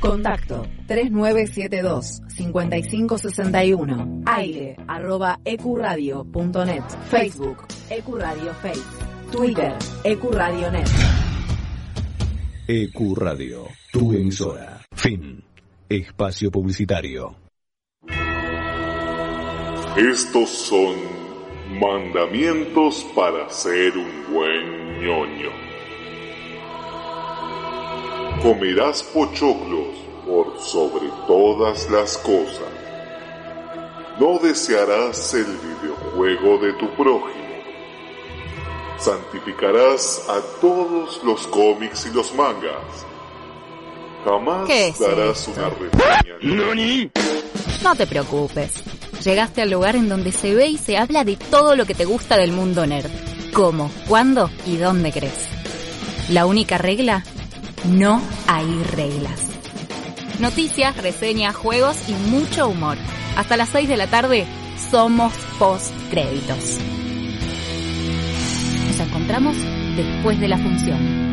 Contacto 3972-5561. Aire arroba ecuradio.net. Facebook Ecuradio Face. Twitter Ecuradio.net. Ecuradio, tu emisora. Fin. Espacio publicitario. Estos son mandamientos para ser un buen ñoño. Comerás pochoclos por sobre todas las cosas. No desearás el videojuego de tu prójimo. Santificarás a todos los cómics y los mangas. Jamás ¿Qué es darás esto? una reseña. No te preocupes. Llegaste al lugar en donde se ve y se habla de todo lo que te gusta del mundo nerd. ¿Cómo, cuándo y dónde crees? La única regla, no hay reglas. Noticias, reseñas, juegos y mucho humor. Hasta las 6 de la tarde somos post créditos. Nos encontramos después de la función.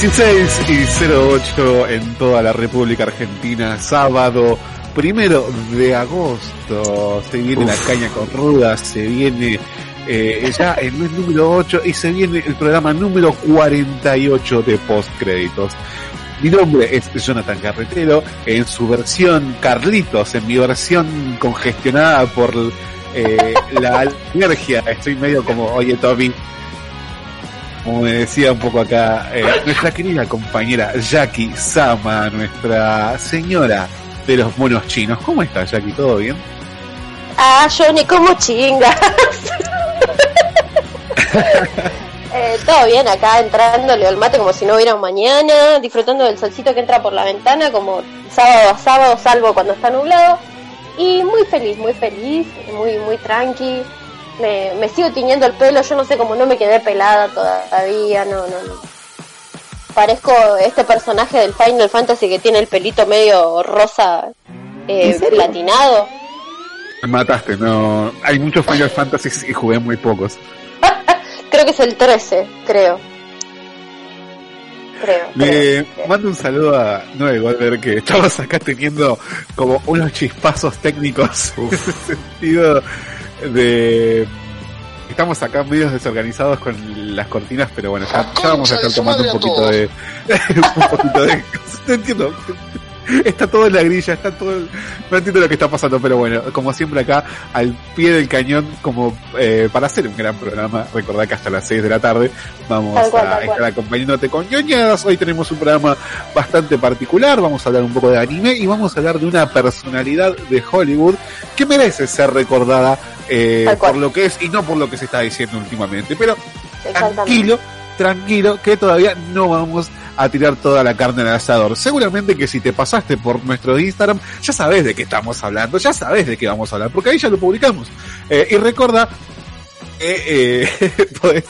...16 y 08 en toda la República Argentina, sábado primero de agosto. Se viene la caña con rudas, se viene eh, ya el mes número 8 y se viene el programa número 48 de postcréditos. Mi nombre es Jonathan Carretero, en su versión Carlitos, en mi versión congestionada por eh, la alergia. Estoy medio como, oye Tommy, como me decía un poco acá, eh, nuestra querida compañera Jackie Sama, nuestra señora de los monos chinos. ¿Cómo está Jackie? ¿Todo bien? Ah, Johnny, ¿cómo chingas? Eh, todo bien acá, entrándole al mate como si no hubiera un mañana, disfrutando del solcito que entra por la ventana, como sábado a sábado, salvo cuando está nublado. Y muy feliz, muy feliz, muy muy tranqui. Me, me sigo tiñendo el pelo, yo no sé cómo no me quedé pelada todavía, no, no, no. Parezco este personaje del Final Fantasy que tiene el pelito medio rosa eh, platinado. Me mataste, no. Hay muchos Final Fantasy y jugué muy pocos. Creo que es el 13, creo. Creo. Le creo. mando un saludo a Noé Goldberg que estamos acá teniendo como unos chispazos técnicos en ese sentido de estamos acá medio desorganizados con las cortinas pero bueno ya, ya vamos a estar tomando un poquito de un poquito de no entiendo está todo en la grilla, está todo... No entiendo lo que está pasando, pero bueno, como siempre acá, al pie del cañón, como eh, para hacer un gran programa, recordad que hasta las 6 de la tarde vamos Tal cual, a estar cual. acompañándote con ñoñadas. Hoy tenemos un programa bastante particular, vamos a hablar un poco de anime y vamos a hablar de una personalidad de Hollywood que merece ser recordada eh, por lo que es y no por lo que se está diciendo últimamente. Pero tranquilo, tranquilo, que todavía no vamos a tirar toda la carne al asador. Seguramente que si te pasaste por nuestro Instagram, ya sabes de qué estamos hablando, ya sabes de qué vamos a hablar, porque ahí ya lo publicamos. Eh, y recuerda que eh, podés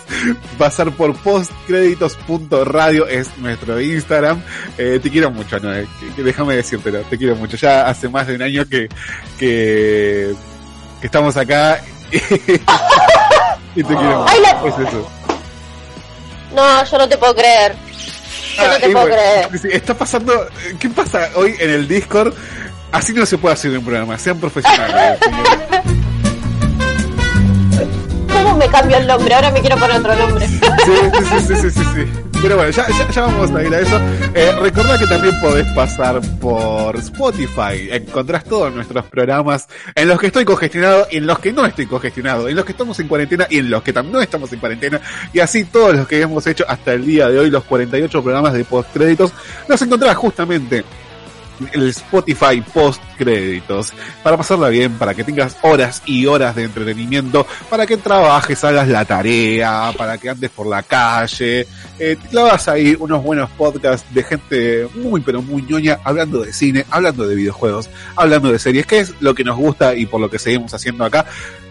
pasar por postcréditos.radio, es nuestro Instagram. Eh, te quiero mucho, Noé, que- que déjame decírtelo, te quiero mucho. Ya hace más de un año que, que, que estamos acá y te quiero. Ay, la- Es eso. No, yo no te puedo creer. Yo no Ah, te y puedo bueno, creer. Está pasando. ¿Qué pasa hoy en el Discord? Así no se puede hacer un programa. Sean profesionales. ¿Cómo me cambio el nombre? Ahora me quiero poner otro nombre. Sí, sí, sí, sí, sí, sí, sí. Pero bueno, ya, ya, vamos a ir a eso. Eh, recordá que también podés pasar por Spotify. Encontrás todos nuestros programas en los que estoy congestionado y en los que no estoy congestionado, en los que estamos en cuarentena y en los que no estamos en cuarentena. Y así todos los que hemos hecho hasta el día de hoy, los 48 programas de postcréditos, los encontrás justamente el Spotify post créditos para pasarla bien, para que tengas horas y horas de entretenimiento, para que trabajes, hagas la tarea, para que andes por la calle, eh, te clavas ahí unos buenos podcasts de gente muy pero muy ñoña hablando de cine, hablando de videojuegos, hablando de series, que es lo que nos gusta y por lo que seguimos haciendo acá.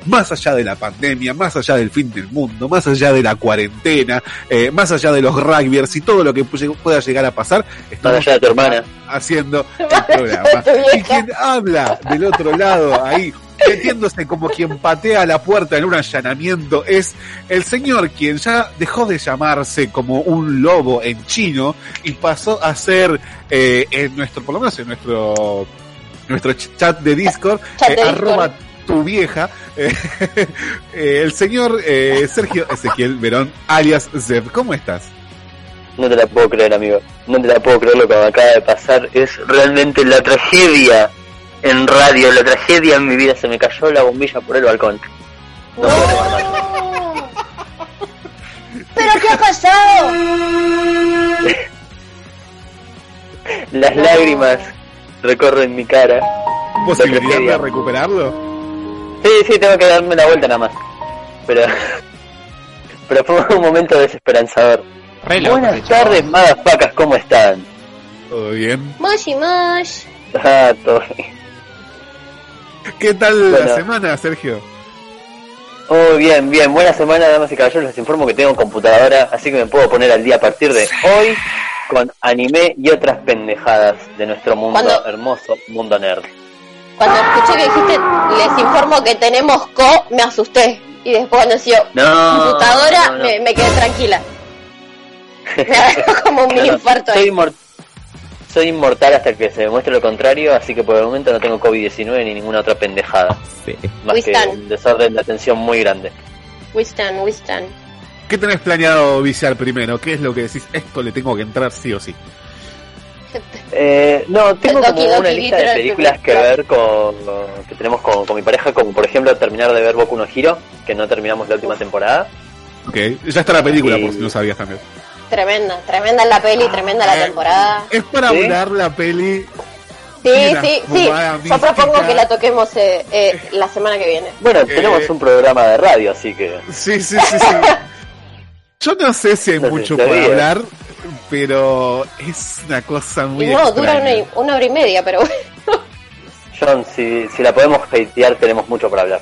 Más allá de la pandemia, más allá del fin del mundo, más allá de la cuarentena, eh, más allá de los rugbyers y todo lo que pu- pueda llegar a pasar, estamos allá de tu hermana. haciendo programa. Y quien habla del otro lado ahí, metiéndose como quien patea la puerta en un allanamiento, es el señor quien ya dejó de llamarse como un lobo en chino y pasó a ser eh, en nuestro, por lo menos en nuestro nuestro ch- chat de Discord, Chat eh, Discord. arroba tu vieja, eh, eh, el señor eh, Sergio Ezequiel Verón, alias Zeb. ¿Cómo estás? No te la puedo creer, amigo. No te la puedo creer lo que me acaba de pasar. Es realmente la tragedia en radio, la tragedia en mi vida. Se me cayó la bombilla por el balcón. No puedo más. No. ¿Pero qué ha pasado? Las lágrimas recorren mi cara. ¿Posibilidad de recuperarlo? Sí, sí, tengo que darme la vuelta nada más. Pero, pero fue un momento desesperanzador. Buenas tardes, motherfuckers, ¿cómo están? ¿Todo bien? Moshi mosh. Ah, todo bien. ¿Qué tal la Bueno. semana, Sergio? Oh, bien, bien. Buena semana, damas y caballeros. Les informo que tengo computadora, así que me puedo poner al día a partir de hoy con anime y otras pendejadas de nuestro mundo Cuando- hermoso, mundo nerd. Cuando escuché que dijiste, les informo que tenemos co, me asusté. Y después cuando decía No, computadora, no, no. Me, me quedé tranquila. Como un infarto soy, ahí. inmor- soy inmortal hasta que se demuestre lo contrario, así que por el momento no tengo COVID-19 ni ninguna otra pendejada. Más que Wistan. un desorden de atención muy grande. Wistan, Wistan. ¿Qué tenés planeado viciar primero? ¿Qué es lo que decís? Esto le tengo que entrar sí o sí. Eh, no, tengo como Doki una lista de películas que ver con que tenemos con, con mi pareja, como por ejemplo terminar de ver Boku no Hero, que no terminamos la última temporada. Ok, ya está la película, Sí. por si no sabías también. Tremenda, tremenda la peli, tremenda la Eh, temporada. Es para ¿Sí? hablar la peli. Sí, sí, sí. Yo propongo que la toquemos eh, eh, la semana que viene. Bueno, tenemos un programa de radio, así que Sí, sí, sí, sí. Yo no sé si hay No mucho eh. hablar, pero es una cosa muy Y no, dura una, y- una hora y media, pero bueno. John, si, si la podemos hatear, tenemos mucho para hablar.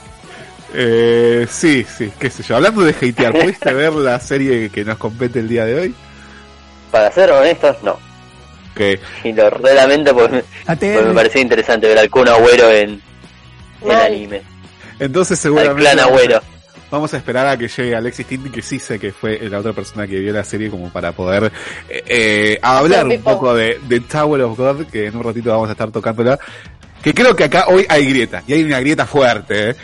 Eh, sí, sí, qué sé yo. Hablando de hatear, ¿pudiste ver la serie que nos compete el día de hoy? Para ser honestos, no. Que Y lo realmente porque, porque me parecía interesante ver al Kun Agüero en, en anime. entonces Al seguramente clan vamos a- Agüero. Vamos a esperar a que llegue Alexis Tinti, que sí sé que fue la otra persona que vio la serie, como para poder eh, eh, hablar un poco de, de Tower of God, que en un ratito vamos a estar tocándola. Que creo que acá hoy hay grieta, y hay una grieta fuerte. ¿eh?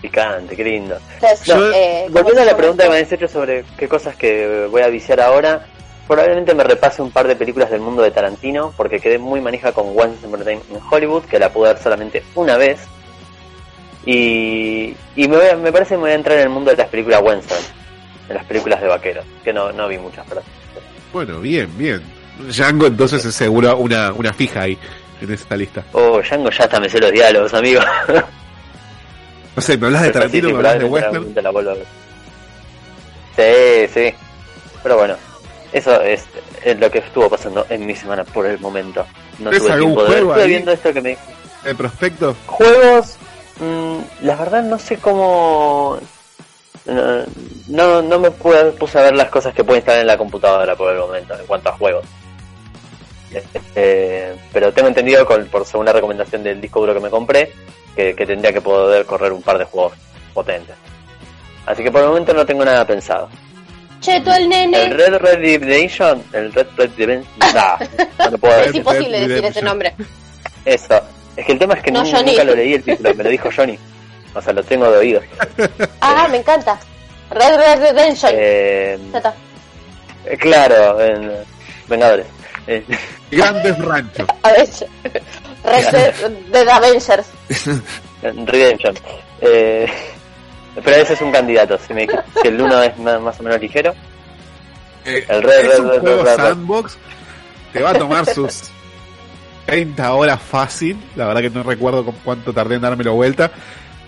Picante, qué lindo. Entonces, No, eh, ¿cómo volviendo a la pregunta que me habéis hecho sobre qué cosas que voy a viciar ahora, probablemente me repase un par de películas del mundo de Tarantino, porque quedé muy manija con Once Upon a Time in Hollywood, que la pude ver solamente una vez. Y, y me, voy a- me parece que me voy a entrar en el mundo de las películas Western, de las películas de vaqueros, que no, no vi muchas, pero Bueno, bien, bien. Django entonces es seguro una, una fija ahí en esta lista. Oh, Django ya hasta me sé los diálogos, amigo. No sé, me hablas de Tarantino, me hablas de western. la vuelva a ver. Sí, sí. Pero bueno, eso es, es lo que estuvo pasando en mi semana por el momento. No ¿Ves tuve algún tiempo de Estuve viendo esto que me El prospecto. Juegos, mm, la verdad no sé cómo... No, no, no me pude, puse a ver las cosas que puedo instalar en la computadora por el momento en cuanto a juegos. Eh, pero tengo entendido con, por según la recomendación del disco duro que me compré que, que tendría que poder correr un par de juegos potentes. Así que por el momento no tengo nada pensado. Che, tú el El nene. Red Red Redemption, el Red Red Redemption, nah, no lo puedo Es decir. imposible decir ese nombre. Eso. Es que el tema es que No, Johnny. nunca lo leí el título, me lo dijo Johnny. O sea, lo tengo de oído. Ah, me encanta. Red Red Redemption. Eh, eh, claro, en Vengadores. Eh, Grandes Rancho. Avengers. Red Red Avengers. Redemption. Eh, pero ese es un candidato. Si me dijiste que el uno es más, o menos ligero. Eh, El Red, es Red, un Red, juego sandbox. Te va a tomar sus 30 horas fácil. La verdad que no recuerdo con cuánto tardé en dármelo vuelta.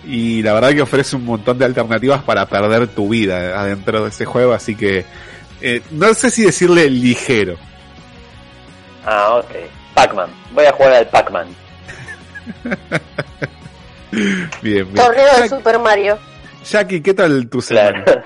Y la verdad que ofrece un montón de alternativas para perder tu vida adentro de ese juego. Así que eh, no sé si decirle ligero. Ah, ok. Pac-Man. Voy a jugar al Pac-Man. Bien, bien. Torneo de Super Mario. Jackie, ¿qué tal tu semana? Claro.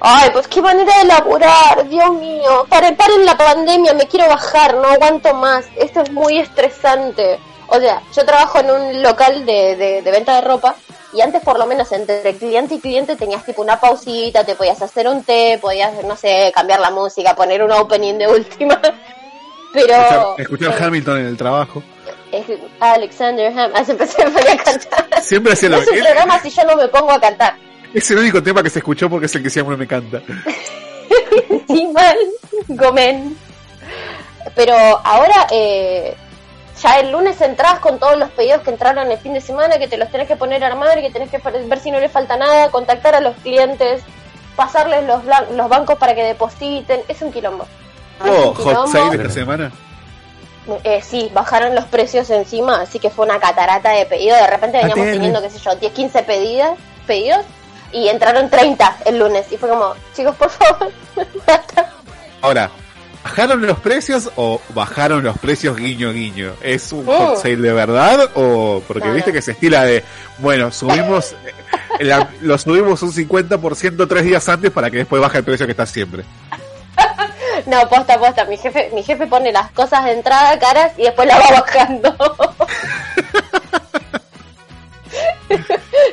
Ay, pues qué manera de laburar, Dios mío. Para paren la pandemia, me quiero bajar, no aguanto más. Esto es muy estresante. O sea, yo trabajo en un local de, de, de venta de ropa y antes por lo menos entre cliente y cliente tenías tipo una pausita, te podías hacer un té, podías, no sé, cambiar la música, poner un opening de última. Pero... Escuchar, escuchar Hamilton en el trabajo. Es Alexander Ham. Ah, se a cantar. Siempre hacía lo es un mismo. programa si yo no me pongo a cantar. Es el único tema que se escuchó porque es el que siempre me canta. Sí, mal. Gomen. Pero ahora, eh, ya el lunes entras con todos los pedidos que entraron el fin de semana, que te los tenés que poner a armar, que tenés que ver si no le falta nada, contactar a los clientes, pasarles los, bancos para que depositen. Es un quilombo. Es Oh, hot sale esta semana. Eh, sí, bajaron los precios encima, así que fue una catarata de pedidos. De repente veníamos ATL. teniendo, qué sé yo, 10, 15 pedidos, pedidos y entraron 30 el lunes. Y fue como, chicos, por favor. Ahora, ¿bajaron los precios o bajaron los precios guiño guiño? ¿Es un Mm. hot sale de verdad o porque No, viste no. que se estila de, bueno, subimos, eh, la- lo subimos un 50% tres días antes para que después baje el precio que está siempre? No, posta, posta. Mi jefe, mi jefe pone las cosas de entrada caras y después la va bajando.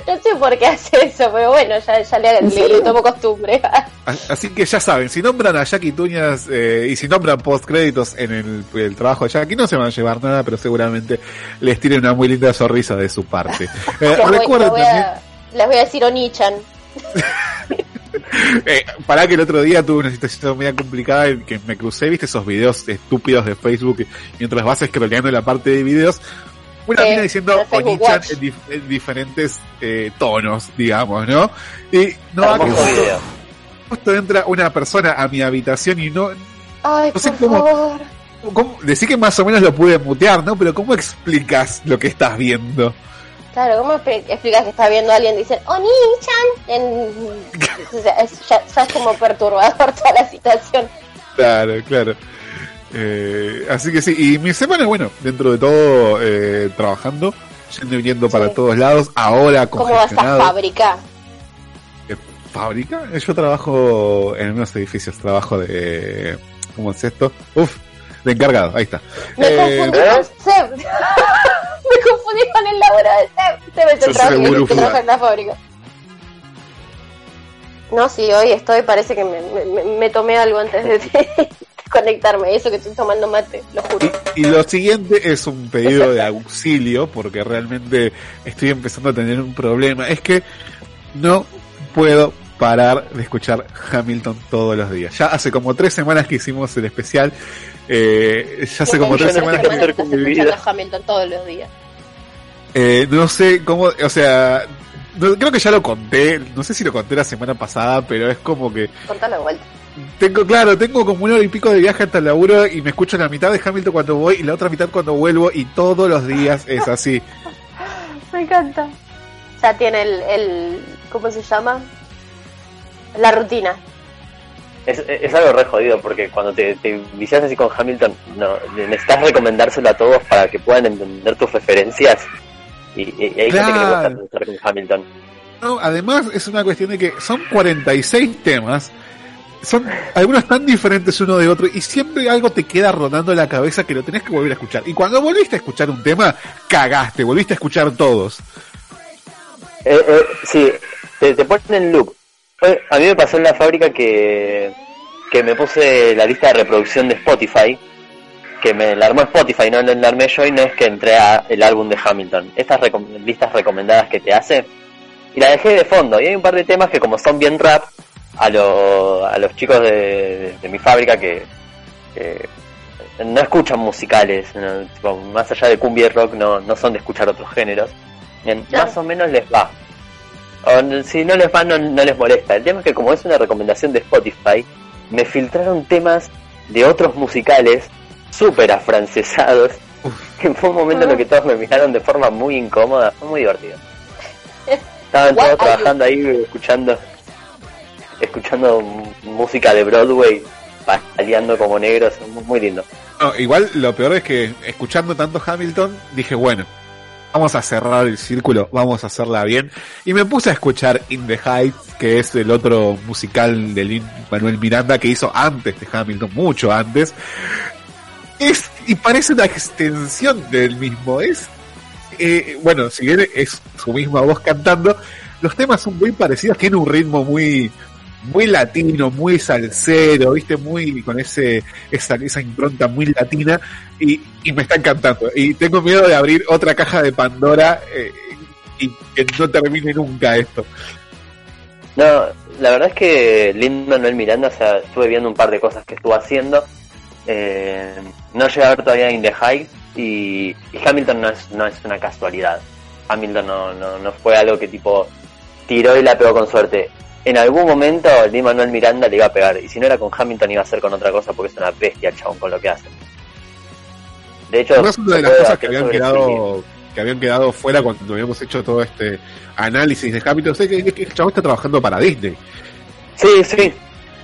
no sé por qué hace eso, pero bueno, ya, ya le, le- le tomo costumbre. A- Así que ya saben, si nombran a Jackie Tuñas eh, y si nombran post créditos en el, el trabajo de Jackie, no se van a llevar nada, pero seguramente les tienen una muy linda sonrisa de su parte. Eh, voy- recuerden les voy también, a- les voy a decir Onichan. eh, para que el otro día tuve una situación media complicada en que me crucé, viste esos videos estúpidos de Facebook mientras vas scrolleando en la parte de videos. Una Sí, mina diciendo Onichan en, dif- en diferentes eh, tonos, digamos, ¿no? Y no Hermoso justo, justo entra una persona a mi habitación y no, Ay, No sé por cómo- favor. ¿Cómo? Decí que más o menos lo pude mutear, ¿no? Pero ¿cómo explicas lo que estás viendo? Claro, ¿cómo expli- explicas que está viendo a alguien y dice Oni-chan? En... o sea, es- ya, ya es como perturbador toda la situación. Claro, claro. Eh, así que sí, y mi semana, bueno, dentro de todo, eh, trabajando, yendo y viniendo para Sí. todos lados, ahora ¿Cómo va esta congestionado. fábrica? Eh, ¿Fábrica? Eh, Yo trabajo en unos edificios, trabajo de... ¿Cómo es esto? Uf, de encargado, ahí está. Me Eh, confundí con Seb. Me confundí con el laburo de Seb. Seb es el trabajo que- trabaja en la fábrica. No, sí, hoy estoy, parece que me, me- me- me tomé algo antes de, de conectarme. Eso que estoy tomando mate, lo juro. Y, y lo siguiente es un pedido de auxilio, porque realmente estoy empezando a tener un problema. Es que no puedo parar de escuchar Hamilton todos los días. Ya hace como tres semanas que hicimos el especial. Eh, ya hace como tres semanas que estás mi vida. todos los días. Eh, no sé cómo, o sea, no- creo que ya lo conté, no sé si lo conté la semana pasada, pero es como que Contalo de vuelta. tengo, claro, tengo como una hora y pico de viaje hasta el laburo y me escucho la mitad de Hamilton cuando voy y la otra mitad cuando vuelvo y todos los días es así. Me encanta. Ya tiene el, el ¿cómo se llama? La rutina. Es, es algo re jodido porque cuando te, te vicias así con Hamilton, no, necesitas recomendárselo a todos para que puedan entender tus referencias. Y, y- hay gente que le gusta Claro. pensar con Hamilton. No, además es una cuestión de que son 46 temas, son algunos tan diferentes uno de otro y siempre algo te queda rodando en la cabeza que lo tenés que volver a escuchar. Y cuando volviste a escuchar un tema, cagaste, volviste a escuchar todos. Eh, eh, sí, te, te ponen en loop. A mí me pasó en la fábrica que, que me puse la lista de reproducción de Spotify, que me la armó Spotify, no la armé yo y no es que entré a el álbum de Hamilton. Estas recom- listas recomendadas que te hace, y la dejé de fondo. Y hay un par de temas que como son bien rap, a, lo- a los chicos de, de- de mi fábrica que, que no escuchan musicales, ¿no? Tipo, más allá de cumbia y rock no, no son de escuchar otros géneros. Claro. Más o menos les va. O si no les va, no, no les molesta. El tema es que como es una recomendación de Spotify, me filtraron temas de otros musicales súper afrancesados. Que fue un momento en el que todos me miraron de forma muy incómoda. Fue muy divertido. Estaban todos trabajando ahí escuchando escuchando música de Broadway, paliando como negros, muy- muy lindo. No, igual lo peor es que escuchando tanto Hamilton, dije, bueno, vamos a cerrar el círculo, vamos a hacerla bien. Y me puse a escuchar In the Heights, que es el otro musical de Lin Manuel Miranda que hizo antes de Hamilton, mucho antes. Es, y parece una extensión del mismo. Es, eh, bueno, si bien es su misma voz cantando, los temas son muy parecidos, tiene un ritmo muy, muy latino, muy salsero, viste, muy con ese, esa, esa impronta muy latina y, y me está encantando. Y tengo miedo de abrir otra caja de Pandora eh, y que no termine nunca esto. No, la verdad es que Lin Manuel Miranda, o sea, estuve viendo un par de cosas que estuvo haciendo. Eh, no llegué a ver todavía In the High y, y Hamilton no es, no es una casualidad. Hamilton no, no, no fue algo que tipo tiró y la pegó con suerte. En algún momento Lin Manuel Miranda le iba a pegar y si no era con Hamilton iba a ser con otra cosa porque es una bestia el chabón con lo que hace. De hecho, Además, una de las cosas que habían quedado que habían quedado fuera cuando habíamos hecho todo este análisis de Hamilton, sé que, que el chavo está trabajando para Disney. Sí, sí.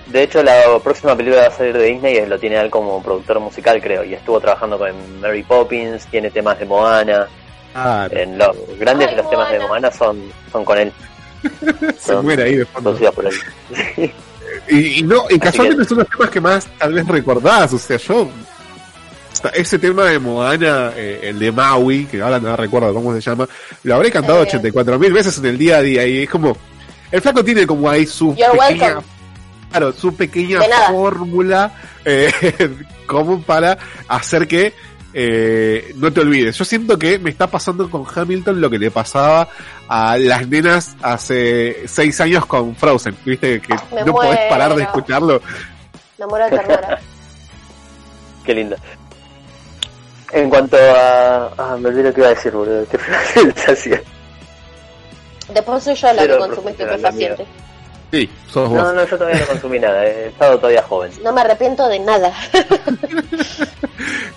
De hecho, la próxima película va a salir de Disney y lo tiene él como productor musical, creo. Y estuvo trabajando con Mary Poppins, tiene temas de Moana. Ah, En los grandes Ay, de los temas de Moana. Moana son, son con él. se muere ahí de fondo. producidos por él. Y, y no, y casualmente que- son los temas que más tal vez recordás, o sea, yo ese tema de Moana, eh, el de Maui, que ahora no recuerdo cómo se llama, lo habré cantado Eh. 84 mil veces en el día a día y es como, el flaco tiene como ahí su You're pequeña, welcome. claro, su pequeña fórmula eh, como para hacer que eh, no te olvides. Yo siento que me está pasando con Hamilton lo que le pasaba a las nenas hace seis años con Frozen, viste que Me no podés parar de muero. escucharlo. Me muero de ternura. Qué lindo. En cuanto a... Ah, me olvidé lo que iba a decir, boludo. Qué sensación. Después soy yo la que Cero consume profesional, estupefacientes. Sí, sos vos. No, no, yo todavía no consumí nada. He estado todavía joven. No me arrepiento de nada.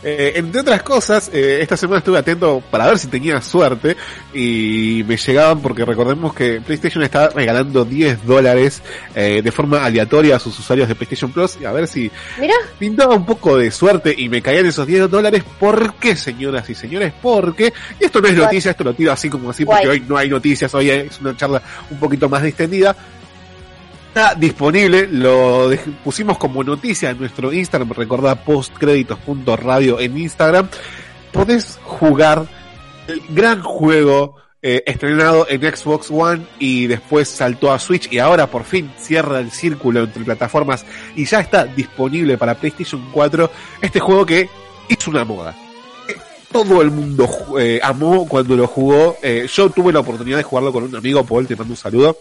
Eh, entre otras cosas, eh, esta semana estuve atento para ver si tenía suerte y me llegaban porque recordemos que PlayStation está regalando 10 dólares eh, de forma aleatoria a sus usuarios de PlayStation Plus y a ver si Mira, pintaba un poco de suerte y me caían esos 10 dólares. ¿Por qué, señoras y señores? Porque, y esto no es What? noticia, esto lo tiro así como así porque hoy no hay noticias, hoy es una charla un poquito más distendida. Está disponible, lo pusimos como noticia en nuestro Instagram, recordá postcréditos.radio en Instagram. Podés jugar el gran juego eh, estrenado en Xbox One y después saltó a Switch y ahora por fin cierra el círculo entre plataformas y ya está disponible para PlayStation 4 este juego que es una moda. Todo el mundo eh, amó cuando lo jugó. Eh, yo tuve la oportunidad de jugarlo con un amigo, Paul, te mando un saludo.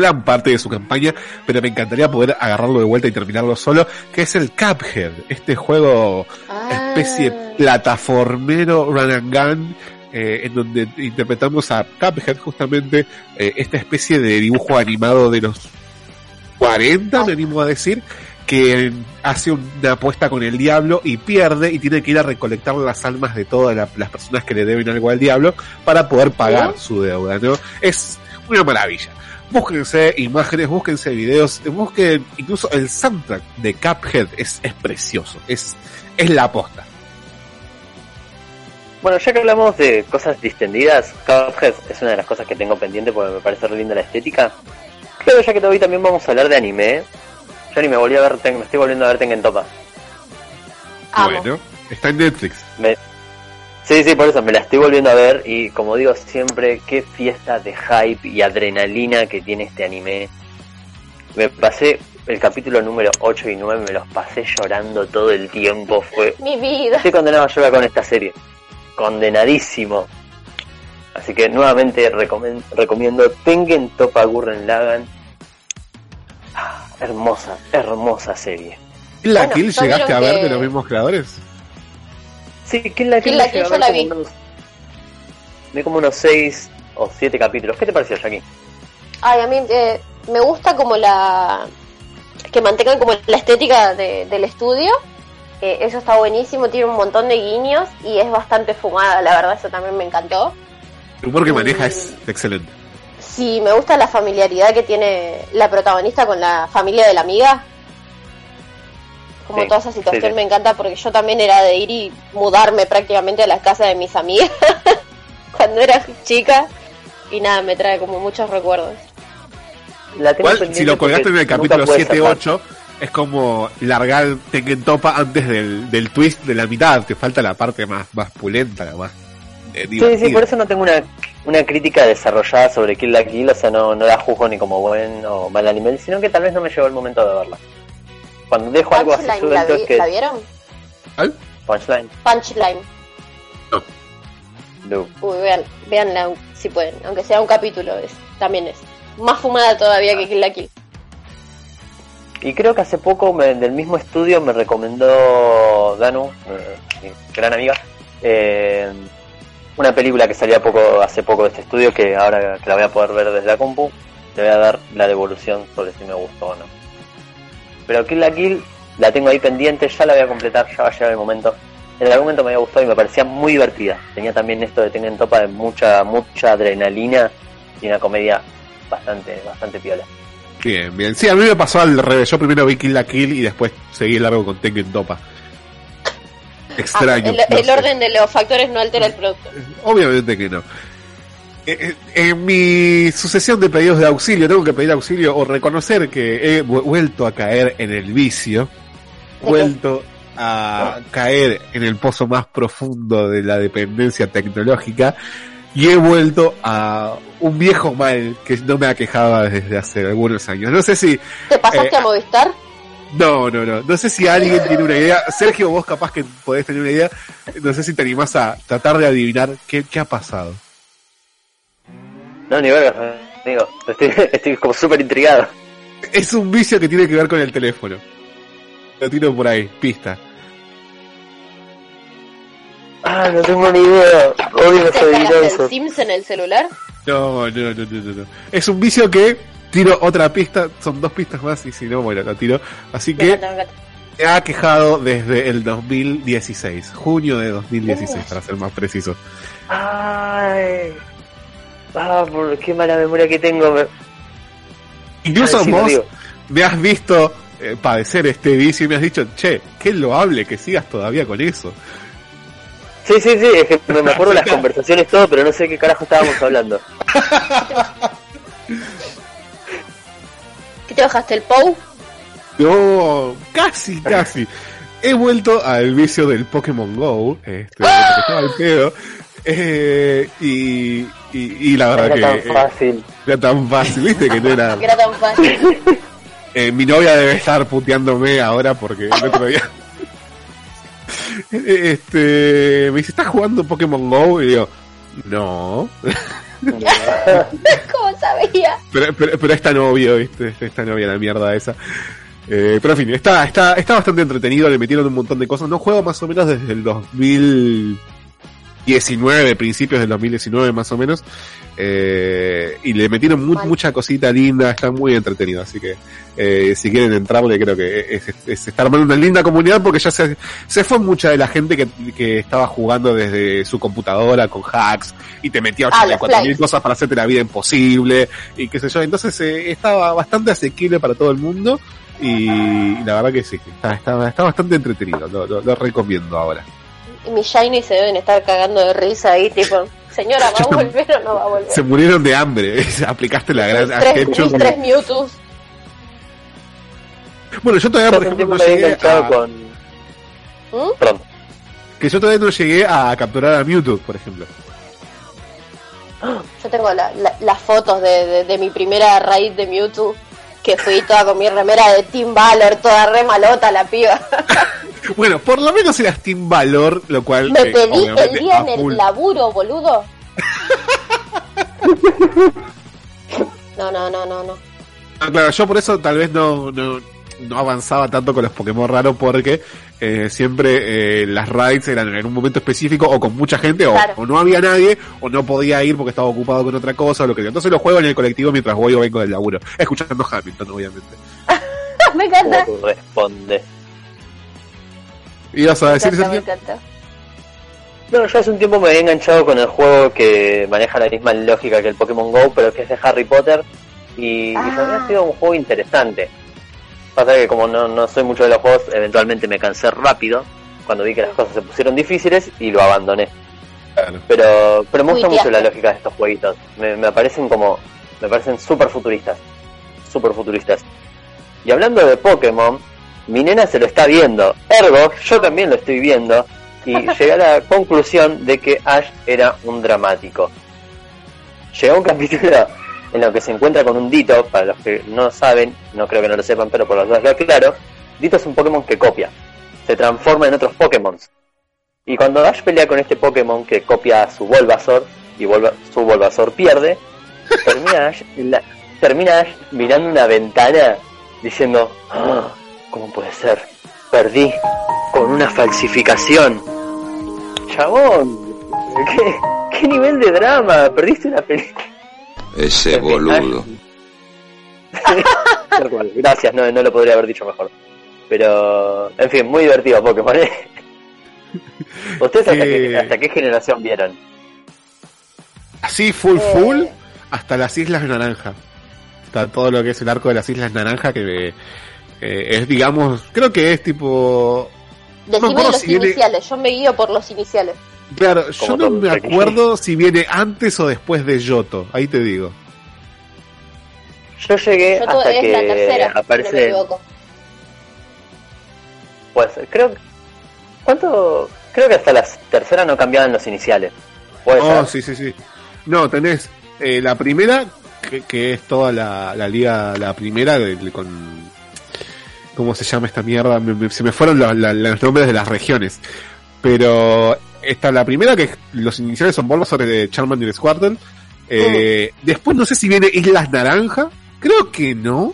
Gran parte de su campaña, pero me encantaría poder agarrarlo de vuelta y terminarlo solo, que es el Cuphead, este juego Ah. especie plataformero run and gun, eh, en donde interpretamos a Cuphead justamente, eh, esta especie de dibujo animado de los 40, me animo a decir, que hace una apuesta con el diablo y pierde y tiene que ir a recolectar las almas de todas la- las personas que le deben algo al diablo para poder pagar su deuda, ¿no? Es una maravilla. Búsquense imágenes, búsquense videos, busquen incluso el soundtrack de Cuphead es, es precioso, es, es la aposta. Bueno, ya que hablamos de cosas distendidas, Cuphead es una de las cosas que tengo pendiente porque me parece re linda la estética. Creo ya que hoy también vamos a hablar de anime. Yo ni me volví a ver, me estoy volviendo a ver Tengen Topa. Bueno, está en Netflix. Me- Sí, sí, por eso me la estoy volviendo a ver y como digo siempre, qué fiesta de hype y adrenalina que tiene este anime. Me pasé el capítulo número 8 y 9, me los pasé llorando todo el tiempo. Fue Mi vida. Estoy condenado a llorar con esta serie. Condenadísimo. Así que nuevamente recomiendo Tengen Topa Gurren Lagan. Ah, hermosa, hermosa serie. ¿La Bueno, Kill llegaste a ver que- de los mismos creadores? Sí, ¿quién la, Kill la Kill yo la vi. Vi como unos 6 o 7 capítulos. ¿Qué te pareció, Jackie? Ay, a mí eh, me gusta como la... que mantengan como la estética de- del estudio. Eh, eso está buenísimo, tiene un montón de guiños y es bastante fumada, la verdad, eso también me encantó. El humor que maneja es excelente. Sí, me gusta la familiaridad que tiene la protagonista con la familia de la amiga. Como Sí, toda esa situación sí, sí. me encanta porque yo también era de ir y mudarme prácticamente a la casa de mis amigas cuando era chica y nada, me trae como muchos recuerdos. La Igual, si lo colgaste en el capítulo pude zafar. 7-8, es como largar Tengen Topa antes del, del twist de la mitad. Te falta la parte más, más pulenta, la más eh, Sí, sí, por eso no tengo una, una crítica desarrollada sobre Kill la Kill, o sea, no, no la juzgo ni como buen o mal anime, sino que tal vez no me llegó el momento de verla. Cuando dejo algo así Punchline, ¿la, vi- es que... ¿la vieron? ¿Al? Punchline. Punchline. No. Uy, vean, veanla si pueden, aunque sea un capítulo, es, también es más fumada todavía que Kill la Kill. Y creo que hace poco me- del mismo estudio me recomendó Danu, eh, mi gran amiga, eh, una película que salía poco hace poco de este estudio que ahora que la voy a poder ver desde la compu, te voy a dar la devolución sobre si me gustó o no. Pero Kill la Kill la tengo ahí pendiente, ya la voy a completar, ya va a llegar el momento. En algún momento me había gustado y me parecía muy divertida. Tenía también esto de tener en topa de mucha, mucha adrenalina y una comedia bastante, bastante piola. Bien, bien. Sí, a mí me pasó al revés. Yo primero vi Kill la Kill y después seguí el largo con Tengen Topa. Ah, Extraño. el, no el sé. orden de los factores no altera el producto. Obviamente que no. Eh, eh, En mi sucesión de pedidos de auxilio, tengo que pedir auxilio o reconocer que he vu- vuelto a caer en el vicio, vuelto a caer en el pozo más profundo de la dependencia tecnológica y he vuelto a un viejo mal que no me aquejaba desde hace algunos años. No sé si, ¿Te pasaste Eh, a Movistar? no, no, no, no sé si alguien tiene una idea. Sergio, vos capaz que podés tener una idea. No sé si te animás a tratar de adivinar qué, qué ha pasado. No, ni verga, amigo. Estoy, estoy como súper intrigado. Es un vicio que tiene que ver con el teléfono. Lo tiro por ahí, pista. Ah, no tengo ni idea. Odio los ¿Te el. Sims en el celular? No, no, no, no, no, no. Es un vicio que tiro otra pista, son dos pistas más y si no, bueno, lo tiro. Así que me ha quejado desde el 2016, junio de 2016 para ser más preciso. Ay. Ah, por qué mala memoria que tengo. me- Incluso vos me has visto eh, padecer este vicio y me has dicho, che, qué loable que sigas todavía con eso. Sí, sí, sí, es que me me acuerdo las conversaciones todo, pero no sé qué carajo estábamos hablando. ¿Qué te bajaste el POU? No, casi, casi. He vuelto al vicio del Pokémon Go, este, porque estaba al pedo. Eh, y, y, y la verdad Era tan que fácil. era tan fácil, viste que no era. Que era tan fácil. Eh, mi novia debe estar puteándome ahora porque el otro día. este. Me dice, ¿estás jugando Pokémon Go? Y digo, no. ¿Cómo sabía? Pero, pero, pero es tan obvio, ¿viste? Es tan obvia la mierda esa. Eh, pero en fin, está, está, está bastante entretenido, le metieron un montón de cosas. No juego más o menos desde el 2019, principios del 2019 más o menos. Eh, y le metieron mu- mucha cosita linda, está muy entretenido. Así que eh, si quieren entrarle, creo que es, es, es estar armando una linda comunidad porque ya se, se fue mucha de la gente que, que estaba jugando desde su computadora con hacks y te metía Ah, los 84 mil flights. cosas para hacerte la vida imposible y qué sé yo. Entonces eh, estaba bastante asequible para todo el mundo y, la verdad que sí, está, está, está bastante entretenido. Lo, lo- lo recomiendo ahora. Y mis shiny se deben estar cagando de risa ahí, tipo, señora, ¿va a volver o no va a volver? Se murieron de hambre. Aplicaste la gran tres, mis tres Mewtwo's. Bueno, yo todavía, por ejemplo, no llegué a, con... ¿Mm? Perdón. que yo todavía no llegué a capturar a Mewtwo, por ejemplo. Yo tengo la- la- las fotos de, de- de mi primera raid de Mewtwo, que fui toda con mi remera de Team Valor, toda re malota la piba. Bueno, por lo menos eras Team Valor, lo cual. Me eh, pedí el día en full. el laburo, boludo. No, no, no, no, no. Ah, Claro, yo por eso tal vez no, no, no avanzaba tanto con los Pokémon raros porque eh, siempre eh, las raids eran en un momento específico o con mucha gente o, Claro. o no había nadie o no podía ir porque estaba ocupado con otra cosa o lo que sea. Entonces lo juego en el colectivo mientras voy o vengo del laburo, escuchando Hamilton obviamente. Me encanta. ¿Cómo tú respondes? ¿Ibas a decir Sergio? No, yo hace un tiempo me había enganchado con el juego que maneja la misma lógica que el Pokémon GO, pero que es de Harry Potter. Y, y Ah. para mí ha sido un juego interesante. Pasa que como no, no soy mucho de los juegos, eventualmente me cansé rápido cuando vi que las cosas se pusieron difíciles y lo abandoné. Claro. Pero, pero me gusta mucho la lógica de estos jueguitos. Me, me parecen como, me parecen súper futuristas. Súper futuristas. Y hablando de Pokémon, mi nena se lo está viendo. Ergo, yo también lo estoy viendo. Y llegué a la conclusión de que Ash era un dramático. Llegó un capítulo en lo que se encuentra con un Dito, para los que no saben, no creo que no lo sepan, pero por las dudas lo aclaro. Dito es un Pokémon que copia. Se transforma en otros Pokémon. Y cuando Ash pelea con este Pokémon que copia a su Bulbasaur y su Bulbasaur pierde, termina Ash, la- termina Ash mirando una ventana diciendo, "Ah, ¿cómo puede ser? Perdí con una falsificación. Chabón, ¿qué, qué nivel de drama? Perdiste una película. Ese boludo. Gracias, no, no lo podría haber dicho mejor. Pero, en fin, muy divertido Pokémon. ¿eh? ¿Ustedes hasta, Eh. qué, hasta qué generación vieron? Así, full, Eh. full, hasta las Islas Naranja. Hasta todo lo que es el arco de las Islas Naranja, que eh, es, digamos, creo que es tipo... Decime acuerdo los si viene- iniciales, yo me guío por los iniciales. Claro, yo no me acuerdo si viene antes o después de Yoto, ahí te digo. Yo llegué Yo tuve- hasta es que la tercera, si no me aparece... equivoco. pues, creo... ¿Cuánto...? Creo que hasta la tercera no cambiaban los iniciales. ¿Puede Oh, ser? sí, sí, sí. No, tenés eh, la primera, que, que es toda la, la liga, la primera de- con... ¿Cómo se llama esta mierda? Me- me- se me fueron los, nombres de las regiones. Pero está la primera, que los iniciales son Bulbasaur de Charmander y Squirtle. Eh, Después no sé si viene Islas Naranja. Creo que no.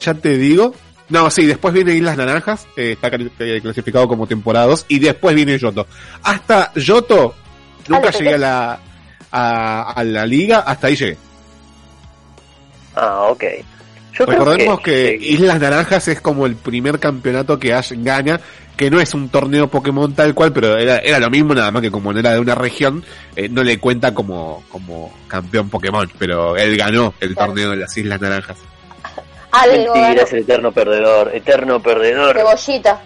Ya te digo. No, sí, después viene Islas Naranjas. eh, está eh, clasificado como temporadas. Y después viene Yoto. Hasta Yoto, nunca llegué a la, a, a la liga. Hasta ahí llegué. Ah, ok. Yo Recordemos que, Islas Naranjas es como el primer campeonato que Ash gana, que no es un torneo Pokémon tal cual, pero era, era lo mismo, nada más que como no era de una región, eh, no le cuenta como, como campeón Pokémon, pero él ganó el Claro. torneo de las Islas Naranjas. Algo Mentira, ganó. es el eterno perdedor, eterno perdedor. Cebollita.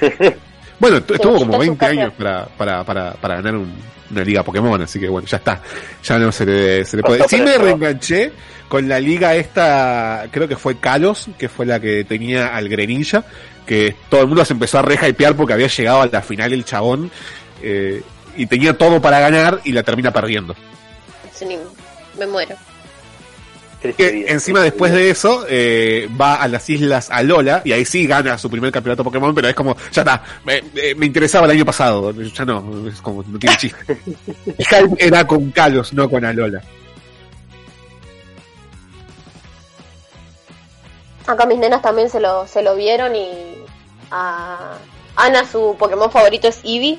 Bueno, tu- estuvo como está 20 su años para, para, para, para ganar un- una liga Pokémon, así que bueno, ya está. Ya no se le, se le puede. Sí me reenganché con la liga esta, creo que fue Kalos, que fue la que tenía al Greninja, que todo el mundo se empezó a rehypear porque había llegado a la final el chabón, eh, y tenía todo para ganar y la termina perdiendo. Sí, me muero. Triste encima triste después de eso eh, va a las islas Alola y ahí sí gana su primer campeonato Pokémon, pero es como, ya está, me, me- me interesaba el año pasado, ya no, es como, no tiene chiste. El hype era con Kalos, no con Alola. Acá mis nenas también se lo, se lo vieron y a Ana su Pokémon favorito es Eevee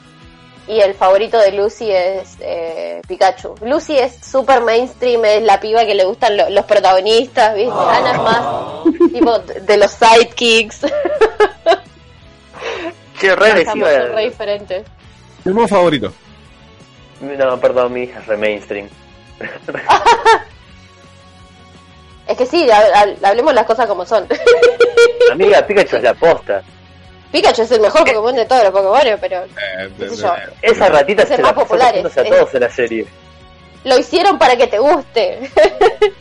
y el favorito de Lucy es eh, Pikachu. Lucy es super mainstream, es la piba que le gustan lo- los protagonistas, ¿viste? Ana es más tipo de los sidekicks. Che, re re diferentes. Pokémon favorito. No, perdón, mi hija es re mainstream. Es que sí, ha- ha- hablemos las cosas como son. Amiga, Pikachu es la posta. Pikachu es el mejor Pokémon de todos los Pokémon, pero Eh, qué sé yo. Esa ratita Es el se más la pasó popular, cogiéndose a es- todos en la serie. Lo hicieron para que te guste.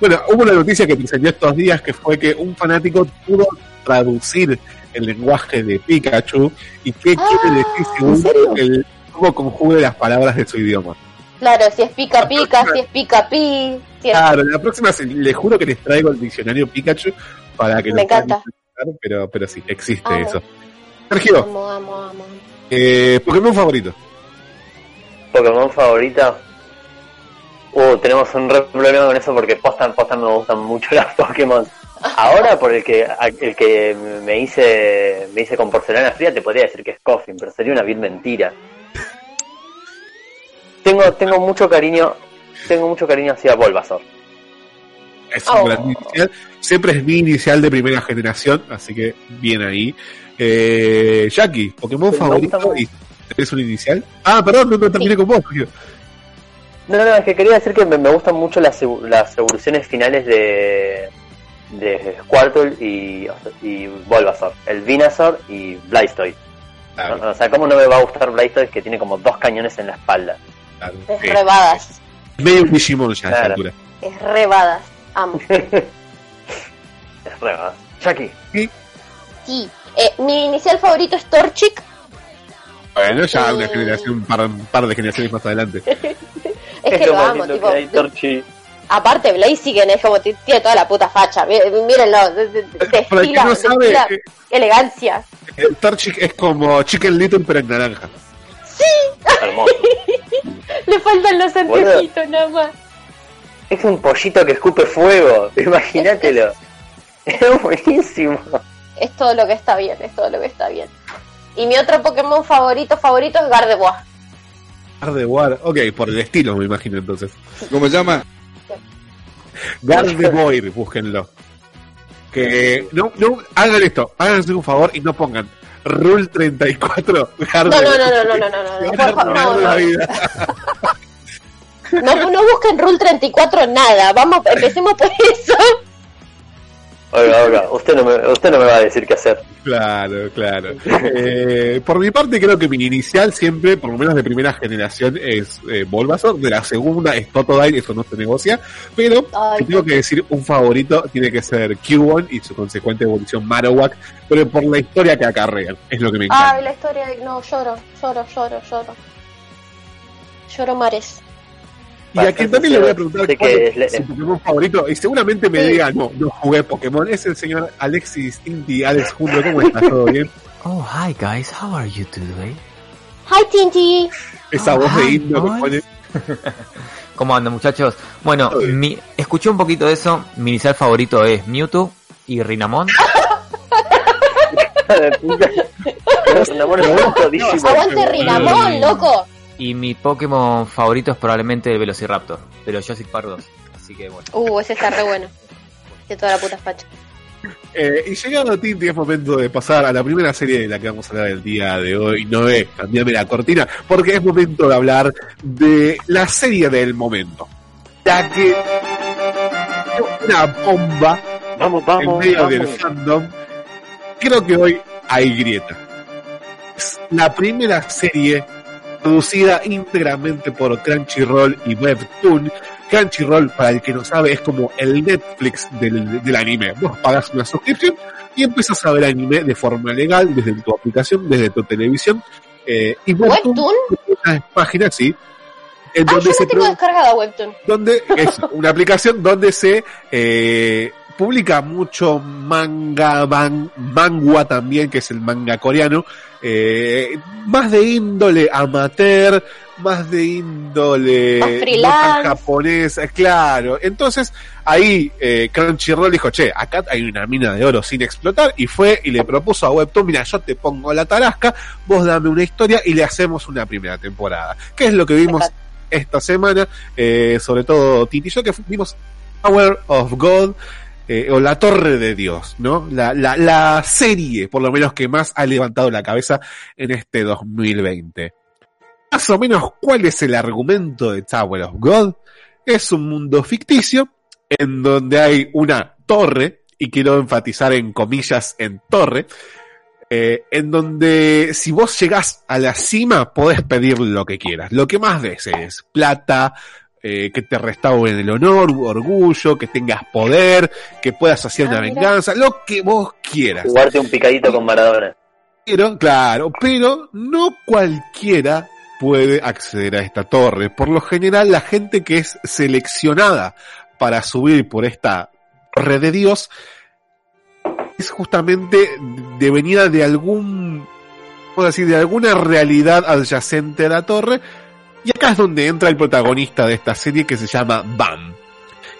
Bueno, hubo una noticia que trascendió estos días que fue que un fanático pudo traducir el lenguaje de Pikachu y qué Ah, quiere decir según el cómo conjugue las palabras de su idioma. Claro, si es pica pica, si es pica pi, si es... Claro, la próxima les juro que les traigo el diccionario Pikachu para que Me encanta. Pero, pero sí, existe Amo. eso. Sergio, Amo, amo, amo. eh, Pokémon favorito. Pokémon favorita. Uh, tenemos un re problema con eso porque posta, posta me gustan mucho los Pokémon. Ahora por el que a- el que me hice me hice con porcelana fría te podría decir que es Coffin, pero sería una vil mentira. Tengo tengo mucho cariño tengo mucho cariño hacia Bulbasaur. Es un Oh. gran inicial. Siempre es mi inicial de primera generación, así que bien ahí. Eh, Jackie, Pokémon favorito y ¿tenés un inicial? Ah, perdón, no, no terminé con vos. Sergio. No, no, es que quería decir que me, me gustan mucho las, las evoluciones finales de, de Squirtle y, y Bulbasaur. El Venusaur y Blastoise. Claro, O sea, ¿cómo no me va a gustar Blastoise que tiene como dos cañones en la espalda? claro. Es rebadas. Medio Digimon ya a esta altura. Es rebadas. Amo. Es re va. Jackie. Sí. Eh, mi inicial favorito es Torchic. Bueno, ya Eh. una generación, un par, un par de generaciones más adelante. Es que lo más amo, tipo. que hay, Torchi. Aparte, Blaziken es como tiene toda la puta facha. Mí- Mírenlo, que destila, no sabe, eh, elegancia. el Torchic es como Chicken Little pero en naranja. Hermoso. Le faltan los anteojitos nada más. Es un pollito que escupe fuego. Imagínatelo. Es buenísimo. Es todo lo que está bien, es todo lo que está bien. Y mi otro Pokémon favorito, favorito es Gardevoir. Gardevoir, ok, por el estilo me imagino entonces. ¿Cómo se llama? Gardevoir, búsquenlo. Que no, no, hagan esto, háganse un favor y no pongan Rule 34 No, Gardevoir. no, no, no, no, no, no, no, por favor, no, no. No, no busquen Rule 34 nada. Vamos, empecemos por eso. Oiga, oiga, usted no me, usted no me va a decir qué hacer. Claro, claro. Eh, por mi parte, creo que mi inicial siempre, por lo menos de primera generación, es eh, Bulbasaur. De la segunda es Totodile, eso no se negocia. Pero Ay, si tengo que decir un favorito, tiene que ser Cubone y su consecuente evolución Marowak. Pero por la historia que acarrean, es lo que me encanta. Ay, la historia de... No, lloro, lloro, lloro, lloro. Lloro mares. Y a quien también le voy a preguntar cuál que es es- su Pokémon favorito. Y seguramente me diga, no, no jugué Pokémon. Es el señor Alexis Inti, Alex Julio. ¿Cómo estás? ¿Todo bien? Oh, hi guys, how are you today? Hi, Tinty. Esa Oh, voz de indio que pone. ¿Cómo andan muchachos? Bueno, mi, escuché un poquito de eso. Mi inicial favorito es Mewtwo y Rinamon. Enamoramos todísimo. Aguante Rinamón, loco. Y mi Pokémon favorito es probablemente el Velociraptor, pero Jurassic Park 2. Así que bueno. Uh, ese está re bueno. De toda la puta facha. Eh, y llegado a Tinti es momento de pasar a la primera serie de la que vamos a hablar el día de hoy. Noé, cambiame la cortina, porque es momento de hablar de la serie del momento. La que una bomba Vamos, en vamos, medio del fandom. Creo que hoy hay grieta. Es la primera serie producida íntegramente por Crunchyroll y Webtoon. Crunchyroll, para el que no sabe, es como el Netflix del, del anime. Vos pagas una suscripción y empiezas a ver anime de forma legal desde tu aplicación, desde tu televisión. Eh, y Webtoon ¿Webtoon? una página, sí, en Ah, donde yo se tengo descargada Webtoon. donde es una aplicación donde se eh, publica mucho manga, man, mangua también, que es el manga coreano, eh, más de índole amateur, más de índole Más japonesa, claro. Entonces ahí eh, Crunchyroll dijo, che, acá hay una mina de oro sin explotar, y fue y le propuso a Webtoon, mira, yo te pongo la tarasca, vos dame una historia y le hacemos una primera temporada. ¿Qué es lo que vimos esta semana? Eh, sobre todo Titi y yo, que vimos Power of God, eh, o La Torre de Dios, ¿no? La, la, la serie, por lo menos, que más ha levantado la cabeza en este 2020. Más o menos, ¿cuál es el argumento de Tower of God? Es un mundo ficticio en donde hay una torre, y quiero enfatizar en comillas en torre, eh, en donde si vos llegás a la cima podés pedir lo que quieras, lo que más desees, plata, eh, que te restauren el honor, orgullo, que tengas poder, que puedas hacer una Ah, mira. venganza, lo que vos quieras. Jugarte un picadito con Maradona. Pero, claro, pero no cualquiera puede acceder a esta torre. Por lo general, la gente que es seleccionada para subir por esta torre de Dios es justamente devenida de algún, vamos a decir, de alguna realidad adyacente a la torre. Y acá es donde entra el protagonista de esta serie que se llama Bam.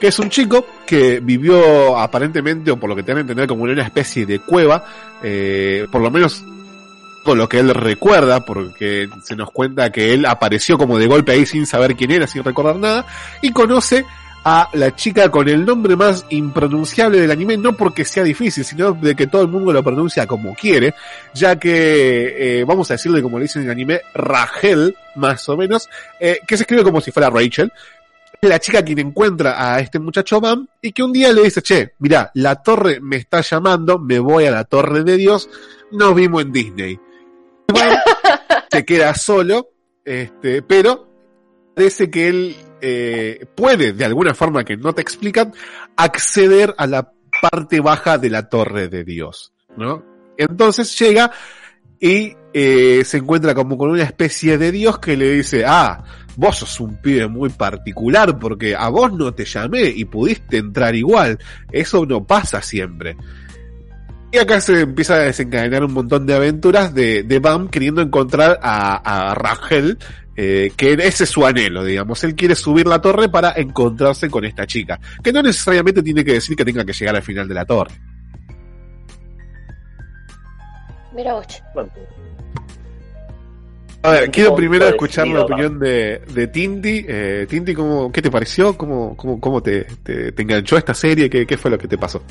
Que es un chico que vivió aparentemente, o por lo que te van a entender, como en una especie de cueva, eh, por lo menos con lo que él recuerda, porque se nos cuenta que él apareció como de golpe ahí sin saber quién era, sin recordar nada, y conoce a la chica con el nombre más impronunciable del anime, no porque sea difícil, sino de que todo el mundo lo pronuncia como quiere, ya que, eh, vamos a decirle como le dicen en el anime, Rachel, más o menos, eh, que se escribe como si fuera Rachel, la chica quien encuentra a este muchacho Bam y que un día le dice, che, mira, la torre me está llamando, me voy a la torre de Dios, nos vimos en Disney. Bam se queda solo, este, pero parece que él eh, puede, de alguna forma que no te explican, acceder a la parte baja de la torre de Dios, ¿no? Entonces llega y eh, se encuentra como con una especie de Dios que le dice, ah, vos sos un pibe muy particular porque a vos no te llamé y pudiste entrar igual. Eso no pasa siempre. Y acá se empieza a desencadenar un montón de aventuras de, de Bam queriendo encontrar a, a Rachel, eh, que ese es su anhelo, digamos. Él quiere subir la torre para encontrarse con esta chica, que no necesariamente tiene que decir que tenga que llegar al final de la torre. Mira vos. A ver, quiero primero escuchar la opinión de, de Tinti. Eh, Tinti, ¿cómo, ¿qué te pareció? ¿Cómo, cómo, cómo te, te, te enganchó esta serie? ¿Qué, ¿Qué fue lo que te pasó?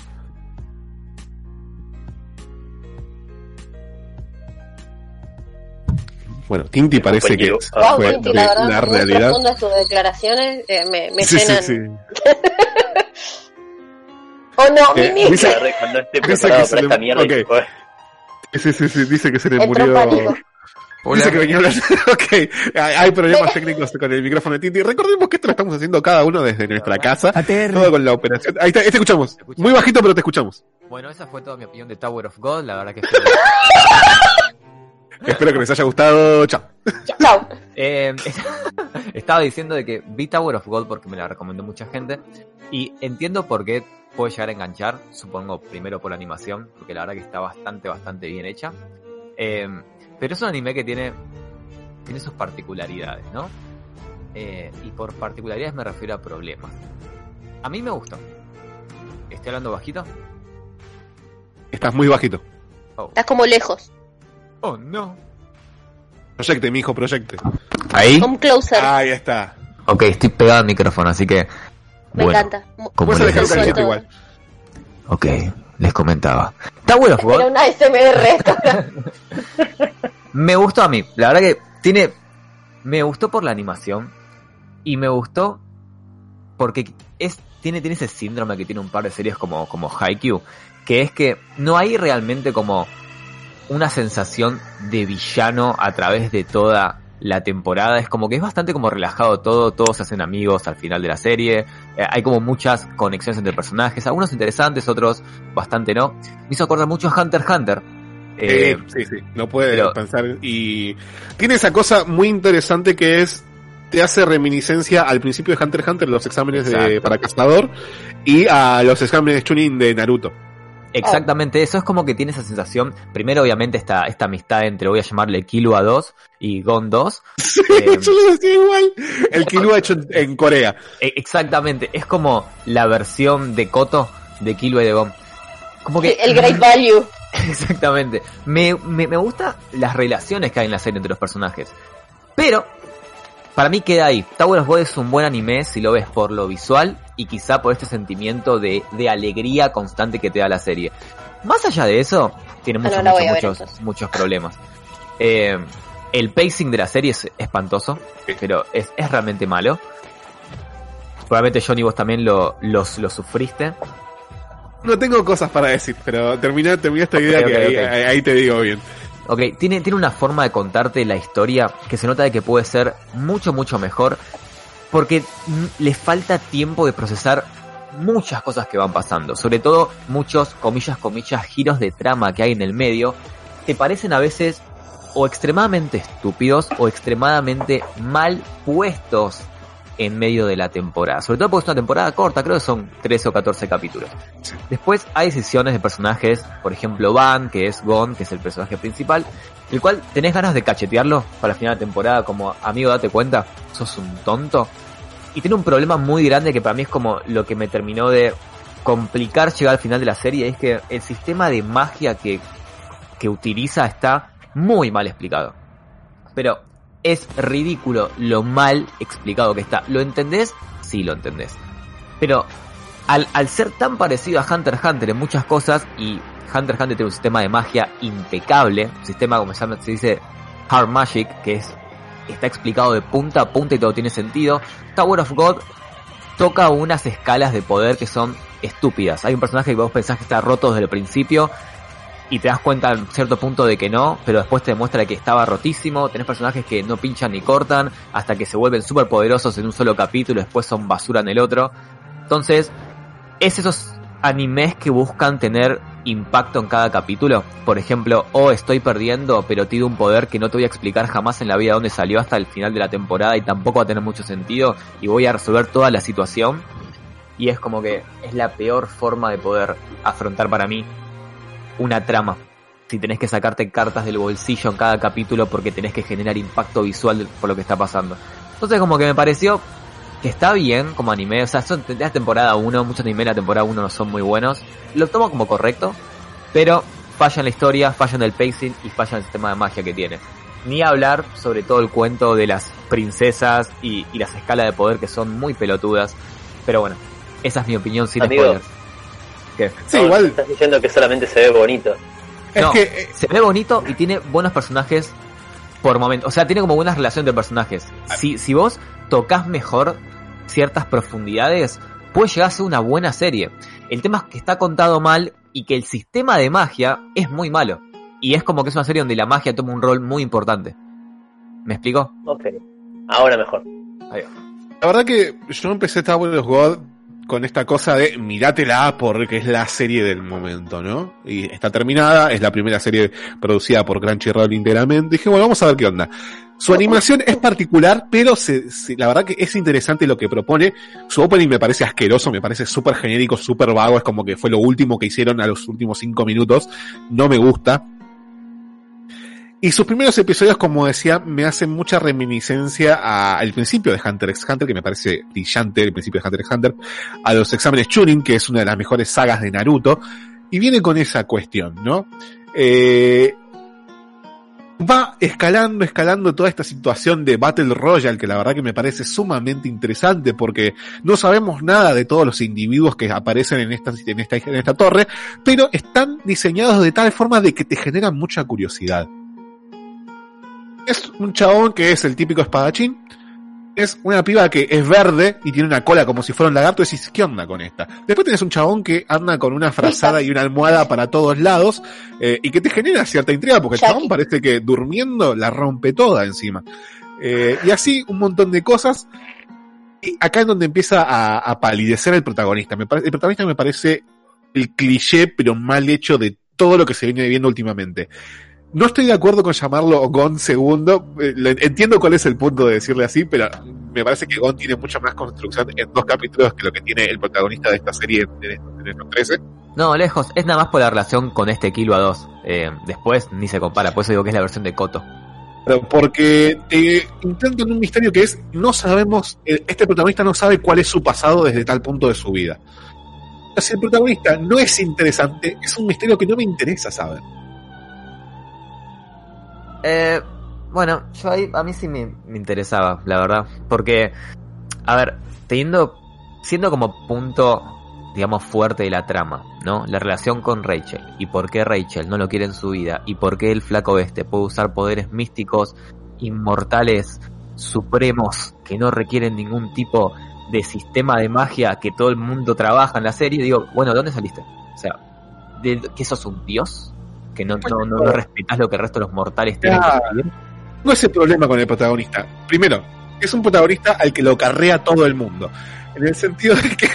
Bueno, Tinti parece que Wow, fue Tinti, de la verdad, la muy realidad. profundas tus declaraciones, eh, me, me Sí, sí, llenan. sí. Oh no, Eh, Mimi. dice- cuando esté preparado que se para le- esta mierda. ok. y fue- Sí, sí, sí, dice que se le Entró murió. pánico. Dice que venía ok, hay, hay problemas técnicos con el micrófono de Tinti. Recordemos que esto lo estamos haciendo cada uno desde nuestra casa. Todo con la operación. Ahí está, te escuchamos. Muy bajito, pero te escuchamos. Bueno, esa fue toda mi opinión de Tower of God. La verdad que Espero que les haya gustado. Chao. Chao. Eh, estaba diciendo de que vi Tower of God porque me la recomendó mucha gente y entiendo por qué puede llegar a enganchar, supongo primero por la animación, porque la verdad que está bastante, bastante bien hecha. Eh, pero es un anime que tiene, tiene sus particularidades, ¿no? Eh, y por particularidades me refiero a problemas. A mí me gustó. ¿Estoy hablando bajito? Estás muy bajito. Estás como lejos. Oh, no. Proyecte, mi hijo, proyecte. ¿Ahí? Come closer. Ahí está. Ok, estoy pegado al micrófono, así que... me bueno, encanta. Como les decía- igual. Ok, les comentaba. Tower of God Era una SMR esto. Me gustó a mí. La verdad que tiene. Me gustó por la animación. Y me gustó porque es, tiene, tiene ese síndrome que tiene un par de series como, como Haikyuu. Que es que no hay realmente como una sensación de villano a través de toda la temporada. Es como que es bastante como relajado todo. Todos se hacen amigos al final de la serie. Eh, hay como muchas conexiones entre personajes. Algunos interesantes, otros bastante no. Me hizo acordar mucho a Hunter x Hunter. Eh, sí, sí, sí. No puede pero- pensar. Y tiene esa cosa muy interesante que es te hace reminiscencia al principio de Hunter x Hunter, los exámenes de, para cazador, y a los exámenes Chunin de Naruto. Exactamente eso, es como que tiene esa sensación. Primero, obviamente, esta, esta amistad entre, voy a llamarle Killua 2 y Gon 2. Sí, yo lo decía igual. El Killua hecho en, en Corea. E- Exactamente, es como la versión de Koto de Killua y de Gon. Como que. El Great Value. Exactamente. Me, me, me gusta las relaciones que hay en la serie entre los personajes. Pero, para mí queda ahí. Tower of God es un buen anime si lo ves por lo visual y quizá por este sentimiento de, de alegría constante que te da la serie. Más allá de eso, tiene muchos, no muchos, muchos, muchos problemas. Eh, el pacing de la serie es espantoso, pero es, es realmente malo. Probablemente Johnny vos también lo, los, lo sufriste. No tengo cosas para decir, pero termina, termina esta idea que ahí- ahí te digo bien. Ok, tiene, tiene una forma de contarte la historia que se nota de que puede ser mucho, mucho mejor. Porque le falta tiempo de procesar muchas cosas que van pasando. Sobre todo muchos, comillas, comillas, giros de trama que hay en el medio. Que parecen a veces o extremadamente estúpidos o extremadamente mal puestos en medio de la temporada. Sobre todo porque es una temporada corta, creo que son 13 o 14 capítulos. Después hay decisiones de personajes, por ejemplo Van, que es Gon, que es el personaje principal, el cual tenés ganas de cachetearlo para el final de temporada como amigo date cuenta, sos un tonto. Y tiene un problema muy grande que para mí es como lo que me terminó de complicar llegar al final de la serie, es que el sistema de magia que, que utiliza está muy mal explicado. Pero es ridículo lo mal explicado que está. ¿Lo entendés? Sí, lo entendés. Pero al, al ser tan parecido a Hunter x Hunter en muchas cosas, y Hunter x Hunter tiene un sistema de magia impecable, un sistema como se, dice Hard Magic, que es está explicado de punta a punta y todo tiene sentido. Tower of God toca unas escalas de poder que son estúpidas. Hay un personaje que vos pensás que está roto desde el principio y te das cuenta en cierto punto de que no, pero después te demuestra que estaba rotísimo. Tenés personajes que no pinchan ni cortan hasta que se vuelven súper poderosos en un solo capítulo después son basura en el otro. Entonces, es esos animes que buscan tener impacto en cada capítulo. Por ejemplo, oh, estoy perdiendo, pero tiene un poder que no te voy a explicar jamás en la vida dónde salió hasta el final de la temporada y tampoco va a tener mucho sentido y voy a resolver toda la situación. Y es como que es la peor forma de poder afrontar para mí una trama. Si tenés que sacarte cartas del bolsillo en cada capítulo porque tenés que generar impacto visual por lo que está pasando. Entonces como que me pareció que está bien como anime, o sea, son de la temporada 1, muchos animes de la temporada 1 no son muy buenos. Lo tomo como correcto, pero falla en la historia, falla en el pacing y falla en el sistema de magia que tiene. Ni hablar sobre todo el cuento de las princesas y, y las escalas de poder que son muy pelotudas. Pero bueno, esa es mi opinión sin Amigo. spoilers. Sí, No, igual. Estás diciendo que solamente se ve bonito. Es No, que eh, se ve bonito y tiene buenos personajes por momento. O sea, tiene como buenas relaciones de personajes. Si, si vos tocas mejor ciertas profundidades, puede llegar a ser una buena serie. El tema es que está contado mal y que el sistema de magia es muy malo. Y es como que es una serie donde la magia toma un rol muy importante. ¿Me explico? Ok. Ahora mejor. la verdad que yo empecé Tower of God con esta cosa de mirátela porque es la serie del momento, ¿no? Y está terminada, es la primera serie producida por Crunchyroll íntegramente. Dije, bueno, vamos a ver qué onda. Su animación es particular, pero se, se- la verdad que es interesante lo que propone. Su opening me parece asqueroso, me parece súper genérico, súper vago, es como que fue lo último que hicieron a los últimos cinco minutos. No me gusta. Y sus primeros episodios, como decía, me hacen mucha reminiscencia al principio de Hunter x Hunter, que me parece brillante el principio de Hunter x Hunter, a los exámenes Chunin, que es una de las mejores sagas de Naruto, y viene con esa cuestión, ¿no? Eh, va escalando, escalando toda esta situación de Battle Royale, que la verdad que me parece sumamente interesante, porque no sabemos nada de todos los individuos que aparecen en esta, en esta, en esta torre, pero están diseñados de tal forma de que te generan mucha curiosidad. Es un chabón que es el típico espadachín. Es una piba que es verde y tiene una cola como si fuera un lagarto. Y decís, ¿qué onda con esta? Después tenés un chabón que anda con una frazada y una almohada para todos lados eh, y que te genera cierta intriga porque el chabón parece que durmiendo la rompe toda encima. Eh, y así un montón de cosas. Y acá es donde empieza a, a palidecer el protagonista. Me el protagonista me parece el cliché, pero mal hecho de todo lo que se viene viendo últimamente. No estoy de acuerdo con llamarlo Gon segundo. eh, Entiendo cuál es el punto de decirle así, pero me parece que Gon tiene mucha más construcción en dos capítulos que lo que tiene el protagonista de esta serie en, estos, en estos 13. No, lejos, es nada más por la relación con este Kilo a 2. Eh, después ni se compara, por eso digo que es la versión de Koto. Pero porque te intentan un misterio que es, no sabemos, eh, este protagonista no sabe cuál es su pasado desde tal punto de su vida. Si el protagonista no es interesante, es un misterio que no me interesa saber. Eh, bueno, yo ahí a mí sí me, interesaba, la verdad. Porque, a ver, teniendo, siendo como punto, digamos, fuerte de la trama, ¿no? La relación con Rachel. Y por qué Rachel no lo quiere en su vida. Y por qué el flaco este puede usar poderes místicos, inmortales, supremos, que no requieren ningún tipo de sistema de magia que todo el mundo trabaja en la serie. Digo, bueno, ¿de dónde saliste? O sea, ¿de, ¿que sos un dios? ¿Que no, no, no, no respetás lo que el resto de los mortales tienen que? No es el problema con el protagonista. Primero, es un protagonista al que lo carrea todo el mundo. En el sentido de que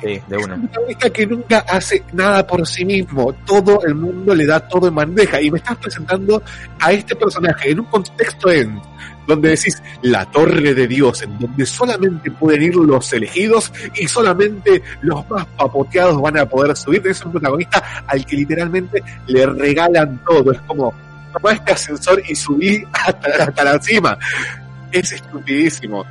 Sí, de una. un protagonista que nunca hace nada por sí mismo. Todo el mundo le da todo en bandeja. Y me estás presentando a este personaje en un contexto en donde decís la torre de Dios, en donde solamente pueden ir los elegidos y solamente los más papoteados van a poder subir. Es un protagonista al que literalmente le regalan todo. Es como, toma este ascensor y subí hasta, hasta la cima. Es estupidísimo.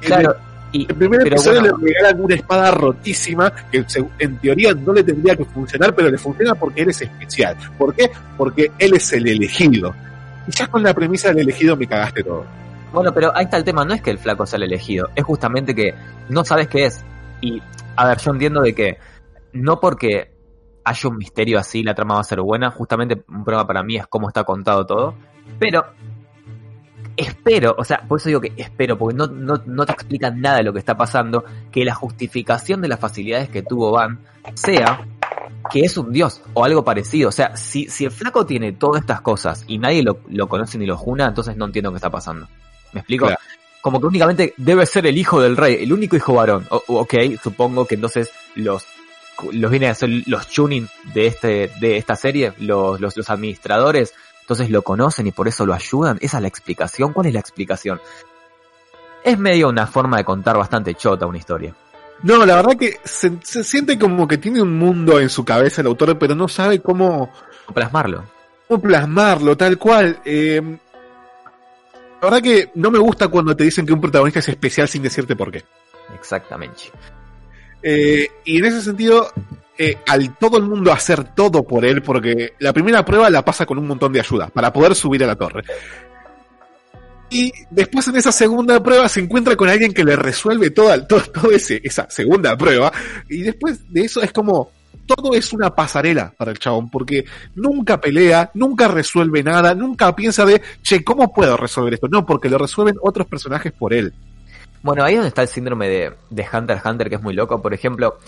Claro, y, El primer episodio bueno, le regalan una espada rotísima que en teoría no le tendría que funcionar, pero le funciona porque él es especial. ¿Por qué? Porque él es el elegido. Y ya con la premisa del elegido me cagaste todo. Bueno, pero ahí está el tema, no es que el flaco sea el elegido, es justamente que no sabes qué es. Y, a ver, yo entiendo de que no porque haya un misterio así, la trama va a ser buena, justamente un problema para mí es cómo está contado todo, pero espero, o sea, por eso digo que espero, porque no, no, no te explican nada de lo que está pasando, que la justificación de las facilidades que tuvo Van sea que es un dios o algo parecido. O sea, si, si el flaco tiene todas estas cosas y nadie lo, lo conoce ni lo juna, entonces no entiendo qué está pasando. ¿Me explico? Claro. Como que únicamente debe ser el hijo del rey, el único hijo varón. O- ok, supongo que entonces los los vienen a ser los tuning de este de esta serie, los, los, los administradores, entonces lo conocen y por eso lo ayudan. Esa es la explicación. ¿Cuál es la explicación? Es medio una forma de contar bastante chota una historia. No, la verdad que se, se siente como que tiene un mundo en su cabeza el autor, pero no sabe cómo, Plasmarlo. cómo plasmarlo, tal cual. Eh, la verdad que no me gusta cuando te dicen que un protagonista es especial sin decirte por qué. Exactamente. Eh, y en ese sentido, eh, al todo el mundo hacer todo por él, porque la primera prueba la pasa con un montón de ayuda para poder subir a la torre. Y después en esa segunda prueba se encuentra con alguien que le resuelve toda, todo, ese, esa segunda prueba. Y después de eso es como, todo es una pasarela para el chabón, porque nunca pelea, nunca resuelve nada, nunca piensa de, che, ¿cómo puedo resolver esto? No, porque lo resuelven otros personajes por él. Bueno, ahí es donde está el síndrome de, de Hunter x Hunter, que es muy loco. Por ejemplo,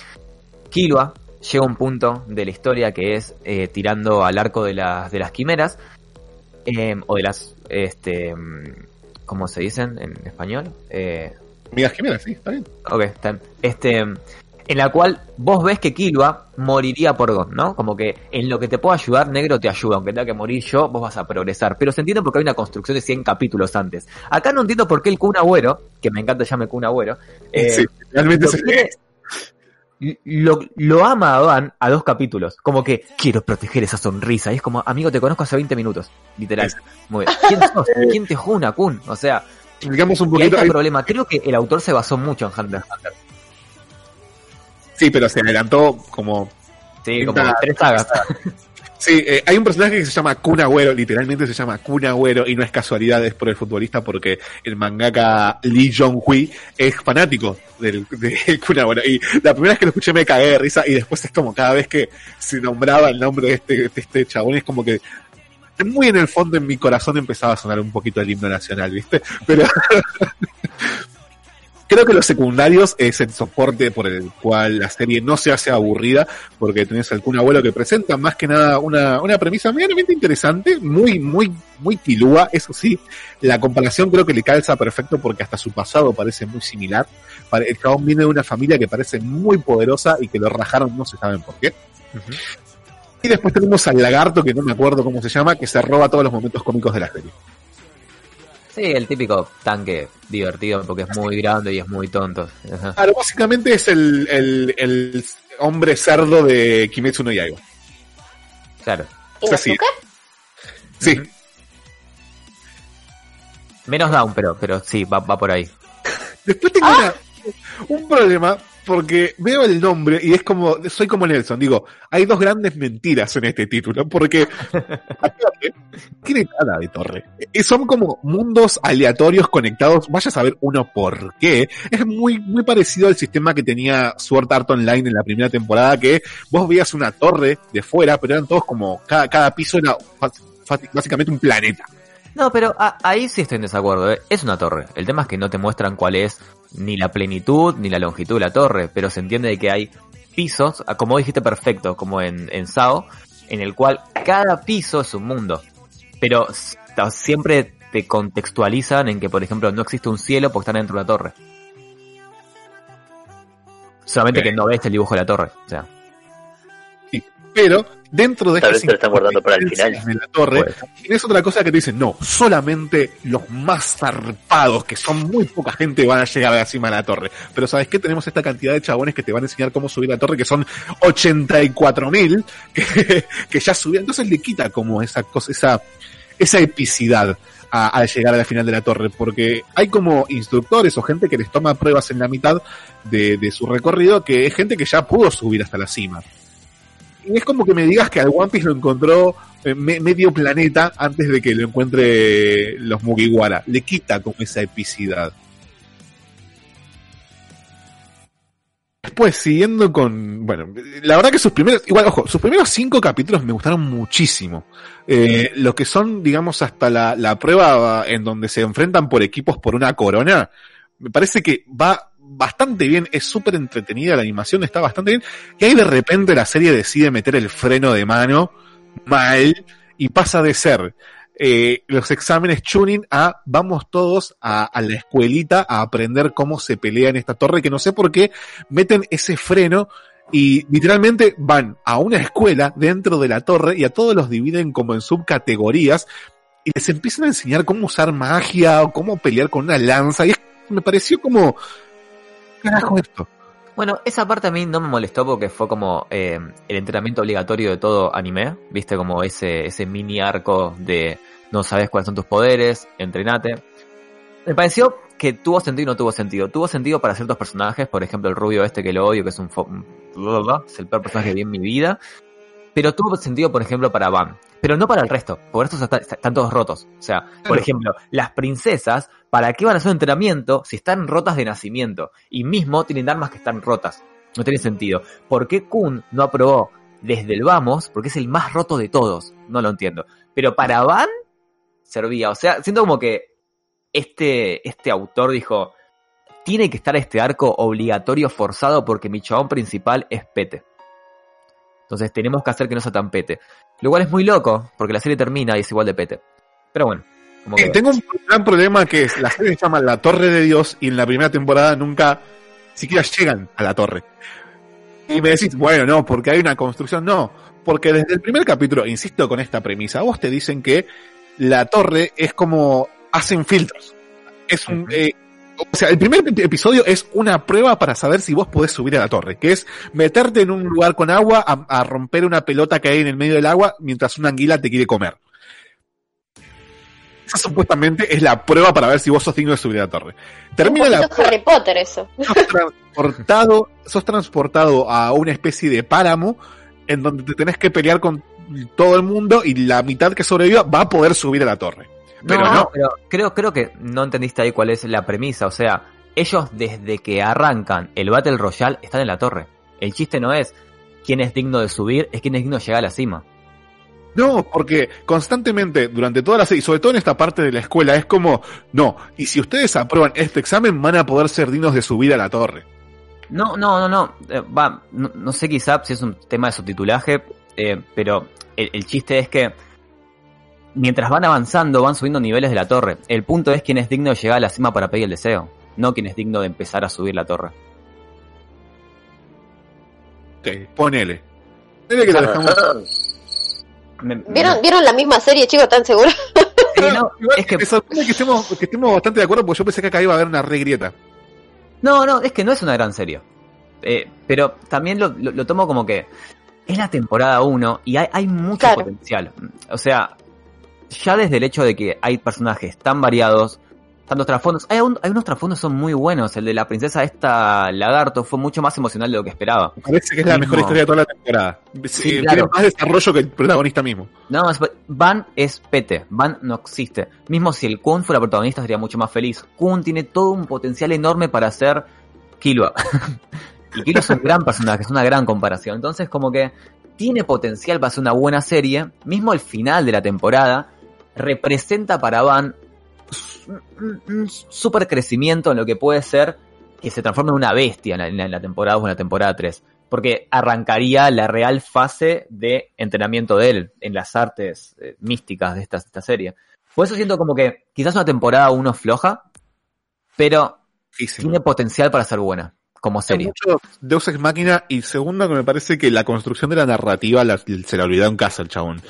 Killua llega un punto de la historia que es eh, tirando al arco de las, de las quimeras, eh, o de las, este, mm, ¿cómo se dicen en español? Eh, Amigas Jiménez, sí, está bien. ok, está bien. Este, en la cual vos ves que Killua moriría por Gon, ¿no? Como que en lo que te puedo ayudar, negro te ayuda, aunque tenga que morir yo, vos vas a progresar. Pero se entiende porque hay una construcción de 100 capítulos antes. Acá no entiendo por qué el Kun Agüero, que me encanta llame Kun Agüero, eh, sí, realmente lo, se- quiere- lo, lo ama a Van a dos capítulos. Como que quiero proteger esa sonrisa. Y es como, amigo, te conozco hace 20 minutos. Literal. Muy bien. ¿Quién sos? ¿Quién te juna, Kun? O sea, Explicamos un poquito. problema. Creo que el autor se basó mucho en Hunter x Hunter. Sí, pero se adelantó como. Sí, como tres sagas. Sí, eh, hay un personaje que se llama Kun Agüero, literalmente se llama Kun Agüero, y no es casualidad, es por el futbolista, porque el mangaka Lee Jong-hui es fanático del, de Kun Agüero. Y la primera vez que lo escuché me cagué de risa, y después es como cada vez que se nombraba el nombre de este, de este chabón, es como que muy en el fondo en mi corazón empezaba a sonar un poquito el himno nacional, ¿viste? Pero creo que los secundarios es el soporte por el cual la serie no se hace aburrida, porque tenés al Kun Abuelo que presenta más que nada una, una premisa medianamente interesante, muy, muy, muy tilúa, eso sí. La comparación creo que le calza perfecto porque hasta su pasado parece muy similar. El chabón viene de una familia que parece muy poderosa y que lo rajaron, no se saben por qué. Y después tenemos al lagarto, que no me acuerdo cómo se llama, que se roba todos los momentos cómicos de la serie. Sí, el típico tanque divertido porque es muy grande y es muy tonto. Claro, básicamente es el, el, el hombre cerdo de Kimetsu no Yaiba. Claro. Es así. ¿Inosuke? Sí. Menos down, pero, pero sí, va, va por ahí. Después tengo una- un problema porque veo el nombre y es como, soy como Nelson, digo, hay dos grandes mentiras en este título, porque tiene nada de torre. Y son como mundos aleatorios conectados, vaya a saber uno por qué. Es muy, muy parecido al sistema que tenía Sword Art Online en la primera temporada, que vos veías una torre de fuera, pero eran todos como, cada, cada piso era básicamente un planeta. No, pero a- ahí sí estoy en desacuerdo. ¿eh? Es una torre. El tema es que no te muestran cuál es ni la plenitud ni la longitud de la torre, pero se entiende de que hay pisos, ah, como dijiste perfecto, como en, en SAO, en el cual cada piso es un mundo. Pero siempre te contextualizan en que, por ejemplo, no existe un cielo porque están dentro de una torre. Solamente que no ves el dibujo de la torre. O sea, Pero dentro de Tal vez lo están guardando para el final. de la torre, puede ser. tienes otra cosa que te dicen, no, solamente los más zarpados, que son muy poca gente, van a llegar a la cima de la torre. Pero ¿sabes qué? Tenemos esta cantidad de chabones que te van a enseñar cómo subir la torre, que son 84.000, que, que ya subieron. Entonces le quita como esa cosa, esa, esa epicidad al llegar a la final de la torre, porque hay como instructores o gente que les toma pruebas en la mitad de, de su recorrido, que es gente que ya pudo subir hasta la cima. Y es como que me digas que al One Piece lo encontró eh, me- medio planeta antes de que lo encuentre los Mugiwara. Le quita como esa epicidad. Después, siguiendo con. Bueno, la verdad que sus primeros. Igual, ojo, sus primeros cinco capítulos me gustaron muchísimo. Eh, lo que son, digamos, hasta la, la prueba en donde se enfrentan por equipos por una corona. Me parece que va bastante bien, es súper entretenida, la animación está bastante bien. Y ahí de repente la serie decide meter el freno de mano mal y pasa de ser eh, los exámenes tuning a vamos todos a, a la escuelita a aprender cómo se pelea en esta torre, que no sé por qué meten ese freno y literalmente van a una escuela dentro de la torre y a todos los dividen como en subcategorías y les empiezan a enseñar cómo usar magia o cómo pelear con una lanza y me pareció como carajo esto. Bueno, esa parte a mí no me molestó porque fue como eh, el entrenamiento obligatorio de todo anime, viste como ese, ese mini arco de no sabes cuáles son tus poderes, entrenate. Me pareció que tuvo sentido y no tuvo sentido. Tuvo sentido para ciertos personajes, por ejemplo el rubio este que lo odio, que es un... fo- es el peor personaje que vi en mi vida. Pero tuvo sentido, por ejemplo, para Van. Pero no para el resto, por estos está- están todos rotos. O sea, por ejemplo, las princesas, ¿para qué van a hacer un entrenamiento si están rotas de nacimiento? Y mismo tienen armas que están rotas. No tiene sentido. ¿Por qué Kun no aprobó desde el vamos? Porque es el más roto de todos. No lo entiendo. Pero para Van, servía. O sea, siento como que este, este autor dijo, tiene que estar este arco obligatorio forzado porque mi chabón principal es Pete. Entonces tenemos que hacer que no sea tan Pete. Lo cual es muy loco, porque la serie termina y es igual de Pete. Pero bueno, como Eh, tengo un gran problema que es, la serie se llama La Torre de Dios y en la primera temporada nunca siquiera llegan a la torre. Y me decís, bueno, no, porque hay una construcción. No, porque desde el primer capítulo, insisto con esta premisa, vos te dicen que la torre es como hacen filtros. Es un, eh, o sea, el primer ep- episodio es una prueba para saber si vos podés subir a la torre, que es meterte en un lugar con agua a, a romper una pelota que hay en el medio del agua mientras una anguila te quiere comer. Esa supuestamente es la prueba para ver si vos sos digno de subir a la torre. Termina un la Harry Potter eso. sos transportado, sos transportado a una especie de páramo en donde te tenés que pelear con todo el mundo y la mitad que sobreviva va a poder subir a la torre. Pero no, pero creo, creo que no entendiste ahí cuál es la premisa. O sea, ellos desde que arrancan el Battle Royale están en la torre. El chiste no es quién es digno de subir, es quién es digno de llegar a la cima. no, porque constantemente durante toda la serie, y sobre todo en esta parte de la escuela, es como, no, y si ustedes aprueban este examen van a poder ser dignos de subir a la torre. No, no, no, no. Eh, va, no, no sé quizá si es un tema de subtitulaje, eh, pero el, el chiste es que mientras van avanzando van subiendo niveles de la torre. El punto es quién es digno de llegar a la cima para pedir el deseo, no quién es digno de empezar a subir la torre. Ok, ponele. Ponele que lo dejamos. Me- ¿Vieron, ¿Vieron la misma serie, chicos? ¿Tan seguros? Sí, no, Igual es que- me sorprende que estemos, que estemos bastante de acuerdo porque yo pensé que acá iba a haber una regrieta. No, no, es que no es una gran serie. Eh, pero también lo, lo- lo tomo como que es la temporada 1 y hay, hay mucho Claro. potencial. O sea, ya desde el hecho de que hay personajes tan variados, tantos trasfondos, hay, un- hay unos trasfondos que son muy buenos. El de la princesa esta lagarto fue mucho más emocional de lo que esperaba. Me parece que es la Mismo. mejor historia de toda la temporada. Sí, Tiene claro. más desarrollo que el protagonista mismo. Nada más, Van es pete, Van no existe. Mismo si el Kun fuera protagonista sería mucho más feliz. Kun tiene todo un potencial enorme para ser Killua. y Killua es un gran personaje, es una gran comparación. Entonces como que tiene potencial para ser una buena serie. Mismo el final de la temporada representa para Van un- super crecimiento en lo que puede ser que se transforme en una bestia en la, en temporada 2 o en la temporada 3 porque arrancaría la real fase de entrenamiento de él en las artes eh, místicas de esta, esta serie. Por eso siento como que quizás una temporada uno floja, pero tiene potencial para ser buena como Hay serie. mucho Deus Ex Máquina y segundo que me parece que la construcción de la narrativa la- se la olvidó en casa el chabón.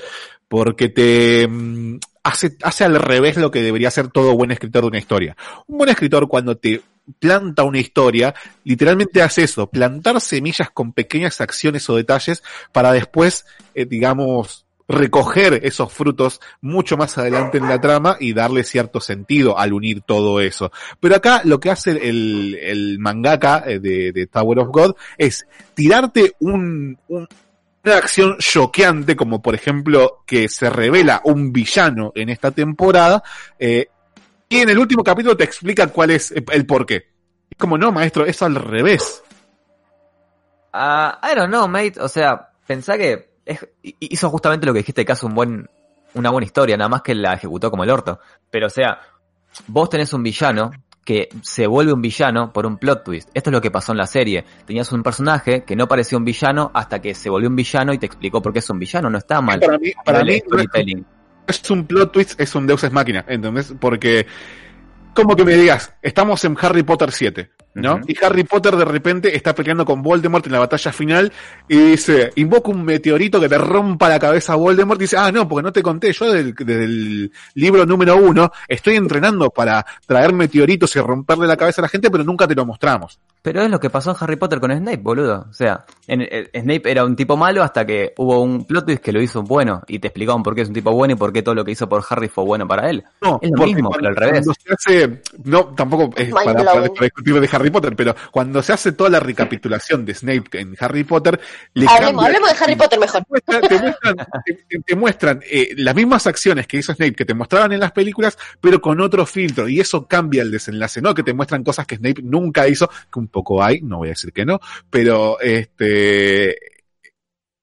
Porque te mm, hace, hace al revés lo que debería ser todo buen escritor de una historia. Un buen escritor cuando te planta una historia, literalmente hace eso, plantar semillas con pequeñas acciones o detalles para después, eh, digamos, recoger esos frutos mucho más adelante en la trama y darle cierto sentido al unir todo eso. Pero acá lo que hace el, el mangaka eh, de, de Tower of God es tirarte un, un- acción choqueante, como por ejemplo que se revela un villano en esta temporada, eh, y en el último capítulo te explica cuál es el, el por qué. Es como, no, maestro, es al revés. Ah, I don't know, mate. O sea, pensá que hizo justamente lo que dijiste, que hace un buen, una buena historia, nada más que la ejecutó como el orto. Pero o sea, vos tenés un villano que se vuelve un villano por un plot twist. Esto es lo que pasó en la serie. Tenías un personaje que no parecía un villano hasta que se volvió un villano y te explicó por qué es un villano. No está mal. Para mí, para mí es, storytelling. es un plot twist, es un Deus Ex Máquina, ¿entendés? Porque, como que me digas, estamos en Harry Potter 7, ¿no? Y Harry Potter de repente está peleando con Voldemort en la batalla final y dice, invoca un meteorito que te rompa la cabeza a Voldemort y dice, ah, no, porque no te conté, yo del, del libro número uno estoy entrenando para traer meteoritos y romperle la cabeza a la gente, pero nunca te lo mostramos. Pero es lo que pasó en Harry Potter con Snape, boludo. O sea, en, eh, Snape era un tipo malo hasta que hubo un plot twist que lo hizo bueno y te explicaban por qué es un tipo bueno y por qué todo lo que hizo por Harry fue bueno para él. No, Es lo mismo, cuando- pero al revés. cuando se hace, no, tampoco es para discutir de Harry Potter, pero cuando se hace toda la recapitulación de Snape en Harry Potter, le Hablemos, de Harry Potter mejor. te muestran, te muestran, te- te muestran, eh, las mismas acciones que hizo Snape que te mostraban en las películas, pero con otro filtro, y eso cambia el desenlace, ¿no? Que te muestran cosas que Snape nunca hizo, que un poco hay, no voy a decir que no, pero este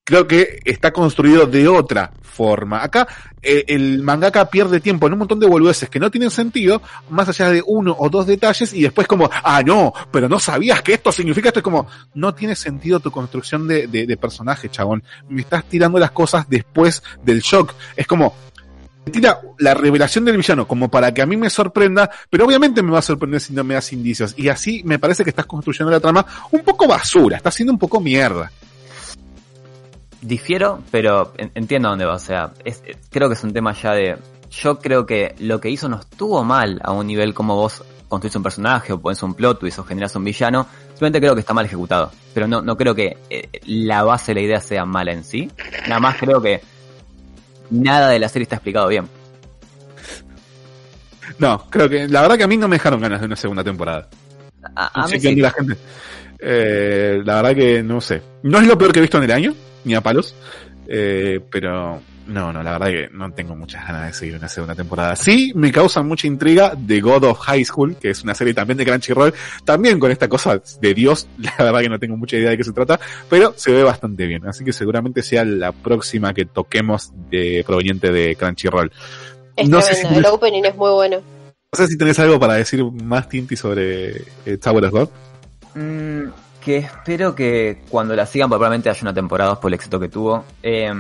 creo que está construido de otra forma. Acá eh, el mangaka pierde tiempo en un montón de boludeces que no tienen sentido, más allá de uno o dos detalles, y después como, ah, no, pero no sabías que esto significa esto, es como, no tiene sentido tu construcción de, de, de personaje, chabón. Me estás tirando las cosas después del shock. Es como, tira la revelación del villano como para que a mí me sorprenda, pero obviamente me va a sorprender si no me das indicios. Y así me parece que estás construyendo la trama un poco basura, está siendo un poco mierda. Difiero, pero en- entiendo a dónde va. O sea, es- es- creo que es un tema ya de. Yo creo que lo que hizo no estuvo mal a un nivel como vos construís un personaje o pones un plot twist o generas un villano. Simplemente creo que está mal ejecutado. Pero no, no creo que eh, la base de la idea sea mala en sí. Nada más creo que nada de la serie está explicado bien. No, creo que la verdad que a mí no me dejaron ganas de una segunda temporada. A, a No sé mí qué sí. onda la gente. Eh, la verdad que no sé. No es lo peor que he visto en el año, ni a palos. Eh, pero no, no, la verdad que no tengo muchas ganas de seguir una segunda temporada. Sí, me causa mucha intriga The God of High School, que es una serie también de Crunchyroll, también con esta cosa de Dios, la verdad que no tengo mucha idea de qué se trata, pero se ve bastante bien, así que seguramente sea la próxima que toquemos de, proveniente de Crunchyroll. Es No sé si- el opening es muy bueno. No sé si tenés algo para decir más, Tinti, sobre eh, Tower of God. Mm, que espero que cuando la sigan, probablemente haya una temporada 2 por el éxito que tuvo, eh,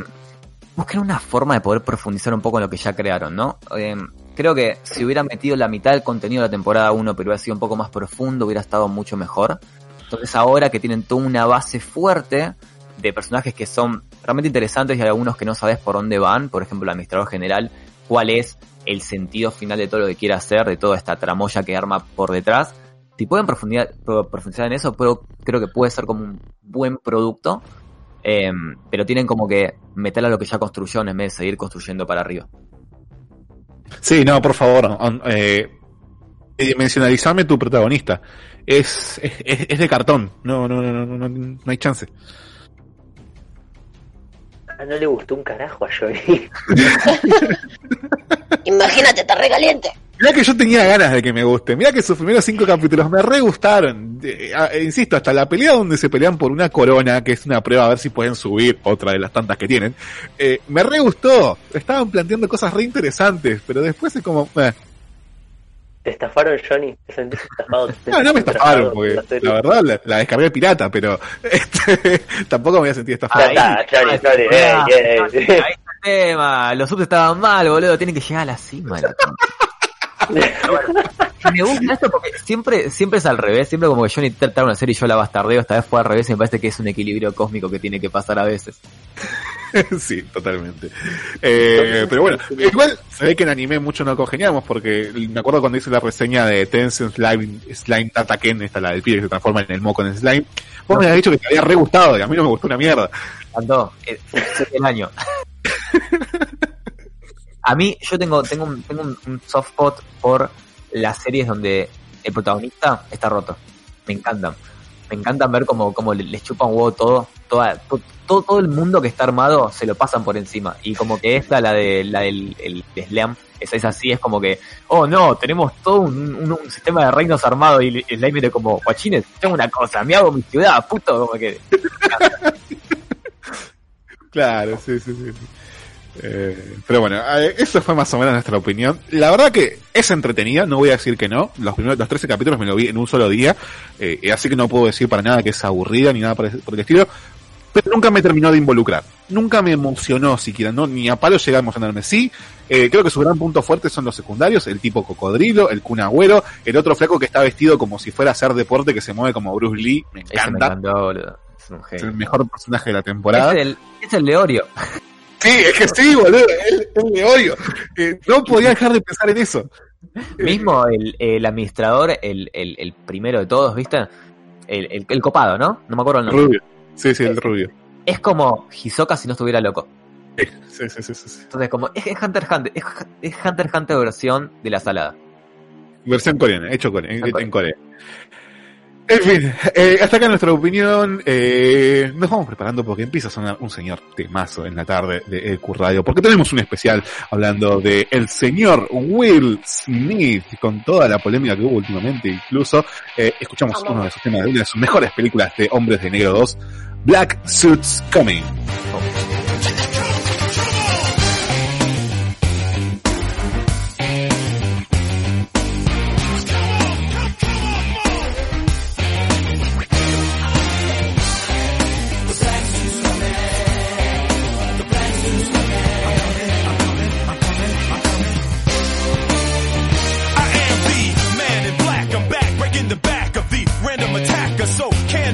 busquen una forma de poder profundizar un poco en lo que ya crearon, ¿no? Eh, creo que si hubieran metido la mitad del contenido de la temporada 1, pero hubiera sido un poco más profundo, hubiera estado mucho mejor. Entonces ahora que tienen toda una base fuerte de personajes que son realmente interesantes y algunos que no sabes por dónde van, por ejemplo el administrador general, cuál es el sentido final de todo lo que quiere hacer, de toda esta tramoya que arma por detrás. Si pueden profundizar, pro- profundizar en eso, pero creo que puede ser como un buen producto. eh, pero tienen como que meter a lo que ya construyó en vez de seguir construyendo para arriba. Sí, no, por favor, on- eh, dimensionalizame tu protagonista. Es, es, es- es de cartón, no, no, no, no, no, no hay chance. Ah, no le gustó un carajo a Johnny. Imagínate, está recaliente. Mirá que yo tenía ganas de que me guste. Mirá que sus primeros cinco capítulos me re gustaron. Eh, insisto, hasta la pelea donde se pelean por una corona, que es una prueba a ver si pueden subir, otra de las tantas que tienen, eh, me re gustó. Estaban planteando cosas re interesantes, pero después es como... eh. Te estafaron, Johnny. Te sentís estafado. te No, no me estafaron, porque por la verdad la, la descargué pirata, pero este, tampoco me voy a sentir Ya estafado. está, Johnny, Johnny, eh, Ah, eh, Ahí está el tema. Los subs estaban mal, boludo. Tienen que llegar a la cima. La me gusta esto porque siempre, siempre es al revés. Siempre como que Johnny trata una serie y yo la bastardeo. Esta vez fue al revés y me parece que es un equilibrio cósmico que tiene que pasar a veces. sí, totalmente. Eh, pero bueno, igual se ve que en anime mucho no congeniamos porque me acuerdo cuando hice la reseña de Tencent Slime, Slime Tataken, esta la del pibe que se transforma en el moco en slime. Vos me habías dicho que te había re gustado y a mí no me gustó una mierda. Andó, eh, el año. A mí, yo tengo, tengo, un, tengo un, soft spot por las series donde el protagonista está roto. Me encantan. Me encantan ver cómo, cómo le- les chupa un huevo todo, toda, to- todo, todo el mundo que está armado se lo pasan por encima. Y como que esta, la de la del el Slam, esa es así, es como que, oh no, tenemos todo un, sistema de reinos armado y Slime viene como, guachines, tengo una cosa, me hago mi ciudad, puto, como que Claro, sí, sí, sí. Eh, pero bueno, eh, eso fue más o menos nuestra opinión. La verdad que es entretenida, no voy a decir que no. Los primeros, los 13 capítulos me lo vi en un solo día, eh, así que no puedo decir para nada que es aburrida ni nada por el por el estilo. Pero nunca me terminó de involucrar. Nunca me emocionó siquiera, no, ni a palo llega a emocionarme. Sí, eh, creo que su gran punto fuerte son los secundarios, el tipo cocodrilo, el Kun Agüero, el otro flaco que está vestido como si fuera a hacer deporte que se mueve como Bruce Lee, me ese me encanta. encantó. Es un Es el mejor personaje de la temporada. Es el, es el Leorio. Sí, es que sí, boludo, es, es de odio. Eh, no podía dejar de pensar en eso. Mismo el, el administrador, el, el, el primero de todos, ¿viste? El, copado, ¿no? No me acuerdo el nombre. Rubio. Sí, sí, el rubio. Es como Hisoka si no estuviera loco. Sí, sí, sí, sí, sí. Entonces, como, es, Hunter Hunter, es, es Hunter Hunter versión de la salada. Versión coreana, hecho Corea, en, En Corea. En fin, eh, hasta acá nuestra opinión. Eh, nos vamos preparando porque empieza a sonar un señor temazo en la tarde de EQ Radio. Porque tenemos un especial hablando de el señor Will Smith con toda la polémica que hubo últimamente. Incluso eh, escuchamos uno de sus temas de una de sus mejores películas de Hombres de Negro 2, Black Suits Coming. I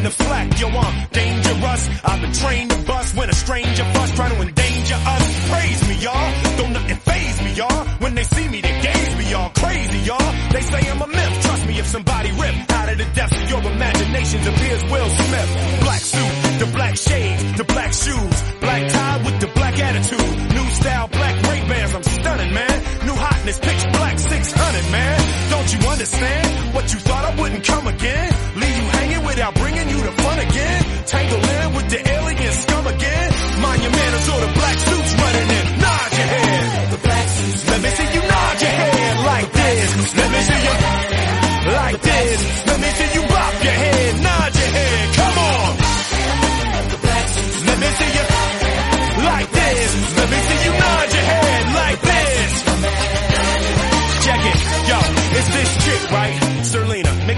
the slack, yo, I'm dangerous. I've been trained to bust when a stranger fuss trying to endanger us. Praise me, y'all. Don't nothing phase me, y'all. When they see me, they gaze me, y'all. Crazy, y'all. They say I'm a myth. Trust me, if somebody ripped out of the depths of your imaginations appears Will Smith. Black suit, the black shades, the black shoes, black tie with the black attitude. New style, black Ray Bans. I'm stunning, man. New hotness, pitch black 600, man. Don't you understand? What you thought I wouldn't come again?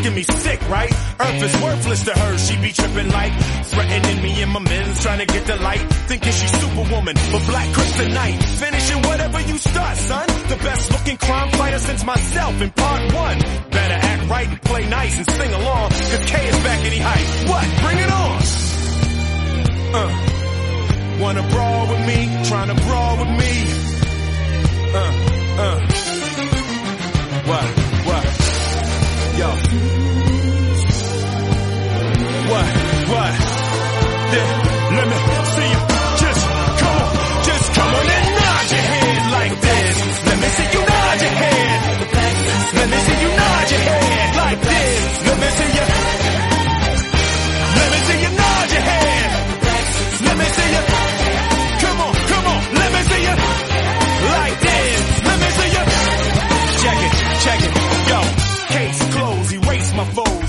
Making me sick, right? Earth is worthless to her, she be tripping like threatening me and my men's trying to get the light, thinking she's superwoman, but black kryptonite, finishing whatever you start, son. The best looking crime fighter since myself in part one. Better act right and play nice and sing along, cause K is back any height. What? Bring it on! Uh. Wanna brawl with me? Tryna brawl with me? Uh. Uh. What? What? Yo. What? What? Then let me see you. Just come on. Just come on and nod your head like this. Let me see you nod your head. Let me see you nod your head like this. Let me see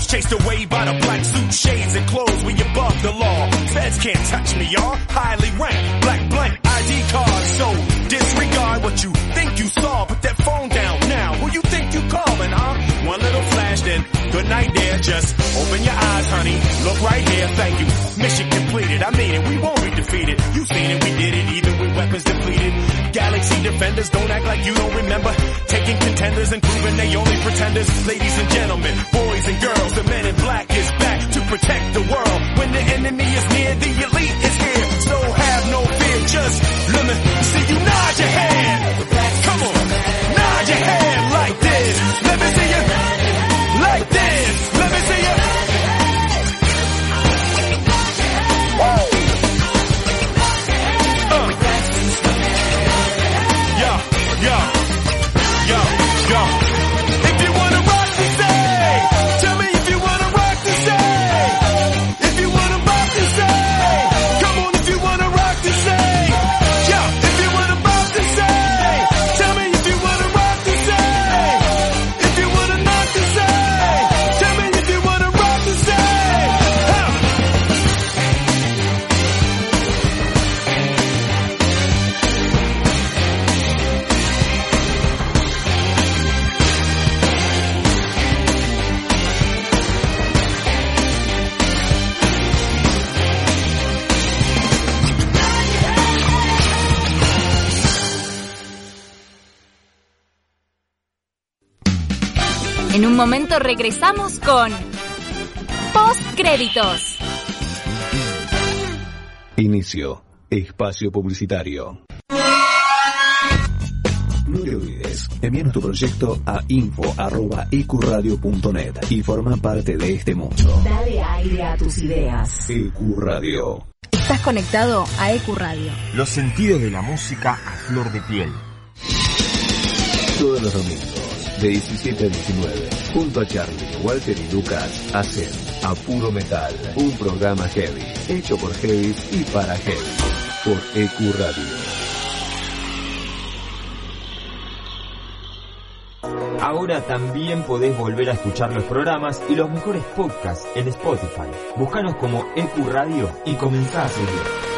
Chased away by the black suit shades and clothes. We above the law. Feds can't touch me, y'all. Highly ranked. Black blank ID card. So disregard what you think you saw. Put that phone down now. Who you think you calling, huh? One little good night there. Just open your eyes, honey. Look right here. Thank you. Mission completed. I mean it. We won't be defeated. You seen it. We did it. Even with weapons depleted. Galaxy defenders don't act like you don't remember. Taking contenders and proving they only pretenders. Ladies and gentlemen, boys and girls, the men in black is back to protect the world. When the enemy is near, the elite is here. So have no fear. Just let me see you nod your head. Regresamos con Postcréditos. Inicio. Espacio publicitario. No te olvides, envíanos tu proyecto a info.ecuradio.net y forma parte de este mundo. Dale aire a tus ideas. Ecuradio. Estás conectado a EQ Radio. Los sentidos de la música a flor de piel. Todos los domingos, de 17 a 19, junto a Charlie, Walter y Lucas, hacen A Puro Metal, un programa heavy, hecho por heavy y para heavy, por EQ Radio. Ahora también podés volver a escuchar los programas y los mejores podcasts en Spotify. Búscanos como EQ Radio y comenzá a seguir.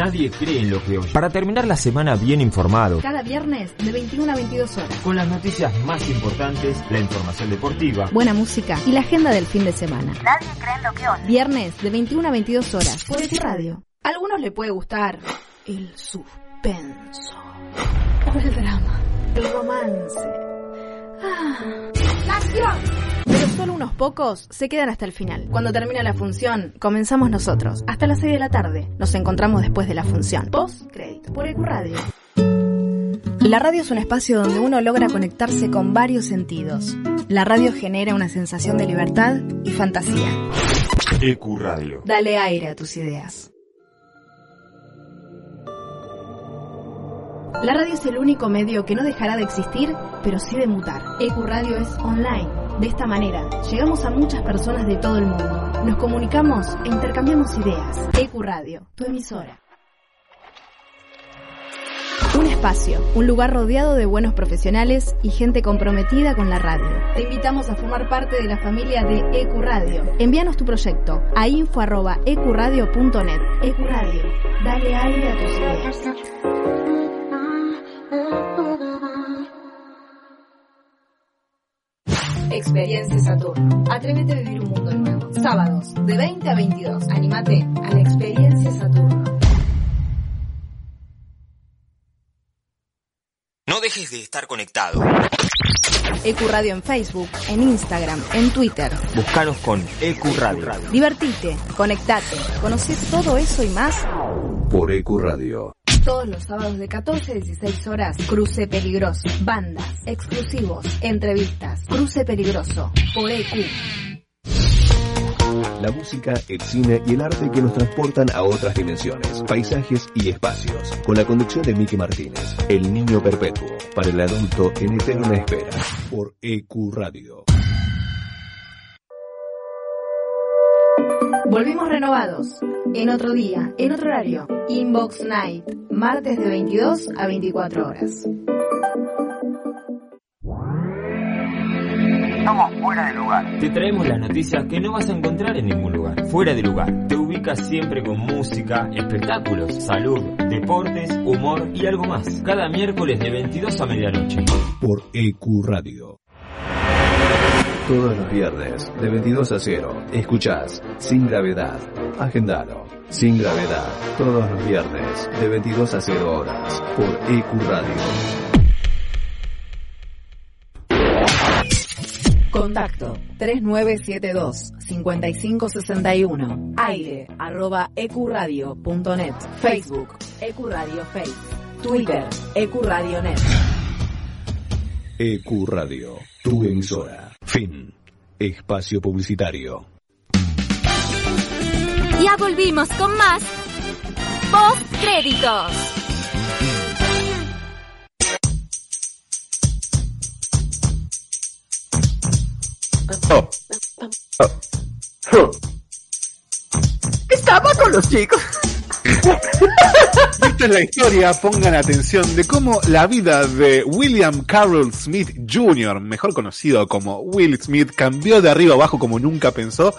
Nadie cree en lo que oye. Para terminar la semana bien informado, Cada viernes de 21 a 22 horas. con las noticias más importantes, la información deportiva, Buena música y la agenda del fin de semana. Nadie cree en lo que oye. Viernes de 21 a 22 horas. Por EQ Radio. A algunos le puede gustar el suspenso. O el drama. El romance. Pero solo unos pocos se quedan hasta el final. Cuando termina la función, comenzamos nosotros. Hasta las 6 de la tarde. Nos encontramos después de la función. Post crédito. Por EQ Radio. La radio es un espacio donde uno logra conectarse con varios sentidos. La radio genera una sensación de libertad y fantasía. EQ Radio. Dale aire a tus ideas. La radio es el único medio que no dejará de existir, pero sí de mutar. EQ Radio es online. De esta manera, llegamos a muchas personas de todo el mundo. Nos comunicamos e intercambiamos ideas. EQ Radio, tu emisora. Un espacio, un lugar rodeado de buenos profesionales y gente comprometida con la radio. Te invitamos a formar parte de la familia de EQ Radio. Envíanos tu proyecto a info.ecuradio.net. EQ Radio, dale aire a tus ideas. Experiencia Saturno. Atrévete a vivir un mundo nuevo. Sábados, de 20 a 22. Anímate a la Experiencia Saturno. No dejes de estar conectado. EQ Radio en Facebook, en Instagram, en Twitter. Búscanos con EQ Radio. Divertite, conectate, conoce todo eso y más por EQ Radio. Todos los sábados de 14 a 16 horas, Cruce Peligroso. Bandas, exclusivos, entrevistas. Cruce Peligroso, por EQ. La música, el cine y el arte que nos transportan a otras dimensiones, paisajes y espacios. Con la conducción de Miki Martínez, El Niño Perpetuo, para el adulto en eterna espera, por EQ Radio. Volvimos renovados. En otro día, en otro horario. Inbox Night. Martes de 22 a 24 horas. Estamos fuera de lugar. Te traemos las noticias que no vas a encontrar en ningún lugar. Fuera de lugar. Te ubicas siempre con música, espectáculos, salud, deportes, humor y algo más. Cada miércoles de 22 a medianoche. por EQ Radio. Todos los viernes, de 22 a 0, escuchás Sin Gravedad. Agendalo. Sin Gravedad. Todos los viernes, de 22 a 0 horas, por EQ Radio. Contacto 3972-5561. Aire arroba ecuradio.net. Facebook Ecuradio Face. Twitter Ecuradio.net. EQ Radio, tu emisora. Fin. Espacio publicitario. Ya volvimos con más post créditos. Estaba con los chicos. Esta es la historia, pongan atención, de cómo la vida de William Carroll Smith Jr., mejor conocido como Will Smith, cambió de arriba abajo como nunca pensó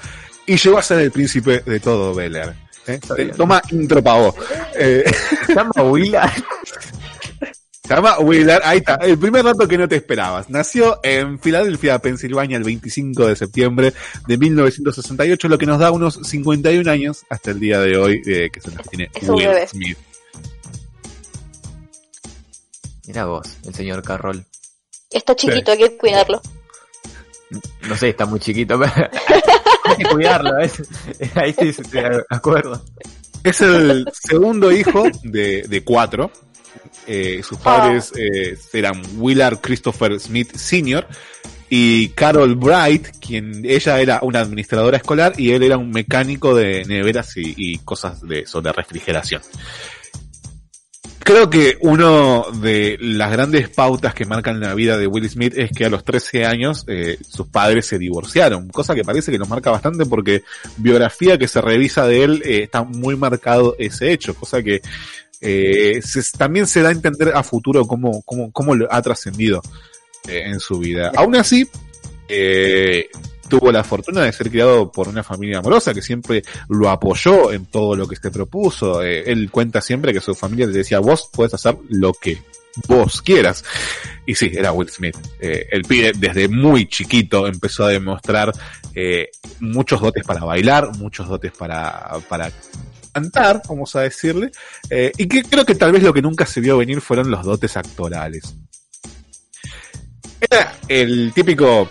y llegó a ser el príncipe de todo Bel Air. ¿eh? Toma intro pa' vos. Eh, Se llama Willard. Se llama Willard, ahí está, el primer dato que no te esperabas. Nació en Filadelfia, Pensilvania, el 25 de septiembre de 1968, lo que nos da unos 51 años hasta el día de hoy eh, que se nos tiene Es Will bebé. Smith. Mira vos, el señor Carroll. Está chiquito, hay que cuidarlo. No sé, está muy chiquito, pero hay que cuidarlo, ¿ves? Ahí sí se te acuerdo. Es el segundo hijo de, de cuatro. Eh, sus padres eh, eran Willard Christopher Smith Sr. y Carol Bright, quien ella era una administradora escolar y él era un mecánico de neveras y, y cosas de eso, de refrigeración. Creo que uno de las grandes pautas que marcan la vida de Will Smith es que a los 13 años eh, sus padres se divorciaron, cosa que parece que nos marca bastante porque biografía que se revisa de él eh, está muy marcado ese hecho, cosa que eh, también se da a entender a futuro cómo, cómo, cómo lo ha trascendido eh, en su vida. Aún así, eh, tuvo la fortuna de ser criado por una familia amorosa que siempre lo apoyó en todo lo que se propuso. Él cuenta siempre que su familia le decía, vos puedes hacer lo que vos quieras. Y sí, era Will Smith. Eh, el pibe desde muy chiquito empezó a demostrar muchos dotes para bailar, muchos dotes para, para cantar, vamos a decirle, eh, y que creo que tal vez lo que nunca se vio venir fueron los dotes actorales. Era el típico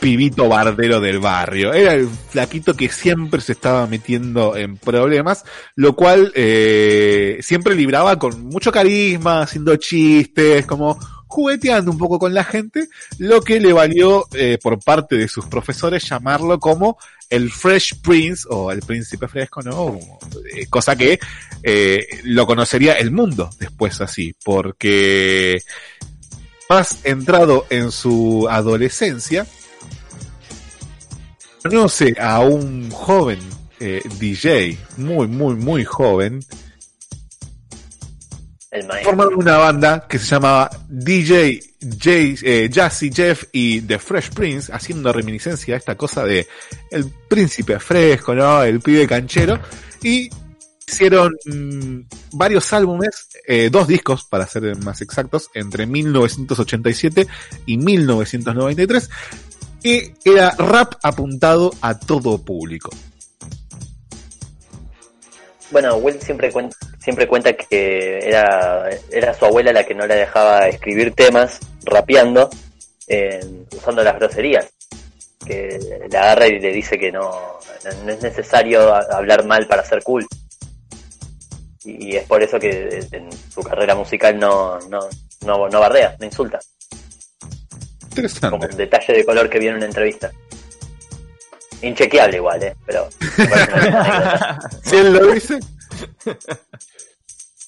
pibito bardero del barrio. Era el flaquito que siempre se estaba metiendo en problemas, lo cual eh, siempre libraba con mucho carisma, haciendo chistes, como jugueteando un poco con la gente, lo que le valió eh, por parte de sus profesores llamarlo como el Fresh Prince o el príncipe fresco, ¿no? Eh, cosa que eh, lo conocería el mundo después así, porque más entrado en su adolescencia, conoce a un joven DJ, muy, muy, muy joven, Formaron una banda que se llamaba DJ Jay, eh, Jazzy Jeff y The Fresh Prince, haciendo reminiscencia a esta cosa de el príncipe fresco, ¿no? El pibe canchero. Y hicieron mm, varios álbumes, eh, dos discos para ser más exactos, entre 1987 y 1993. Y era rap apuntado a todo público. Bueno, Will siempre cuenta, siempre cuenta que era, era su abuela la que no le dejaba escribir temas rapeando eh, usando las groserías. Que le agarra y le dice que no, no es necesario hablar mal para ser cool. Y es por eso que en su carrera musical no, no, no, no bardea, no insulta. Interesante. Como un detalle de color que vi en una entrevista. Inchequeable igual, ¿eh? Pero... él lo dice.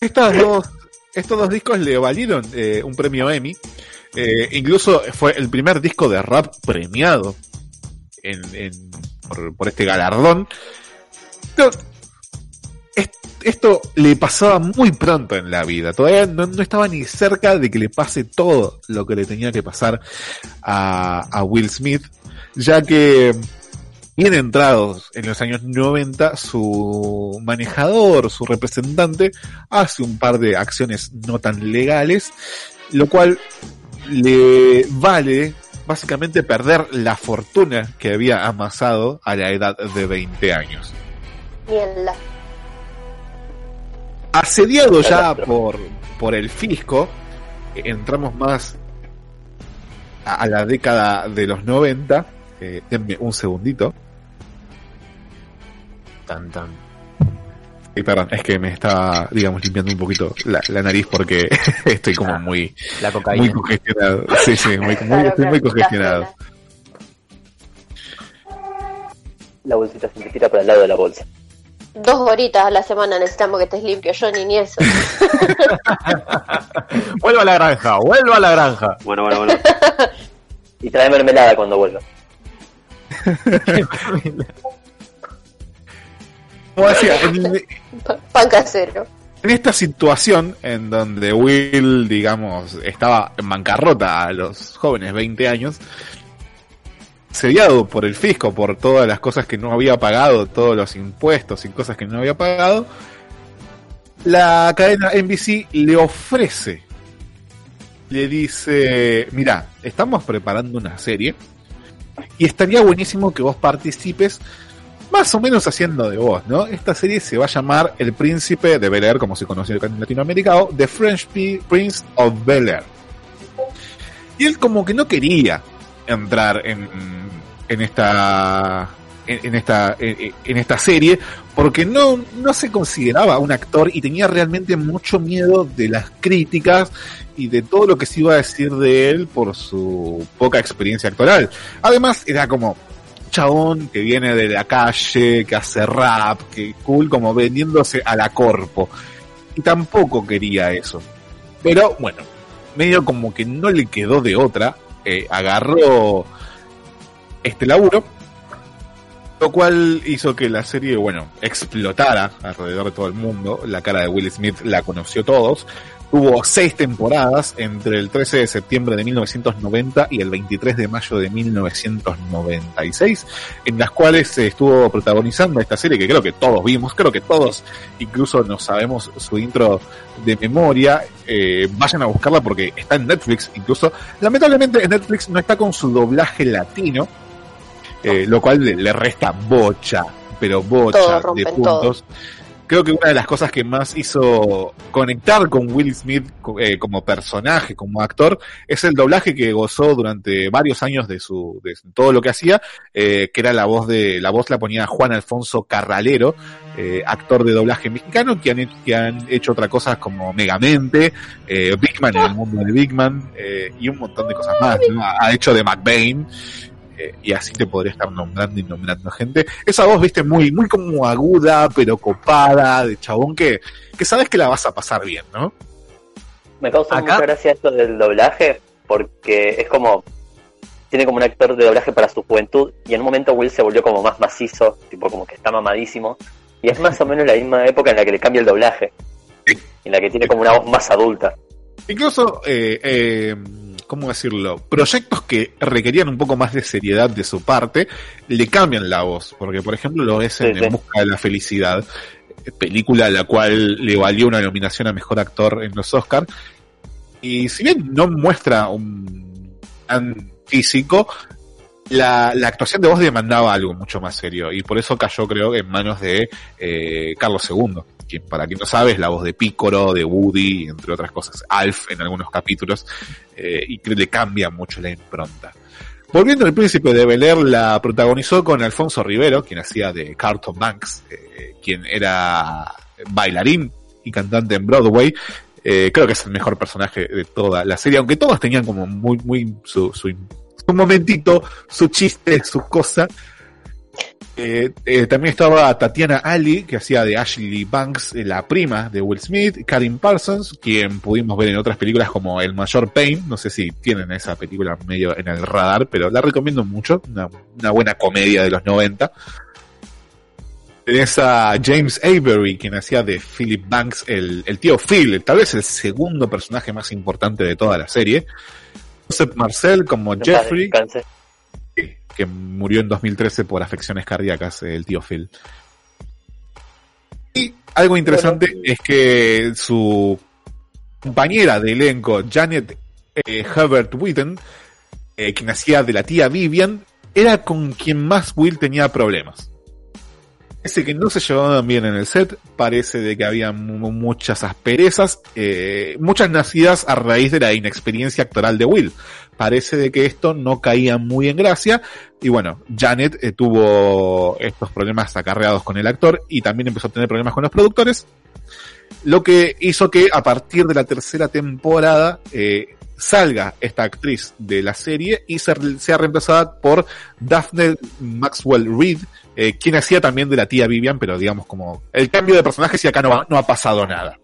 Estas dos, estos dos discos le valieron eh, un premio Emmy. Eh, incluso fue el primer disco de rap premiado en, en- por, este galardón. Pero es- esto le pasaba muy pronto en la vida. Todavía no, no estaba ni cerca de que le pase todo lo que le tenía que pasar a, a Will Smith, ya que bien entrados en los años 90, su manejador, su representante, hace un par de acciones no tan legales, lo cual le vale básicamente perder la fortuna que había amasado a la edad de 20 años. Mierda. Asediado ya por, por el fisco, entramos más a, a la década de los 90. Eh, denme un segundito. Tan, tan. Sí, perdón, es que me estaba, digamos, limpiando un poquito la, la nariz porque estoy como muy, La muy congestionado. Sí, sí, muy, muy- Claro, estoy muy congestionado. La bolsita se te tira para el lado de la bolsa. Dos horitas a la semana necesitamos que estés limpio, yo ni ni eso. Vuelva a la granja, vuelva a la granja. Bueno, bueno, bueno. y trae mermelada cuando vuelva. Como decía, en, Pa- Pan casero. en esta situación en donde Will, digamos, estaba en bancarrota a los jóvenes 20 años, sediado por el fisco, por todas las cosas que no había pagado, todos los impuestos y cosas que no había pagado, la cadena NBC le ofrece, le dice, mira, estamos preparando una serie y estaría buenísimo que vos participes más o menos haciendo de vos, ¿no? Esta serie se va a llamar El Príncipe de Bel Air, como se conoce en Latinoamérica, o The French Prince of Bel Air. Y él como que no quería entrar en, en esta en, esta en esta serie porque no no se consideraba un actor y tenía realmente mucho miedo de las críticas y de todo lo que se iba a decir de él por su poca experiencia actoral. Además era como chabón que viene de la calle, que hace rap, que cool como vendiéndose a la corpo. Y tampoco quería eso. Pero bueno, medio como que no le quedó de otra, eh, agarró este laburo, lo cual hizo que la serie, bueno, explotara alrededor de todo el mundo. La cara de Will Smith la conoció todos. Tuvo seis temporadas entre el 13 de septiembre de 1990 y el 23 de mayo de 1996, en las cuales se estuvo protagonizando esta serie que creo que todos vimos, creo que todos incluso nos sabemos su intro de memoria. Eh, vayan a buscarla porque está en Netflix incluso. Lamentablemente en Netflix no está con su doblaje latino, eh, lo cual le, le resta bocha, pero bocha de puntos. Creo que una de las cosas que más hizo conectar con Will Smith eh, como personaje, como actor, es el doblaje que gozó durante varios años de su, de todo lo que hacía, eh, que era la voz de, la voz la ponía Juan Alfonso Carralero, eh, actor de doblaje mexicano, que han, que han hecho otras cosas como Megamente, eh, Big Man en el mundo de Big Man, y un montón de cosas más, ¿no? Ha hecho de McBain, eh, y así te podría estar nombrando y nombrando gente. Esa voz, viste, muy, muy como aguda, pero copada, de chabón que, que sabes que la vas a pasar bien, ¿no? Me causa Acá- mucha gracia esto del doblaje, porque es como. Tiene como un actor de doblaje para su juventud, y en un momento Will se volvió como más macizo, tipo como que está mamadísimo, y es más o menos la misma época en la que le cambia el doblaje, en la que tiene como una voz más adulta. Incluso, eh, eh, ¿cómo decirlo? Proyectos que requerían un poco más de seriedad de su parte, le cambian la voz, porque por ejemplo lo ves en, Sí, sí. En Busca de la Felicidad, película a la cual le valió una nominación a Mejor Actor en los Oscars, y si bien no muestra un gran físico, la, la actuación de voz demandaba algo mucho más serio, y por eso cayó creo en manos de eh, Carlos II, para quien no sabe es la voz de Pícoro, de Woody, entre otras cosas, Alf en algunos capítulos, eh, y que le cambia mucho la impronta. Volviendo al príncipe de Bel Air, la protagonizó con Alfonso Rivero, quien hacía de Carlton Banks, eh, quien era bailarín y cantante en Broadway. Eh, creo que es el mejor personaje de toda la serie, aunque todos tenían como muy, muy su, su, su momentito, su chiste, su cosa. Eh, eh, también estaba Tatiana Ali, que hacía de Ashley Banks, eh, la prima de Will Smith, Karin Parsons, quien pudimos ver en otras películas como El Mayor Pain, no sé si tienen esa película medio en el radar, pero la recomiendo mucho, una, una buena comedia de los 90. Tenés a James Avery, quien hacía de Philip Banks, el, el tío Phil, tal vez el segundo personaje más importante de toda la serie. Joseph Marcel como Jeffrey, que murió en 2013 por afecciones cardíacas, el tío Phil. Y algo interesante es que su compañera de elenco, Janet eh, Herbert Witten, eh, quien hacía de la tía Vivian, era con quien más Will tenía problemas. Parece que no se llevaban bien en el set, parece de que había mu- muchas asperezas, eh, muchas nacidas a raíz de la inexperiencia actoral de Will. Parece de que esto no caía muy en gracia, y bueno, Janet eh, tuvo estos problemas acarreados con el actor y también empezó a tener problemas con los productores, lo que hizo que a partir de la tercera temporada eh, salga esta actriz de la serie y sea reemplazada por Daphne Maxwell Reed, eh, quien hacía también de la tía Vivian, pero digamos como el cambio de personaje si acá no, va- no ha pasado nada.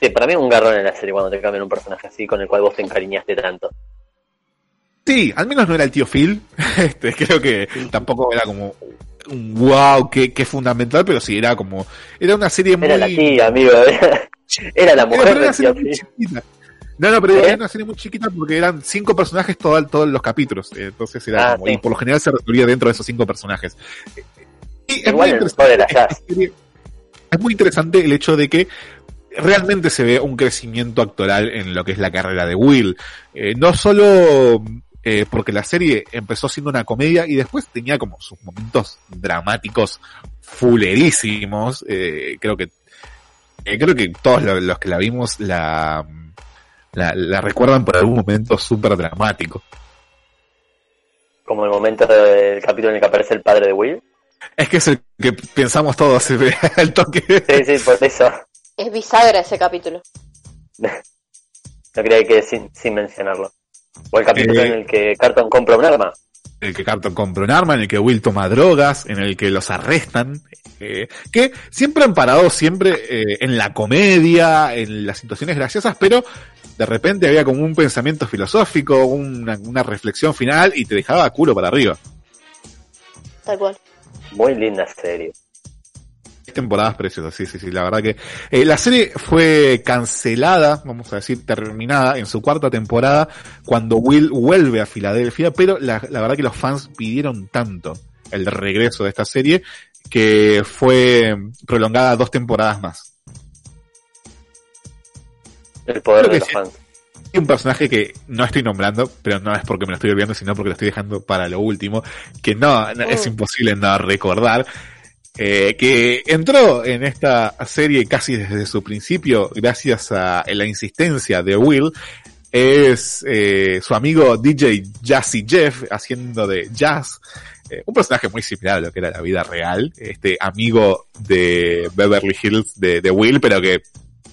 Sí, para mí es un garrón en la serie cuando te cambian un personaje así con el cual vos te encariñaste tanto. Sí, al menos no era el tío Phil, este, creo que tampoco era como un wow, que, que fundamental, pero sí era como, era una serie muy... Era la tía, amigo. Era la mujer era del tío Phil. No, no, pero ¿Eh? era una serie muy chiquita porque eran cinco personajes todo- todos los capítulos. eh, Entonces era Ah, como, sí. y por lo general se resolvía dentro de esos cinco personajes. Y es muy, serie- es muy interesante el hecho de que realmente se ve un crecimiento actoral en lo que es la carrera de Will. Eh, no solo eh, porque la serie empezó siendo una comedia y después tenía como sus momentos dramáticos fulerísimos. Eh, creo que eh, creo que todos lo- los que la vimos la, la, la recuerdan por algún momento súper dramático. Como el momento del capítulo en el que aparece el padre de Will. Es que es el que pensamos todos el toque. Sí, sí, por eso. Es bisagra ese capítulo. No quería que sin, sin mencionarlo. O el capítulo Eh. en el que Carton compra un arma. en el que Carton compra un arma, en el que Will toma drogas, en el que los arrestan, eh, que siempre han parado siempre eh, en la comedia, en las situaciones graciosas, pero de repente había como un pensamiento filosófico, una, una reflexión final y te dejaba culo para arriba. Tal cual. Muy linda serie. temporadas preciosas, sí, sí, sí, la verdad que eh, la serie fue cancelada, vamos a decir, terminada en su cuarta temporada cuando Will vuelve a Filadelfia, pero la, la verdad que los fans pidieron tanto el regreso de esta serie que fue prolongada dos temporadas más. El poder de los sí. fans. Y un personaje que no estoy nombrando, pero no es porque me lo estoy olvidando, sino porque lo estoy dejando para lo último, que no, no- es Mm. imposible no recordar, eh, que entró en esta serie casi desde su principio, gracias a la insistencia de Will, es eh, su amigo DJ Jazzy Jeff, haciendo de Jazz, eh, un personaje muy similar a lo que era la vida real, este amigo de Beverly Hills de, de Will, pero que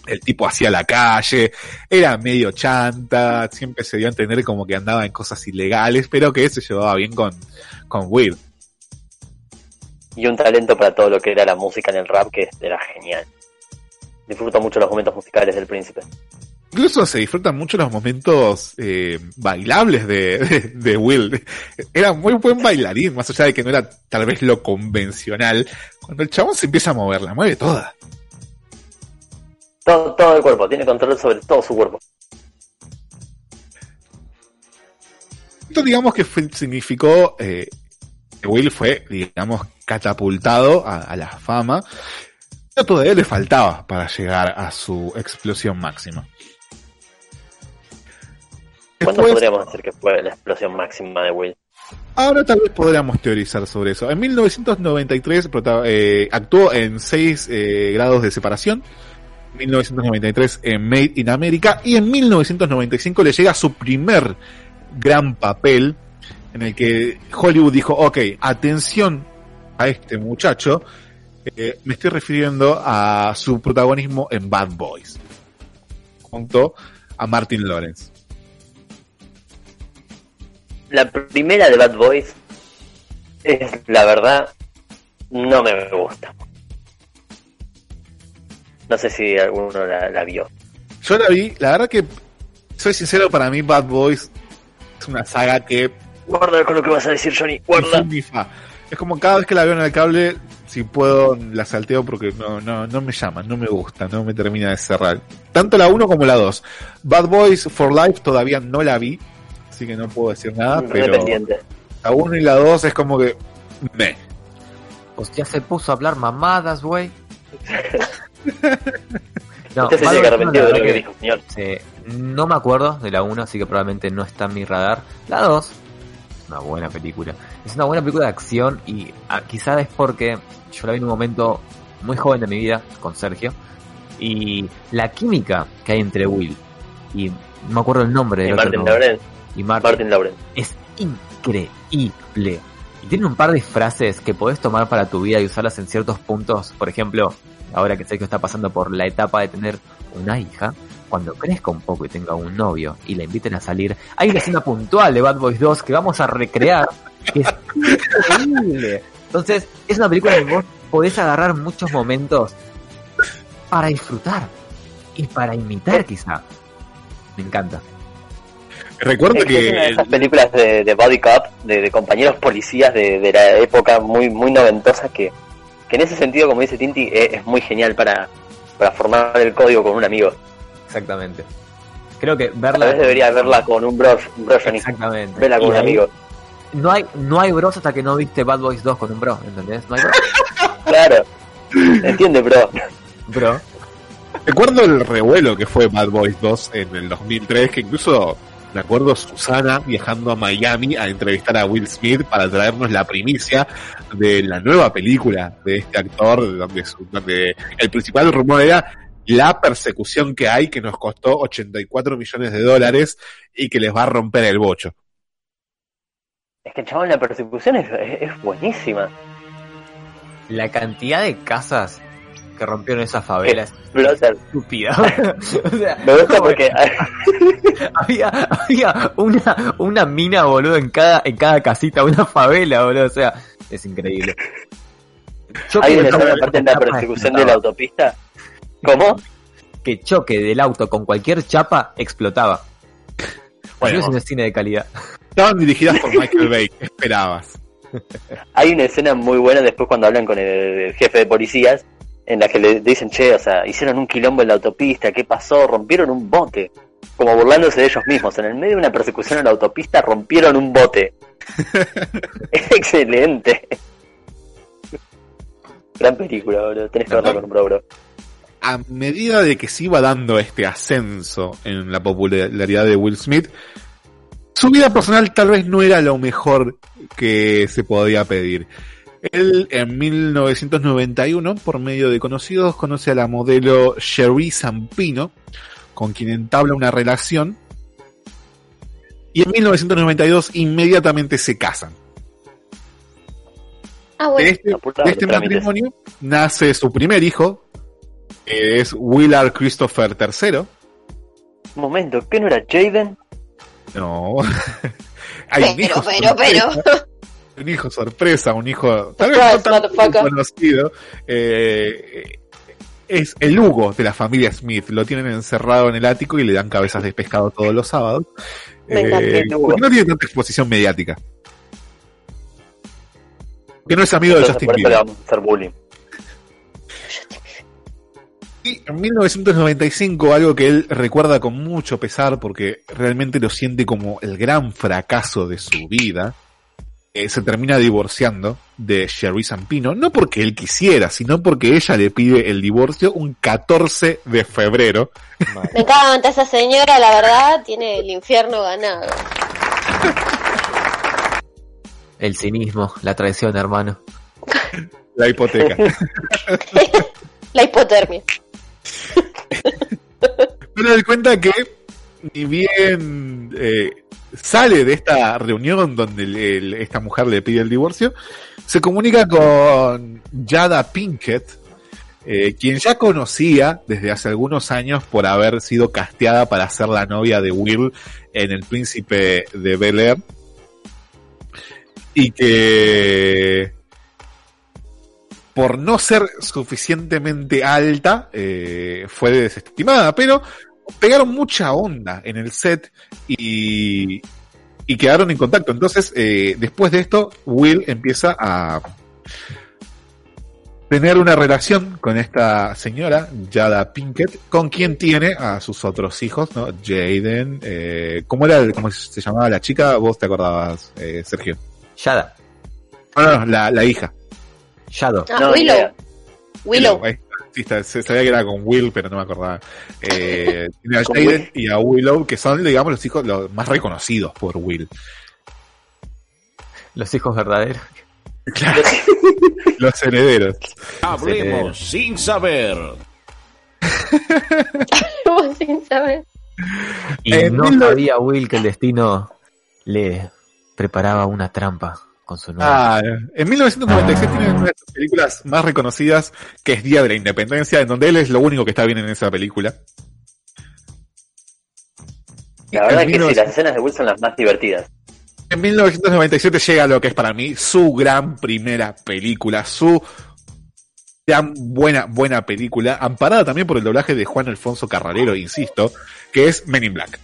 el tipo hacía la calle, era medio chanta, siempre se dio a entender como que andaba en cosas ilegales, pero que se llevaba bien con, con Will. Y un talento para todo lo que era la música en el rap que era genial. Disfruto mucho los momentos musicales del príncipe. Incluso se disfrutan mucho los momentos eh, bailables de, de, de Will. Era muy buen bailarín, más allá de que no era tal vez lo convencional. Cuando el chabón se empieza a mover, la mueve toda. Todo, todo el cuerpo, tiene control sobre todo su cuerpo. Esto digamos que fue- significó eh, que Will fue, digamos, catapultado a, a la fama. Pero todavía le faltaba para llegar a su explosión máxima. ¿Cuándo Después- podríamos decir que fue la explosión máxima de Will? Ahora tal vez podríamos teorizar sobre eso. En 1993 prota- eh, actuó en 6 grados de separación. 1993 en Made in America. Y en 1995 le llega su primer gran papel en el que Hollywood dijo, ok, atención a este muchacho. Eh, me estoy refiriendo a su protagonismo en Bad Boys, junto a Martin Lawrence. La primera de Bad Boys es, la verdad, no me gusta. No sé si alguno la, la vio. Yo la vi, la verdad que, soy sincero, para mí Bad Boys es una saga que Guarda con lo que vas a decir, Johnny. Guarda. Es como cada vez que la veo en el cable, si puedo, la salteo porque no, no, no me llama, no me gusta, no me termina de cerrar. Tanto la 1 como la 2. Bad Boys for Life todavía no la vi, así que no puedo decir nada, pero pendiente. la 1 y la 2 es como que... Me. Hostia, se puso a hablar mamadas, güey. No, Usted se de lo que dijo, señor. no me acuerdo de la 1, así que probablemente no está en mi radar. La 2 es una buena película. Es una buena película de acción y ah, quizás es porque yo la vi en un momento muy joven de mi vida con Sergio y la química que hay entre Will y no me acuerdo el nombre Y otro Martin. Lawrence. y Martin Martin Lawrence. es increíble. Y tiene un par de frases que podés tomar para tu vida y usarlas en ciertos puntos. Por ejemplo, ahora que Sergio está pasando por la etapa de tener una hija, cuando crezca un poco y tenga un novio y la inviten a salir, hay una escena puntual de Bad Boys 2 que vamos a recrear, que es increíble. Entonces, es una película que vos podés agarrar muchos momentos para disfrutar y para imitar quizá. Me encanta. Recuerdo Es, que es una de que... esas películas de, de body cop, de, de compañeros policías de, de la época muy muy noventosa que, que en ese sentido, como dice Tinti, es, es muy genial para, para formar el código con un amigo. Exactamente. Creo que Tal verla. vez debería verla con un bro, un bro Johnny. Exactamente. Verla con Y un ahí amigo. No hay, no hay bros hasta que no viste Bad Boys 2 con un bro, ¿entendés? No hay bros. Claro. Entiende, bro. Bro. Recuerdo el revuelo que fue Bad Boys 2 en el 2003, que incluso me acuerdo Susana viajando a Miami a entrevistar a Will Smith para traernos la primicia de la nueva película de este actor, donde, el principal rumor era la persecución que hay que nos costó 84 millones de dólares y que les va a romper el bocho. Es que chabón, la persecución es buenísima. La cantidad de casas que rompieron esa favela es Explotan. estúpida. o sea, Me gusta porque había, había una, una mina, boludo, en cada, en cada casita, una favela, boludo. O sea, es increíble. Choque hay una escena con aparte en la persecución de la autopista. ¿Cómo? Que choque del auto con cualquier chapa explotaba. Bueno. Bueno, es un cine de calidad. Estaban dirigidas por Michael Bay, ¿qué esperabas? Hay una escena muy buena después cuando hablan con el, el jefe de policías en la que le dicen, che, o sea, hicieron un quilombo en la autopista, ¿qué pasó? Rompieron un bote. Como burlándose de ellos mismos. En el medio de una persecución en la autopista rompieron un bote. excelente. Gran película, bro. Tenés que verla con un bro, bro. a medida de que se iba dando este ascenso en la popularidad de Will Smith, su vida personal tal vez no era lo mejor que se podía pedir. Él en 1991, por medio de conocidos, conoce a la modelo Sherry Zampino, con quien entabla una relación, y en 1992 inmediatamente se casan. Ah, De este, de este matrimonio nace su primer hijo, que es Willard Christopher III. Un momento, ¿qué no era Jaden? No. Hay un Pero, hijo pero, pero. sorpresa, Un hijo sorpresa, un hijo tal vez no tan conocido. Eh, es el Hugo de la familia Smith. Lo tienen encerrado en el ático y le dan cabezas de pescado todos los sábados. Me encanta Eh, porque no tiene tanta exposición mediática. Que no es amigo de Entonces Justin por eso le Bieber. vamos a hacer bullying. Y en 1995, algo que él recuerda con mucho pesar porque realmente lo siente como el gran fracaso de su vida, eh, se termina divorciando de Sherry Zampino, no porque él quisiera, sino porque ella le pide el divorcio un 14 de febrero. Me encanta esa señora, la verdad, tiene el infierno ganado. El cinismo, la traición, hermano. La hipoteca. La hipotermia. Pero él cuenta que ni bien eh, sale de esta reunión donde esta mujer le pide el divorcio, se comunica con Jada Pinkett, eh, quien ya conocía desde hace algunos años por haber sido casteada para ser la novia de Will en El Príncipe de Bel Air. Y que por no ser suficientemente alta eh, fue desestimada, pero pegaron mucha onda en el set y, y quedaron en contacto. Entonces, eh, después de esto, Will empieza a tener una relación con esta señora, Jada Pinkett, con quien tiene a sus otros hijos, ¿no? Jaden, eh, ¿cómo era, el- cómo se llamaba la chica? Vos te acordabas, eh, Sergio. Yada. No, no, no, la, la hija. Shadow. Ah, No, Willow. idea. Willow. Sabía que era con Will, pero no me acordaba. Eh, tiene a Jaden y a Willow, que son, digamos, los hijos los más reconocidos por Will. Los hijos verdaderos. Claro, los herederos. Hablemos sin saber. Sin saber. Y Eh, no mil no- sabía Will que el destino le preparaba una trampa con su nueva. Ah, en 1996 tiene una de sus películas más reconocidas, que es Día de la Independencia, en donde él es lo único que está bien en esa película. La verdad En es que sí, 1900 las escenas de Will son las más divertidas. En 1997 llega lo que es para mí su gran primera película, su gran buena, buena película, amparada también por el doblaje de Juan Alfonso Carralero, insisto, que es Men in Black.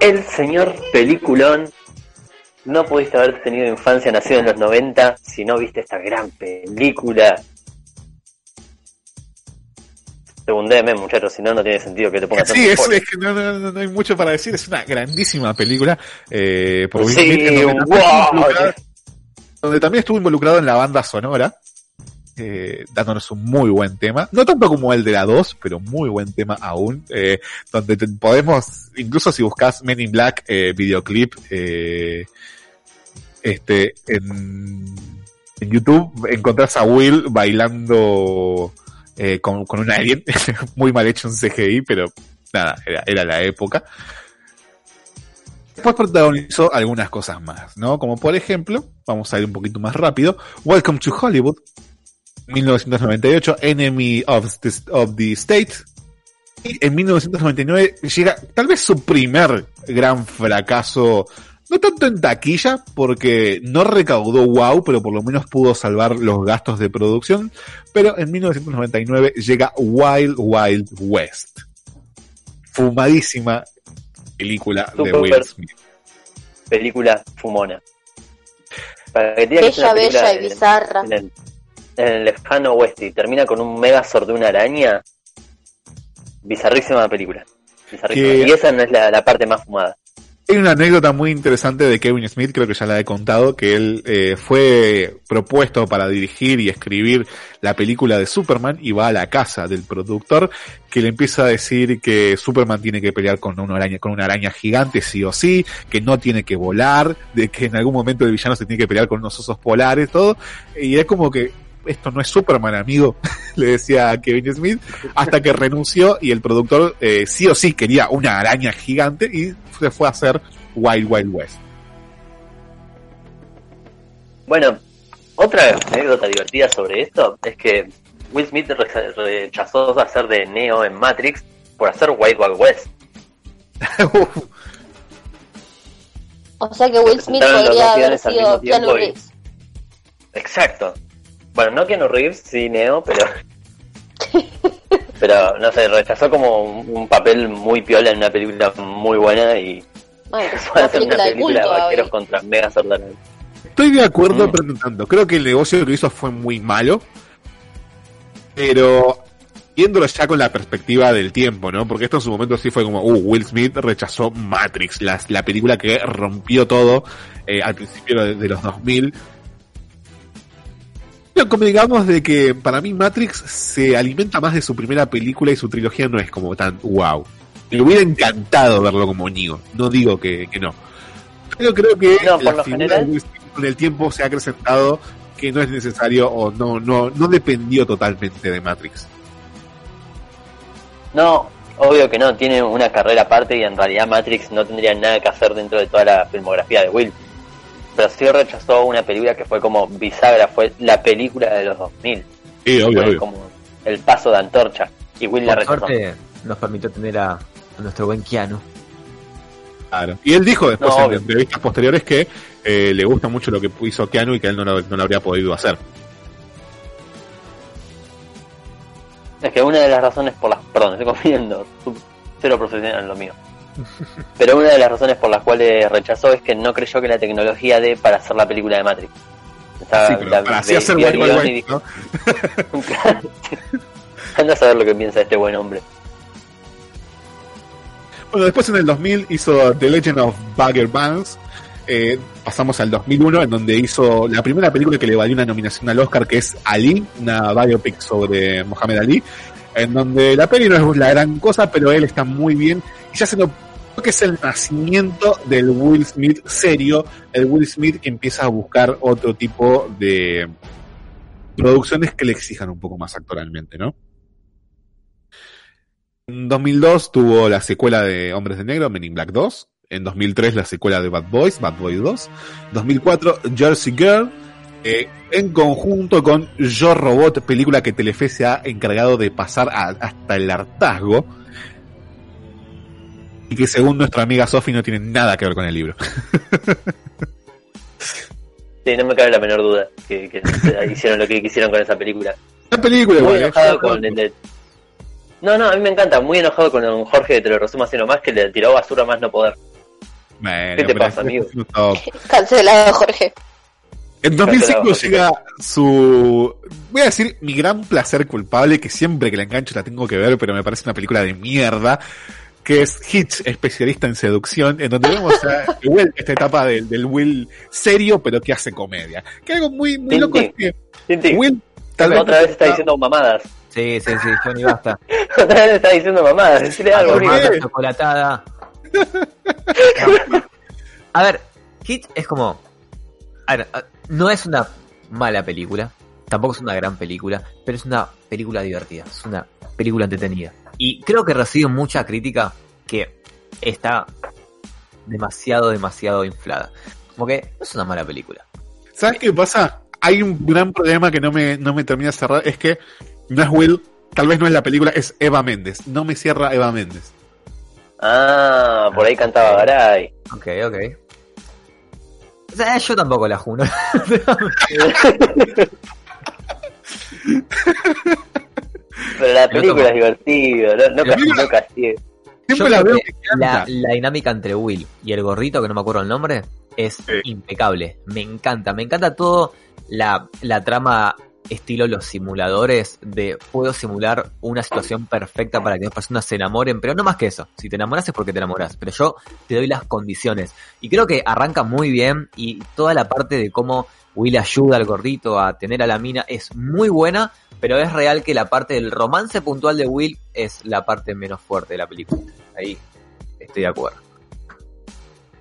El señor peliculón. No pudiste haber tenido infancia nacido en los 90 si no viste esta gran película. Segundeme, muchachos, si no, no tiene sentido que te pongas Sí, es, es que no, no- no- no hay mucho para decir, es una grandísima película. Eh, por Sí, Smith, donde, también wow. estuvo involucrado- donde también estuvo involucrado en la banda sonora, eh, dándonos un muy buen tema. No tanto como el de la 2, pero muy buen tema aún. eh, donde te- podemos, incluso si buscas Men in Black eh, videoclip, eh, este, en, YouTube encontrás a Will bailando eh, con, un alien, muy mal hecho en CGI, pero nada, era, era la época. Después protagonizó algunas cosas más, ¿no? Como por ejemplo, vamos a ir un poquito más rápido, Welcome to Hollywood, 1998, Enemy of the, of the State, y en 1999 llega tal vez su primer gran fracaso, no tanto en taquilla, porque no recaudó wow, pero por lo menos pudo salvar los gastos de producción, pero en 1999 llega Wild Wild West. Fumadísima película de. Will Smith. película fumona. Para que Bella, bella y en- bizarra. En el, en el lejano oeste y termina con un megazord de una araña. Bizarrísima película. Bizarrísima. Que- Y esa no es la, la parte más fumada. Hay una anécdota muy interesante de Kevin Smith, creo que ya la he contado, que él eh, fue propuesto para dirigir y escribir la película de Superman y va a la casa del productor que le empieza a decir que Superman tiene que pelear con una araña, con una araña gigante sí o sí, que no tiene que volar, de que en algún momento el villano se tiene que pelear con unos osos polares, todo, y es como que esto no es Superman, amigo, le decía a Kevin Smith, hasta que renunció y el productor eh, sí o sí quería una araña gigante y se fue a hacer Wild Wild West. Bueno, otra anécdota divertida sobre esto es que Will Smith re- rechazó hacer de Neo en Matrix por hacer Wild Wild West. O sea que Will Smith podría haber sido Keanu Reeves. Exacto. Bueno, no Keanu Reeves, sí Neo, pero... pero, no sé, rechazó como un, papel muy piola en una película muy buena y Bueno, fue a una hacer una película de película de culto. vaqueros Abby. contra Mega Sordanos. Estoy de acuerdo, Mm. pero no tanto. Creo que el negocio que hizo fue muy malo. Pero viéndolo ya con la perspectiva del tiempo, ¿no? Porque esto en su momento sí fue como, uh, Will Smith rechazó Matrix, la, la película que rompió todo eh, al principio de, de los 2000. Pero como digamos de que para mí Matrix se alimenta más de su primera película y su trilogía no es como tan wow. Me hubiera encantado verlo como Neo, no digo que, que no. Pero creo que No, la figura general- con el tiempo se ha acrecentado que no es necesario o no, no, no dependió totalmente de Matrix. No, obvio que no, tiene una carrera aparte y en realidad Matrix no tendría nada que hacer dentro de toda la filmografía de Will. Pero sí rechazó una película que fue como bisagra, fue la película de los 2000. Sí, obvio, Fue obvio. como el paso de antorcha. Y Will la Por rechazó. suerte nos permitió tener a, a nuestro buen Keanu. Claro. Y él dijo después No, en obvio. entrevistas posteriores que eh, le gusta mucho lo que hizo Keanu y que él no lo, no lo habría podido hacer. Es que una de las razones por las... Perdón, estoy comiendo. Cero profesional en lo mío. Pero una de las razones por las cuales rechazó es que no creyó que la tecnología dé para hacer la película de Matrix. Estaba- sí, pero la- para así hacer dijo, ¿no? Anda a saber lo que piensa este buen hombre. Bueno, después en el 2000 hizo The Legend of Bagger Vance. Eh, pasamos al 2001, en donde hizo la primera película que le valió una nominación al Oscar, que es Ali, una biopic sobre Mohamed Ali, en donde la peli no es la gran cosa, pero él está muy bien. Y ya se lo que es el nacimiento del Will Smith serio, el Will Smith que empieza a buscar otro tipo de producciones que le exijan un poco más actoralmente, ¿no? En 2002 tuvo la secuela de Hombres de Negro, Men in Black 2. En 2003 la secuela de Bad Boys, Bad Boys 2. 2004 Jersey Girl. eh, en conjunto con Yo Robot, película que Telefe se ha encargado de pasar hasta el hartazgo. Y que según nuestra amiga Sophie no tiene nada que ver con el libro. Sí, no me cabe la menor duda que, que hicieron lo que quisieron con esa película. La película Muy ¿eh? enojado con el de... No, no, a mí me encanta. Muy enojado con don Jorge, te lo resumo así nomás, que le tiró basura más no poder. Bueno, ¿Qué te pasa, amigo? un. Cancelado, Jorge. En 2005 Cancelado, llega su. Voy a decir mi gran placer culpable, que siempre que la engancho la tengo que ver, pero me parece una película de mierda. Que es Hitch, especialista en seducción, en donde vemos a Will, esta etapa del, del Will serio, pero que hace comedia. Que algo muy, muy loco es que Will tal vez. otra vez está diciendo mamadas. Sí, sí, sí, Johnny, basta. Otra vez está diciendo mamadas. Decirle algo, chocolatada. A ver, Hit es como. A ver, no es una mala película, tampoco es una gran película, pero es una película divertida, es una película entretenida. Y creo que recibe mucha crítica que está demasiado, demasiado inflada. Como que no es una mala película. ¿Sabes qué pasa? Hay un gran problema que no me, no me termina de cerrar, es que no es Will, tal vez no es la película, es Eva Méndez. No me cierra Eva Méndez. Ah, por ahí cantaba Garay. Ok, ok. O sea, yo tampoco la juno. Pero la película es divertida, no, no, casi- no. Siempre Yo la creo veo que que la, canta. la dinámica entre Will y el gorrito, que no me acuerdo el nombre, es impecable. Me encanta, me encanta todo la, la trama estilo los simuladores de puedo simular una situación perfecta para que dos personas se enamoren, pero no más que eso. Si te enamoras es porque te enamoras, pero yo te doy las condiciones. Y creo que arranca muy bien y toda la parte de cómo Will ayuda al gordito a tener a la mina es muy buena, pero es real que la parte del romance puntual de Will es la parte menos fuerte de la película. Ahí estoy de acuerdo.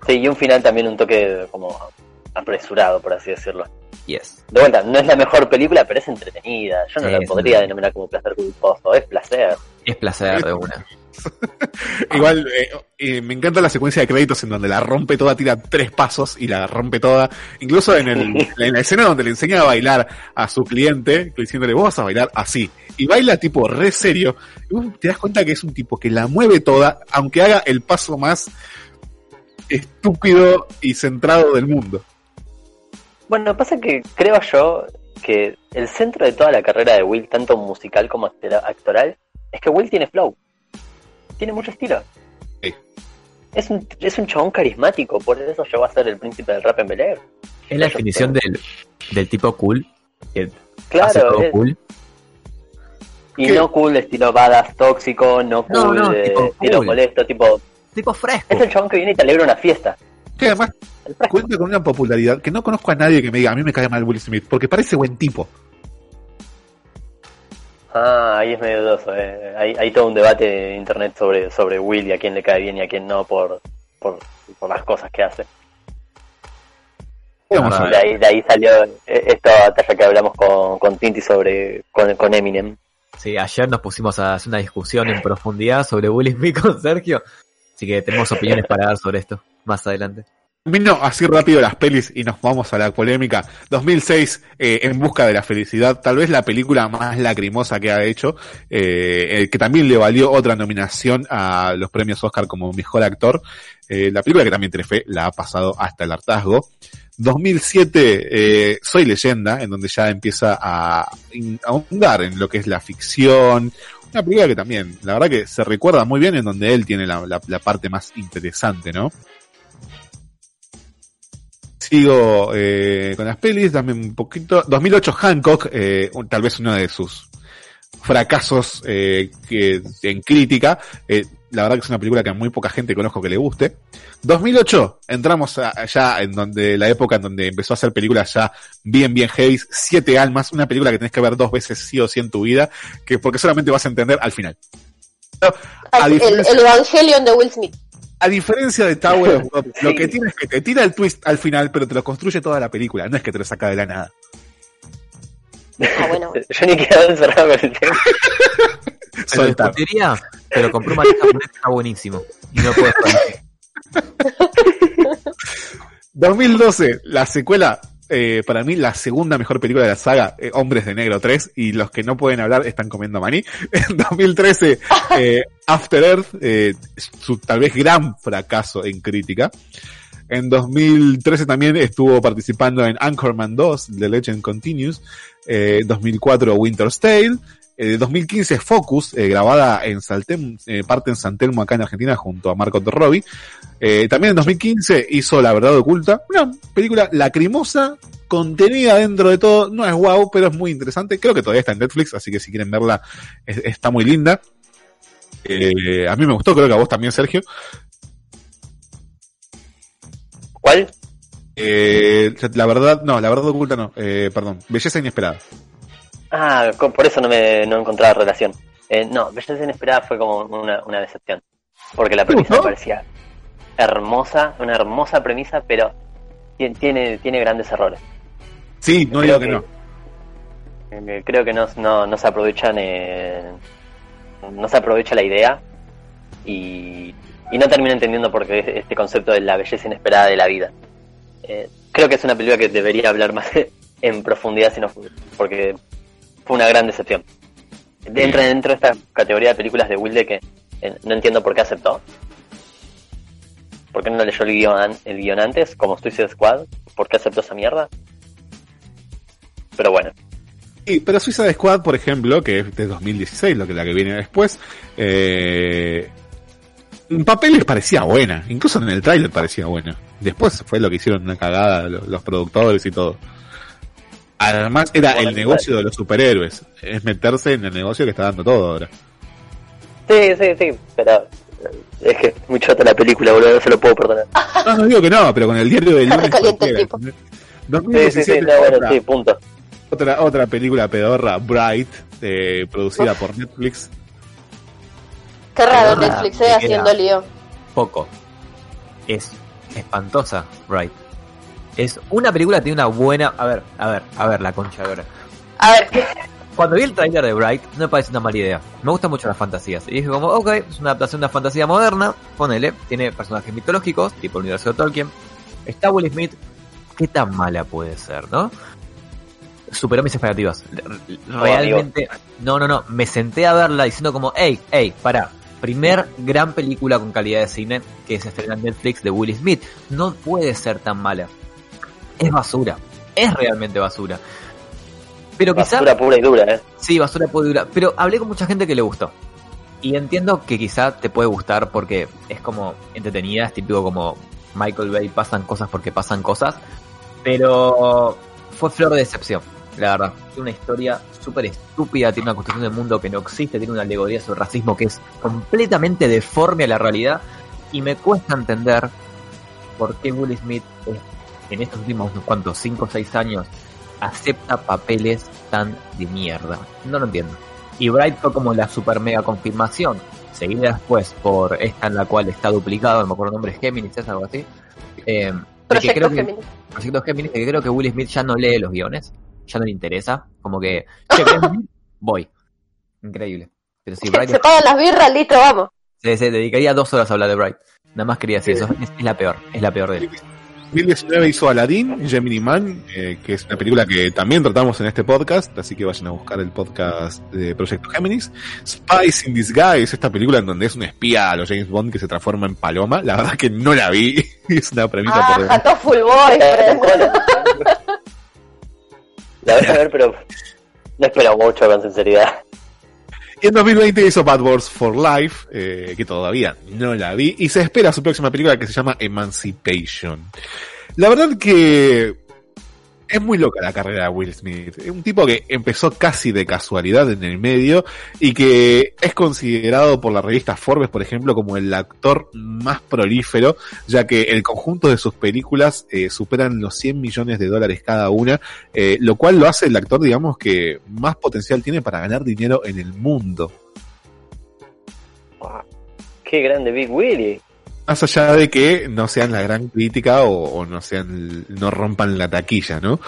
Sí, y un final también un toque como apresurado, por así decirlo. Yes. De vuelta, no es la mejor película, pero es entretenida. Yo no Sí, la podría entretenida. denominar como placer culposo, es placer. Es placer de una. Igual, eh, eh, me encanta la secuencia de créditos en donde la rompe toda, tira tres pasos y la rompe toda. Incluso en, el, en la escena donde le enseña a bailar a su cliente, diciéndole, vos vas a bailar así. Y baila tipo re serio. Y vos te das cuenta que es un tipo que la mueve toda, aunque haga el paso más estúpido y centrado del mundo. Bueno, pasa que creo yo que el centro de toda la carrera de Will, tanto musical como actora- actoral, es que Will tiene flow. Tiene mucho estilo. Sí. Es un, es un chabón carismático, por eso llegó a ser el príncipe del rap en Bel Air. Es la definición del, del tipo cool. Que hace Claro, todo es- cool. y ¿Qué? no cool estilo badass tóxico, no cool No, no, eh, tipo estilo cool. molesto, tipo... Tipo fresco. Es el chabón que viene y te alegra una fiesta. Que además cuenta con una popularidad que no conozco a nadie que me diga, a mí me cae mal Will Smith, porque parece buen tipo. Ah, ahí es medio dudoso. Eh. Hay, hay todo un debate en internet sobre, sobre Will y a quién le cae bien y a quién no por, por, por las cosas que hace. De ahí, de ahí salió eh, esta batalla que hablamos con, con Tinti sobre con, con Eminem. Sí, ayer nos pusimos a hacer una discusión en profundidad sobre Will Smith con Sergio. Así que tenemos opiniones para dar sobre esto más adelante. Termino así rápido las pelis y nos vamos a la polémica. 2006, eh, En busca de la felicidad, tal vez la película más lacrimosa que ha hecho, eh, que también le valió otra nominación a los premios Oscar como mejor actor. Eh, la película que también Telefe la ha pasado hasta el hartazgo. 2007, eh, Soy leyenda, en donde ya empieza a ahondar en lo que es la ficción. Una película que también, la verdad que se recuerda muy bien en donde él tiene la parte más interesante, ¿no? Sigo eh, con las pelis, dame un poquito. 2008 Hancock, eh, un- tal vez uno de sus fracasos eh, que, en crítica. La verdad que es una película que a muy poca gente conozco que le guste. 2008, entramos allá en donde la época en donde empezó a hacer películas ya bien, bien heavy. Siete almas, una película que tenés que ver dos veces sí o sí en tu vida, que porque solamente vas a entender al final. A El, el Evangelion de Will Smith. A diferencia de Tower of God, lo que tiene es que te tira el twist al final, pero te lo construye toda la película, no es que te lo saca de la nada. Ah, bueno. Yo ni quedaba encerrado con el tema. Pero Soltar. discutiría, pero compré un manejo japonés que está buenísimo. Y no puedo estar 2012, la secuela, eh, para mí la segunda mejor película de la saga, eh, Hombres de Negro 3, y los que no pueden hablar están comiendo maní. En 2013, eh, After Earth, su tal vez gran fracaso en crítica. En 2013 también estuvo participando en Anchorman 2, The Legend Continues. Eh, 2004 Winter's Tale. Eh, 2015 Focus, eh, grabada en Saltem, eh, parte en San Telmo acá en Argentina junto a Marco Robbie. Eh, también en 2015 hizo La Verdad Oculta, una película lacrimosa, contenida dentro de todo, no es wow, pero es muy interesante. Creo que todavía está en Netflix, así que si quieren verla, es- está muy linda. A mí me gustó, creo que a vos también, Sergio. ¿Cuál? La verdad, no, la verdad oculta no, perdón, Belleza Inesperada. Ah, por eso no me no encontraba relación. Eh, no, Belleza Inesperada fue como una, una decepción. Porque la premisa me parecía hermosa, una hermosa premisa, pero ti- tiene, tiene grandes errores. Sí, no digo que no. Eh, Creo que no, no, no se aprovechan, eh, no se aprovecha la idea y, y no termino entendiendo por qué este concepto de la belleza inesperada de la vida. Eh, creo que es una película que debería hablar más en profundidad, sino porque fue una gran decepción. Entra dentro de esta categoría de películas de Wilde que eh, no entiendo por qué aceptó. ¿Por qué no leyó el guion, el guion antes, como Suicide Squad? ¿Por qué aceptó esa mierda? Pero bueno. Sí, pero Suicide Squad, por ejemplo, que es de 2016, lo que la que viene después, eh, en papeles parecía buena, incluso en el tráiler parecía buena. Después fue lo que hicieron una cagada los, los productores y todo. Además era el negocio de los superhéroes, es meterse en el negocio que está dando todo ahora. Sí, sí, sí, pero eh, es que es muy chata la película, boludo, no se lo puedo perdonar. No, no digo que no, pero con el diario del lunes tipo. ¿entendés? Sí, sí, 2017 sí, no, bueno, otra, sí, punto. otra, otra película pedorra, Bright, eh, producida por Netflix. Qué raro Netflix, eh, haciendo lío. poco. Es espantosa, Right. Es una película que tiene una buena. A ver, a ver, a ver, la concha de. A ver, Cuando vi el trailer de Bright, no me parece una mala idea. Me gustan mucho las fantasías. Y dije como, ok, es una adaptación de una fantasía moderna, ponele, tiene personajes mitológicos, tipo el universo de Tolkien. Está Will Smith, ¿qué tan mala puede ser, no? Superó mis expectativas. Realmente, no, no, no, me senté a verla diciendo como, hey, hey, para. Primer gran película con calidad de cine que se estrena en Netflix de Will Smith. No puede ser tan mala. Es basura. Es realmente basura. Pero quizá... Basura pura y dura, eh. Sí, basura puede durar. Pero hablé con mucha gente que le gustó. Y entiendo que quizá te puede gustar porque es como entretenida, es típico como Michael Bay, pasan cosas porque pasan cosas. Pero fue flor de decepción, la verdad. Tiene una historia súper estúpida, tiene una construcción del mundo que no existe, tiene una alegoría sobre racismo que es completamente deforme a la realidad. Y me cuesta entender por qué Will Smith es- en estos últimos, ¿cuántos? 5 o 6 años acepta papeles tan de mierda. No lo entiendo. Y Bright fue como la super mega confirmación. Seguida después por esta en la cual está duplicado, no me acuerdo el nombre, es Géminis, es algo así. Eh, que Proyecto creo que, Géminis. Proyecto Géminis, que creo que Will Smith ya no lee los guiones, ya no le interesa. Como que, che, voy. Increíble. Pero sí, Bright Se pagan las birras, listo, vamos. se, se dedicaría dos horas a hablar de Bright. Nada más quería decir eso. Es, es la peor, es la peor de él. 2019 hizo Aladdin, Gemini Man, eh, que es una película que también tratamos en este podcast, así que vayan a buscar el podcast de Proyecto Géminis. Spice in Disguise, esta película en donde es un espía a los James Bond que se transforma en paloma. La verdad que no la vi, es una premisa Ah, por Jato Full Boy. La voy a ver, pero no espero mucho con sinceridad. En 2020 hizo Bad Wars for Life, eh, que todavía no la vi, y se espera su próxima película que se llama Emancipation. La verdad que es muy loca la carrera de Will Smith. Es un tipo que empezó casi de casualidad en el medio y que es considerado por la revista Forbes, por ejemplo, como el actor más prolífero, ya que el conjunto de sus películas eh, superan los 100 millones de dólares cada una, eh, lo cual lo hace el actor, digamos, que más potencial tiene para ganar dinero en el mundo. Qué grande Big Willy. Más allá de que no sean la gran crítica o, no sean, no rompan la taquilla, ¿no?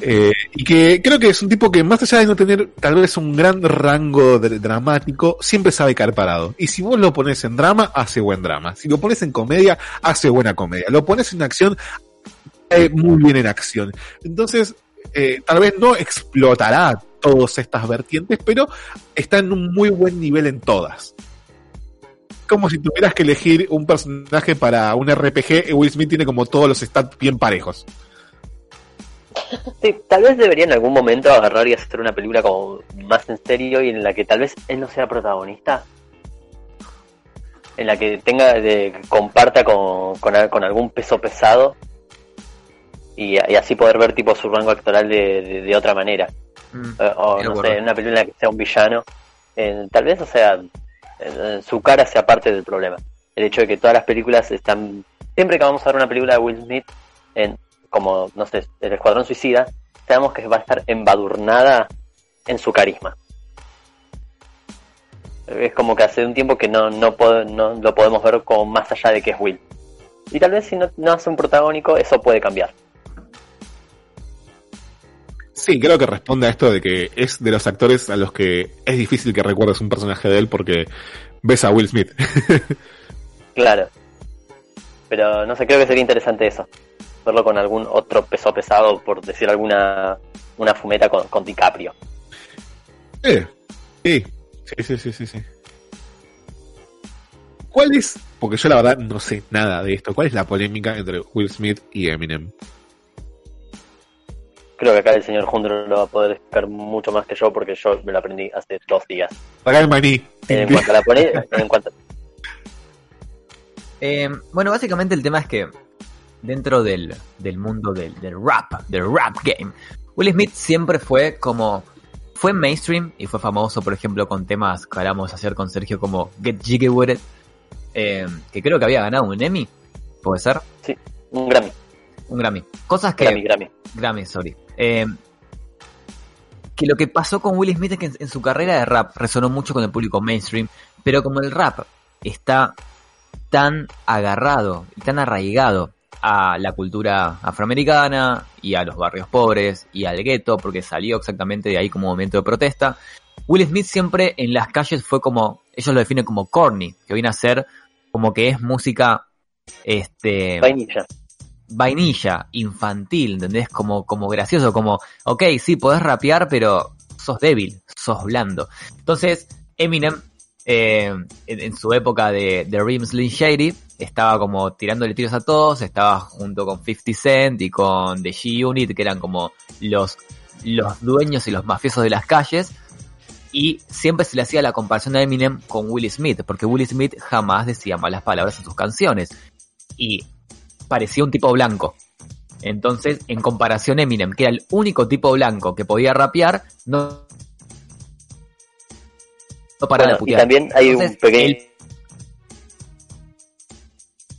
Eh, y que creo que es un tipo que más allá de no tener tal vez un gran rango dramático, siempre sabe caer parado. Y si vos lo pones en drama, hace buen drama. Si lo pones en comedia, hace buena comedia. Lo pones en acción, cae muy bien en acción. Entonces, eh, tal vez no explotará todas estas vertientes, pero está en un muy buen nivel en todas como si tuvieras que elegir un personaje para un RPG, Will Smith tiene como todos los stats bien parejos. Sí, tal vez debería en algún momento agarrar y hacer una película como más en serio y en la que tal vez él no sea protagonista. En la que tenga, de, que comparta con, con, al- con algún peso pesado y, y así poder ver tipo su rango actoral de, de, de otra manera. Mm, Eh, o no sé, en una película en la que sea un villano. Eh, tal vez, o sea, su cara sea parte del problema. El hecho de que todas las películas están. Siempre que vamos a ver una película de Will Smith, en, como, no sé, El Escuadrón Suicida, sabemos que va a estar embadurnada en su carisma. Es como que hace un tiempo que no, no, pod- no lo podemos ver como más allá de que es Will. Y tal vez si no, no hace un protagónico, eso puede cambiar. Sí, creo que responde a esto de que es de los actores a los que es difícil que recuerdes un personaje de él porque ves a Will Smith. Claro. Pero no sé, creo que sería interesante eso. Verlo con algún otro peso pesado, por decir alguna una fumeta con, con DiCaprio. Eh, sí, sí, sí, sí, sí, sí. ¿Cuál es? Porque yo la verdad no sé nada de esto. ¿Cuál es la polémica entre Will Smith y Eminem? Creo que acá el señor Jundro lo va a poder explicar mucho más que yo porque yo me lo aprendí hace dos días. Acá el maní. En cuanto a la polémica, en cuanto Eh, bueno, básicamente el tema es que dentro del, del mundo del, del rap, del rap game, Will Smith siempre fue como... Fue mainstream y fue famoso, por ejemplo, con temas que hablamos ayer con Sergio como Get Jiggy With It, eh, que creo que había ganado un Emmy, ¿puede ser? Sí, un Grammy. Un Grammy. Cosas que... Grammy, Grammy. Grammy, sorry. Eh, que lo que pasó con Will Smith es que en, su carrera de rap resonó mucho con el público mainstream, pero como el rap está tan agarrado y tan arraigado a la cultura afroamericana y a los barrios pobres y al gueto, porque salió exactamente de ahí como momento de protesta, Will Smith siempre en las calles fue como, ellos lo definen como corny, que viene a ser como que es música, este Vainilla. Vainilla, infantil, ¿entendés? Como, como gracioso, como, ok, sí, podés rapear, pero sos débil, sos blando. Entonces, Eminem, eh, en, su época de, de Rim Slim Shady, estaba como tirándole tiros a todos, estaba junto con 50 Cent y con The G-Unit, que eran como los, los dueños y los mafiosos de las calles, y siempre se le hacía la comparación a Eminem con Will Smith, porque Will Smith jamás decía malas palabras en sus canciones. Y parecía un tipo blanco. Entonces, en comparación Eminem, que era el único tipo blanco que podía rapear, no, no paraba de Bueno, y también hay un Entonces, pequeño el-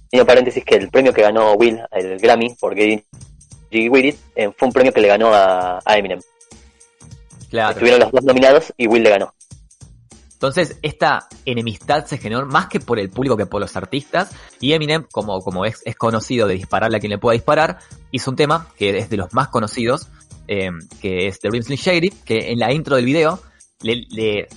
pequeño paréntesis que el premio que ganó Will, el Grammy, por Getting Jiggy With It, eh, fue un premio que le ganó a, a Eminem. claro. Estuvieron los dos nominados y Will le ganó. Entonces, esta enemistad se generó más que por el público que por los artistas. Y Eminem, como, como es, es conocido de dispararle a quien le pueda disparar, hizo un tema que es de los más conocidos, eh, que es The Rim Slim Shady, que en la intro del video le,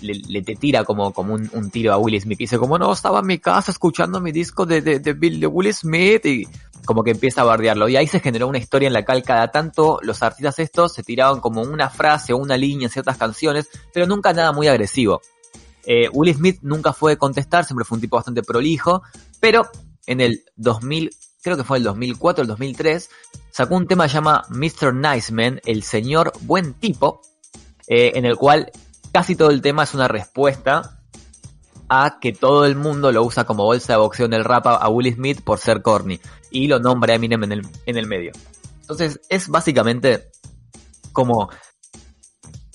te tira como, como un, tiro a Will Smith. Y dice como, no, estaba en mi casa escuchando mi disco de, de, de, Bill- de Will Smith y como que empieza a bardearlo. Y ahí se generó una historia en la cual cada tanto los artistas estos se tiraban como una frase o una línea en ciertas canciones, pero nunca nada muy agresivo. Eh, Will Smith nunca fue de contestar, siempre fue un tipo bastante prolijo, pero en el 2000, creo que fue el 2004 el 2003, sacó un tema que se llama Mr. Nice Man, el señor buen tipo, eh, en el cual casi todo el tema es una respuesta a que todo el mundo lo usa como bolsa de boxeo en el rap a a Will Smith por ser corny y lo nombra Eminem en el, en el medio. Entonces es básicamente como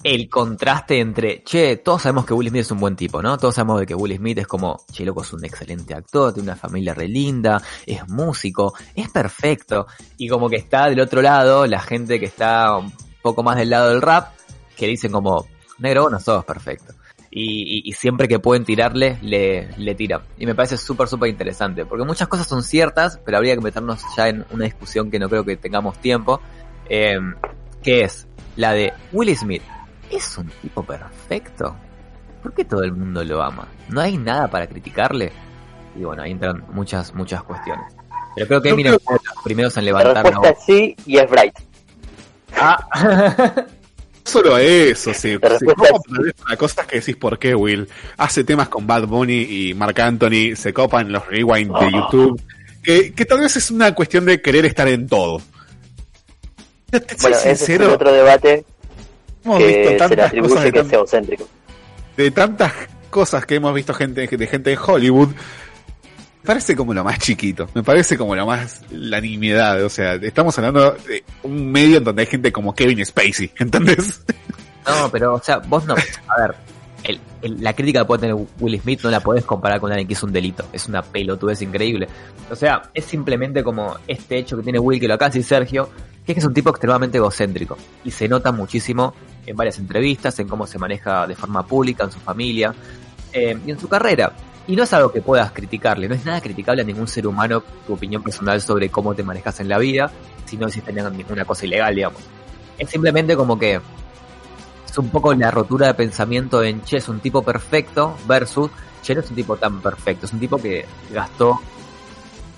el contraste entre, che, todos sabemos que Will Smith es un buen tipo, ¿no? Todos sabemos de que Will Smith es como, che, loco, es un excelente actor, tiene una familia re linda, es músico, es perfecto. Y como que está del otro lado, la gente que está un poco más del lado del rap, que dicen como, negro, no sos perfecto. Y, y- y siempre que pueden tirarle, le, le tiran. Y me parece súper, súper interesante. Porque muchas cosas son ciertas, pero habría que meternos ya en una discusión que no creo que tengamos tiempo. eh, que es la de Will Smith. ¿Es un tipo perfecto? ¿Por qué todo el mundo lo ama? ¿No hay nada para criticarle? Y bueno, ahí entran muchas, muchas cuestiones. Pero creo que Eminem creo- fue de los primeros en levantar la respuesta es sí y es Bright. Ah, Solo eso, sí. La sí. respuesta ¿Cómo aprendés una cosa que decís por qué, Will? Hace temas con Bad Bunny y Marc Anthony, se copan los rewind de YouTube. Que, que tal vez es una cuestión de querer estar en todo. Bueno, ese es otro debate hemos que visto se le tantas cosas atribuye de, que de tantas cosas que hemos visto gente de gente en Hollywood. Me parece como lo más chiquito, me parece como lo más la nimiedad, o sea, estamos hablando de un medio en donde hay gente como Kevin Spacey, ¿entendés? No, pero, o sea, vos no. A ver, el- el- la crítica que puede tener Will Smith no la podés comparar con alguien que hizo un delito. Es una pelotudez increíble. O sea, es simplemente como este hecho que tiene Will, que lo acá sí Sergio, que es que es un tipo extremadamente egocéntrico. Y se nota muchísimo en varias entrevistas, en cómo se maneja de forma pública, en su familia eh, y en su carrera. Y no es algo que puedas criticarle, no es nada criticable a ningún ser humano tu opinión personal sobre cómo te manejas en la vida, si no hiciste ninguna cosa ilegal, digamos. Es simplemente como que es un poco la rotura de pensamiento en Che es un tipo perfecto versus Che no es un tipo tan perfecto, es un tipo que gastó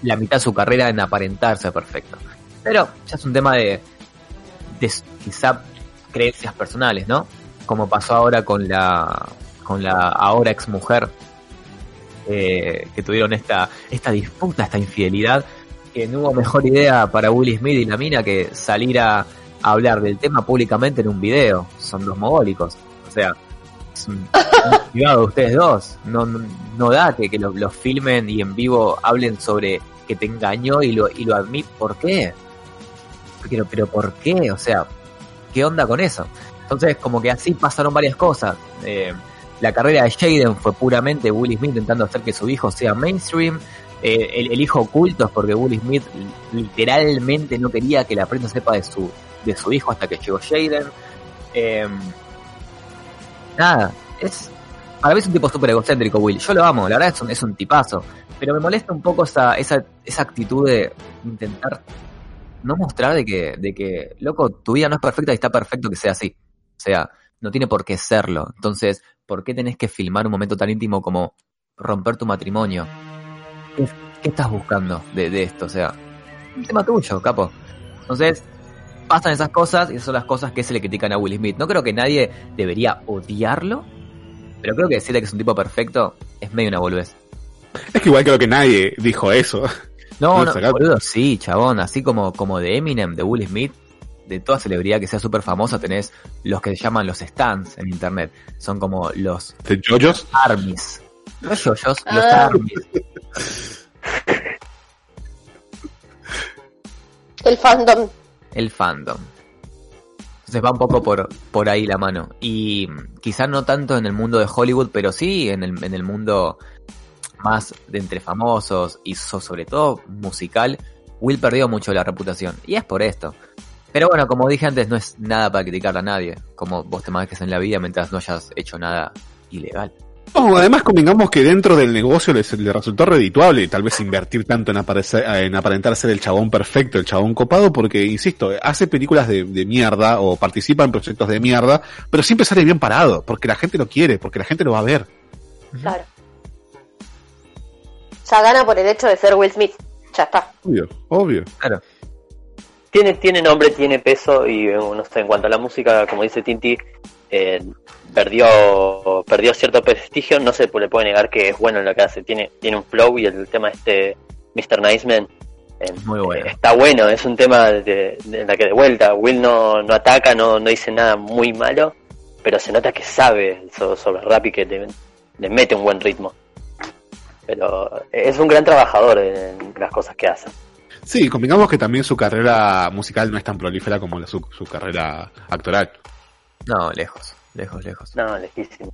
la mitad de su carrera en aparentarse perfecto. Pero ya es un tema de, de quizá creencias personales, ¿no? Como pasó ahora con la con la ahora ex mujer eh, que tuvieron esta esta disputa, esta infidelidad, que no hubo mejor idea para Will Smith y la mina que salir a, a hablar del tema públicamente en un video. Son dos mogólicos. O sea, privado de ustedes dos. No, no, no da que, que lo, lo filmen y en vivo hablen sobre que te engañó y lo, y lo admit. ¿Por qué? Pero, pero ¿por qué? O sea, ¿qué onda con eso? Entonces, como que así pasaron varias cosas. Eh, la carrera de Jaden fue puramente Will Smith intentando hacer que su hijo sea mainstream. Eh, el, hijo oculto es porque Will Smith literalmente no quería que la prensa sepa de su, de su hijo hasta que llegó Jaden. Eh, nada, es. Para mí es un tipo súper egocéntrico, Will. Yo lo amo, la verdad es un, es un tipazo. Pero me molesta un poco esa, esa, esa actitud de intentar no mostrar de que, de que, loco, tu vida no es perfecta y está perfecto que sea así. O sea, no tiene por qué serlo. Entonces, ¿por qué tenés que filmar un momento tan íntimo como romper tu matrimonio? ¿Qué, estás buscando de, de esto? O sea, un tema tuyo, capo. Entonces, pasan esas cosas y esas son las cosas que se le critican a Will Smith. No creo que nadie debería odiarlo, pero creo que decirle que es un tipo perfecto es medio una boludez. Es que igual creo que nadie dijo eso. No, No, boludo, sí, chabón, así como, como de Eminem, de Will Smith, de toda celebridad que sea súper famosa tenés los que se llaman los stands en internet. Son como los ¿De Jojos? armies. Los yoyos, los Ah. armies. El fandom. el fandom. Entonces va un poco por, por ahí la mano. Y quizá no tanto en el mundo de Hollywood, pero sí en el, en el mundo más de entre famosos y so- sobre todo musical, Will perdió mucho la reputación. Y es por esto. Pero bueno, como dije antes, no es nada para criticar a nadie. Como vos te manejes en la vida mientras no hayas hecho nada ilegal. No, además convengamos que dentro del negocio les, le resultó redituable tal vez invertir tanto en, aparecer, en aparentar ser el chabón perfecto, el chabón copado, porque, insisto, hace películas de, de mierda o participa en proyectos de mierda, pero siempre sale bien parado, porque la gente lo quiere, porque la gente lo va a ver. Claro. Ya gana por el hecho de ser Will Smith. Ya está. Obvio, obvio. Claro. Tiene, tiene nombre, tiene peso y eh, no sé, en cuanto a la música, como dice Tinti, eh, perdió perdió cierto prestigio, no se le puede negar que es bueno en lo que hace, tiene, tiene un flow y el tema este Mr. Niceman eh, Muy bueno. eh, está bueno, es un tema de, de la que de vuelta, Will no, no ataca, no, no dice nada muy malo, pero se nota que sabe so- sobre rap y que le, le mete un buen ritmo. Pero es un gran trabajador en las cosas que hace. Sí, convengamos que también su carrera musical no es tan prolífera como la- su, su carrera actoral. No, lejos, lejos, lejos. No, lejísimo.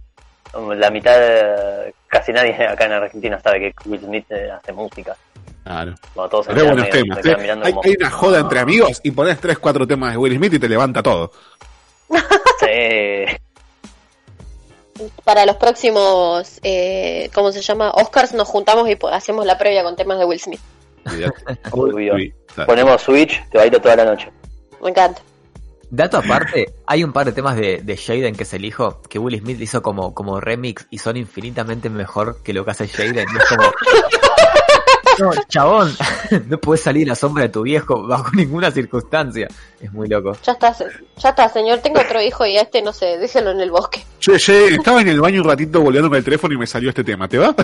La mitad, de- casi nadie acá en Argentina sabe que Will Smith eh, hace música. Claro. Bueno, todos se buenos medio- temas. se ¿eh? mirando Hay, como... hay una joda entre amigos y pones 3, 4 temas de Will Smith y te levanta todo. Sí. Para los próximos, eh, ¿cómo se llama? Oscars nos juntamos y po- hacemos la previa con temas de Will Smith. Ponemos Switch, te bailo toda la noche. Me encanta. Dato aparte, hay un par de temas de, de Jaden que es el hijo, que Will Smith hizo como, como remix y son infinitamente mejor que lo que hace Jaden. Es como. No, chabón, no puedes salir a la sombra de tu viejo bajo ninguna circunstancia. Es muy loco. Ya está, ya está, señor. Tengo otro hijo y a este, no sé, déjelo en el bosque. Che, che, estaba en el baño un ratito volviéndome el teléfono y me salió este tema, ¿te va?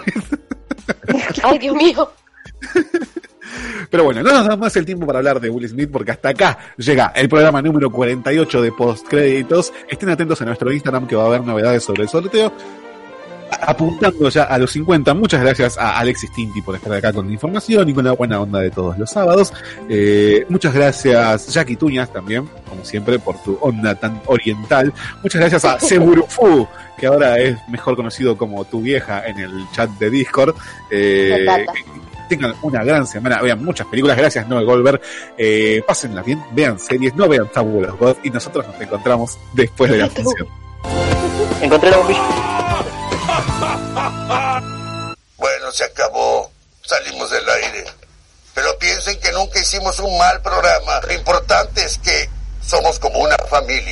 Ay, Dios mío. Pero bueno, no nos da más el tiempo para hablar de Will Smith porque hasta acá llega el programa número 48 de Postcréditos. Estén atentos a nuestro Instagram que va a haber novedades sobre el sorteo. Apuntando ya a los 50, muchas gracias a Alexis Tinti por estar acá con la información y con la buena onda de todos los sábados. Eh, muchas gracias Jackie Tuñas también, como siempre, por tu onda tan oriental. Muchas gracias a Segurufu, que ahora es mejor conocido como tu vieja en el chat de Discord. Eh, tengan una gran semana, vean muchas películas, gracias Noel Goldberg, eh, pásenla bien, vean series, no vean Tabula God y nosotros nos encontramos después de la función. Encontré la bombilla. Bueno, se acabó. Salimos del aire. Pero piensen que nunca hicimos un mal programa. Lo importante es que somos como una familia.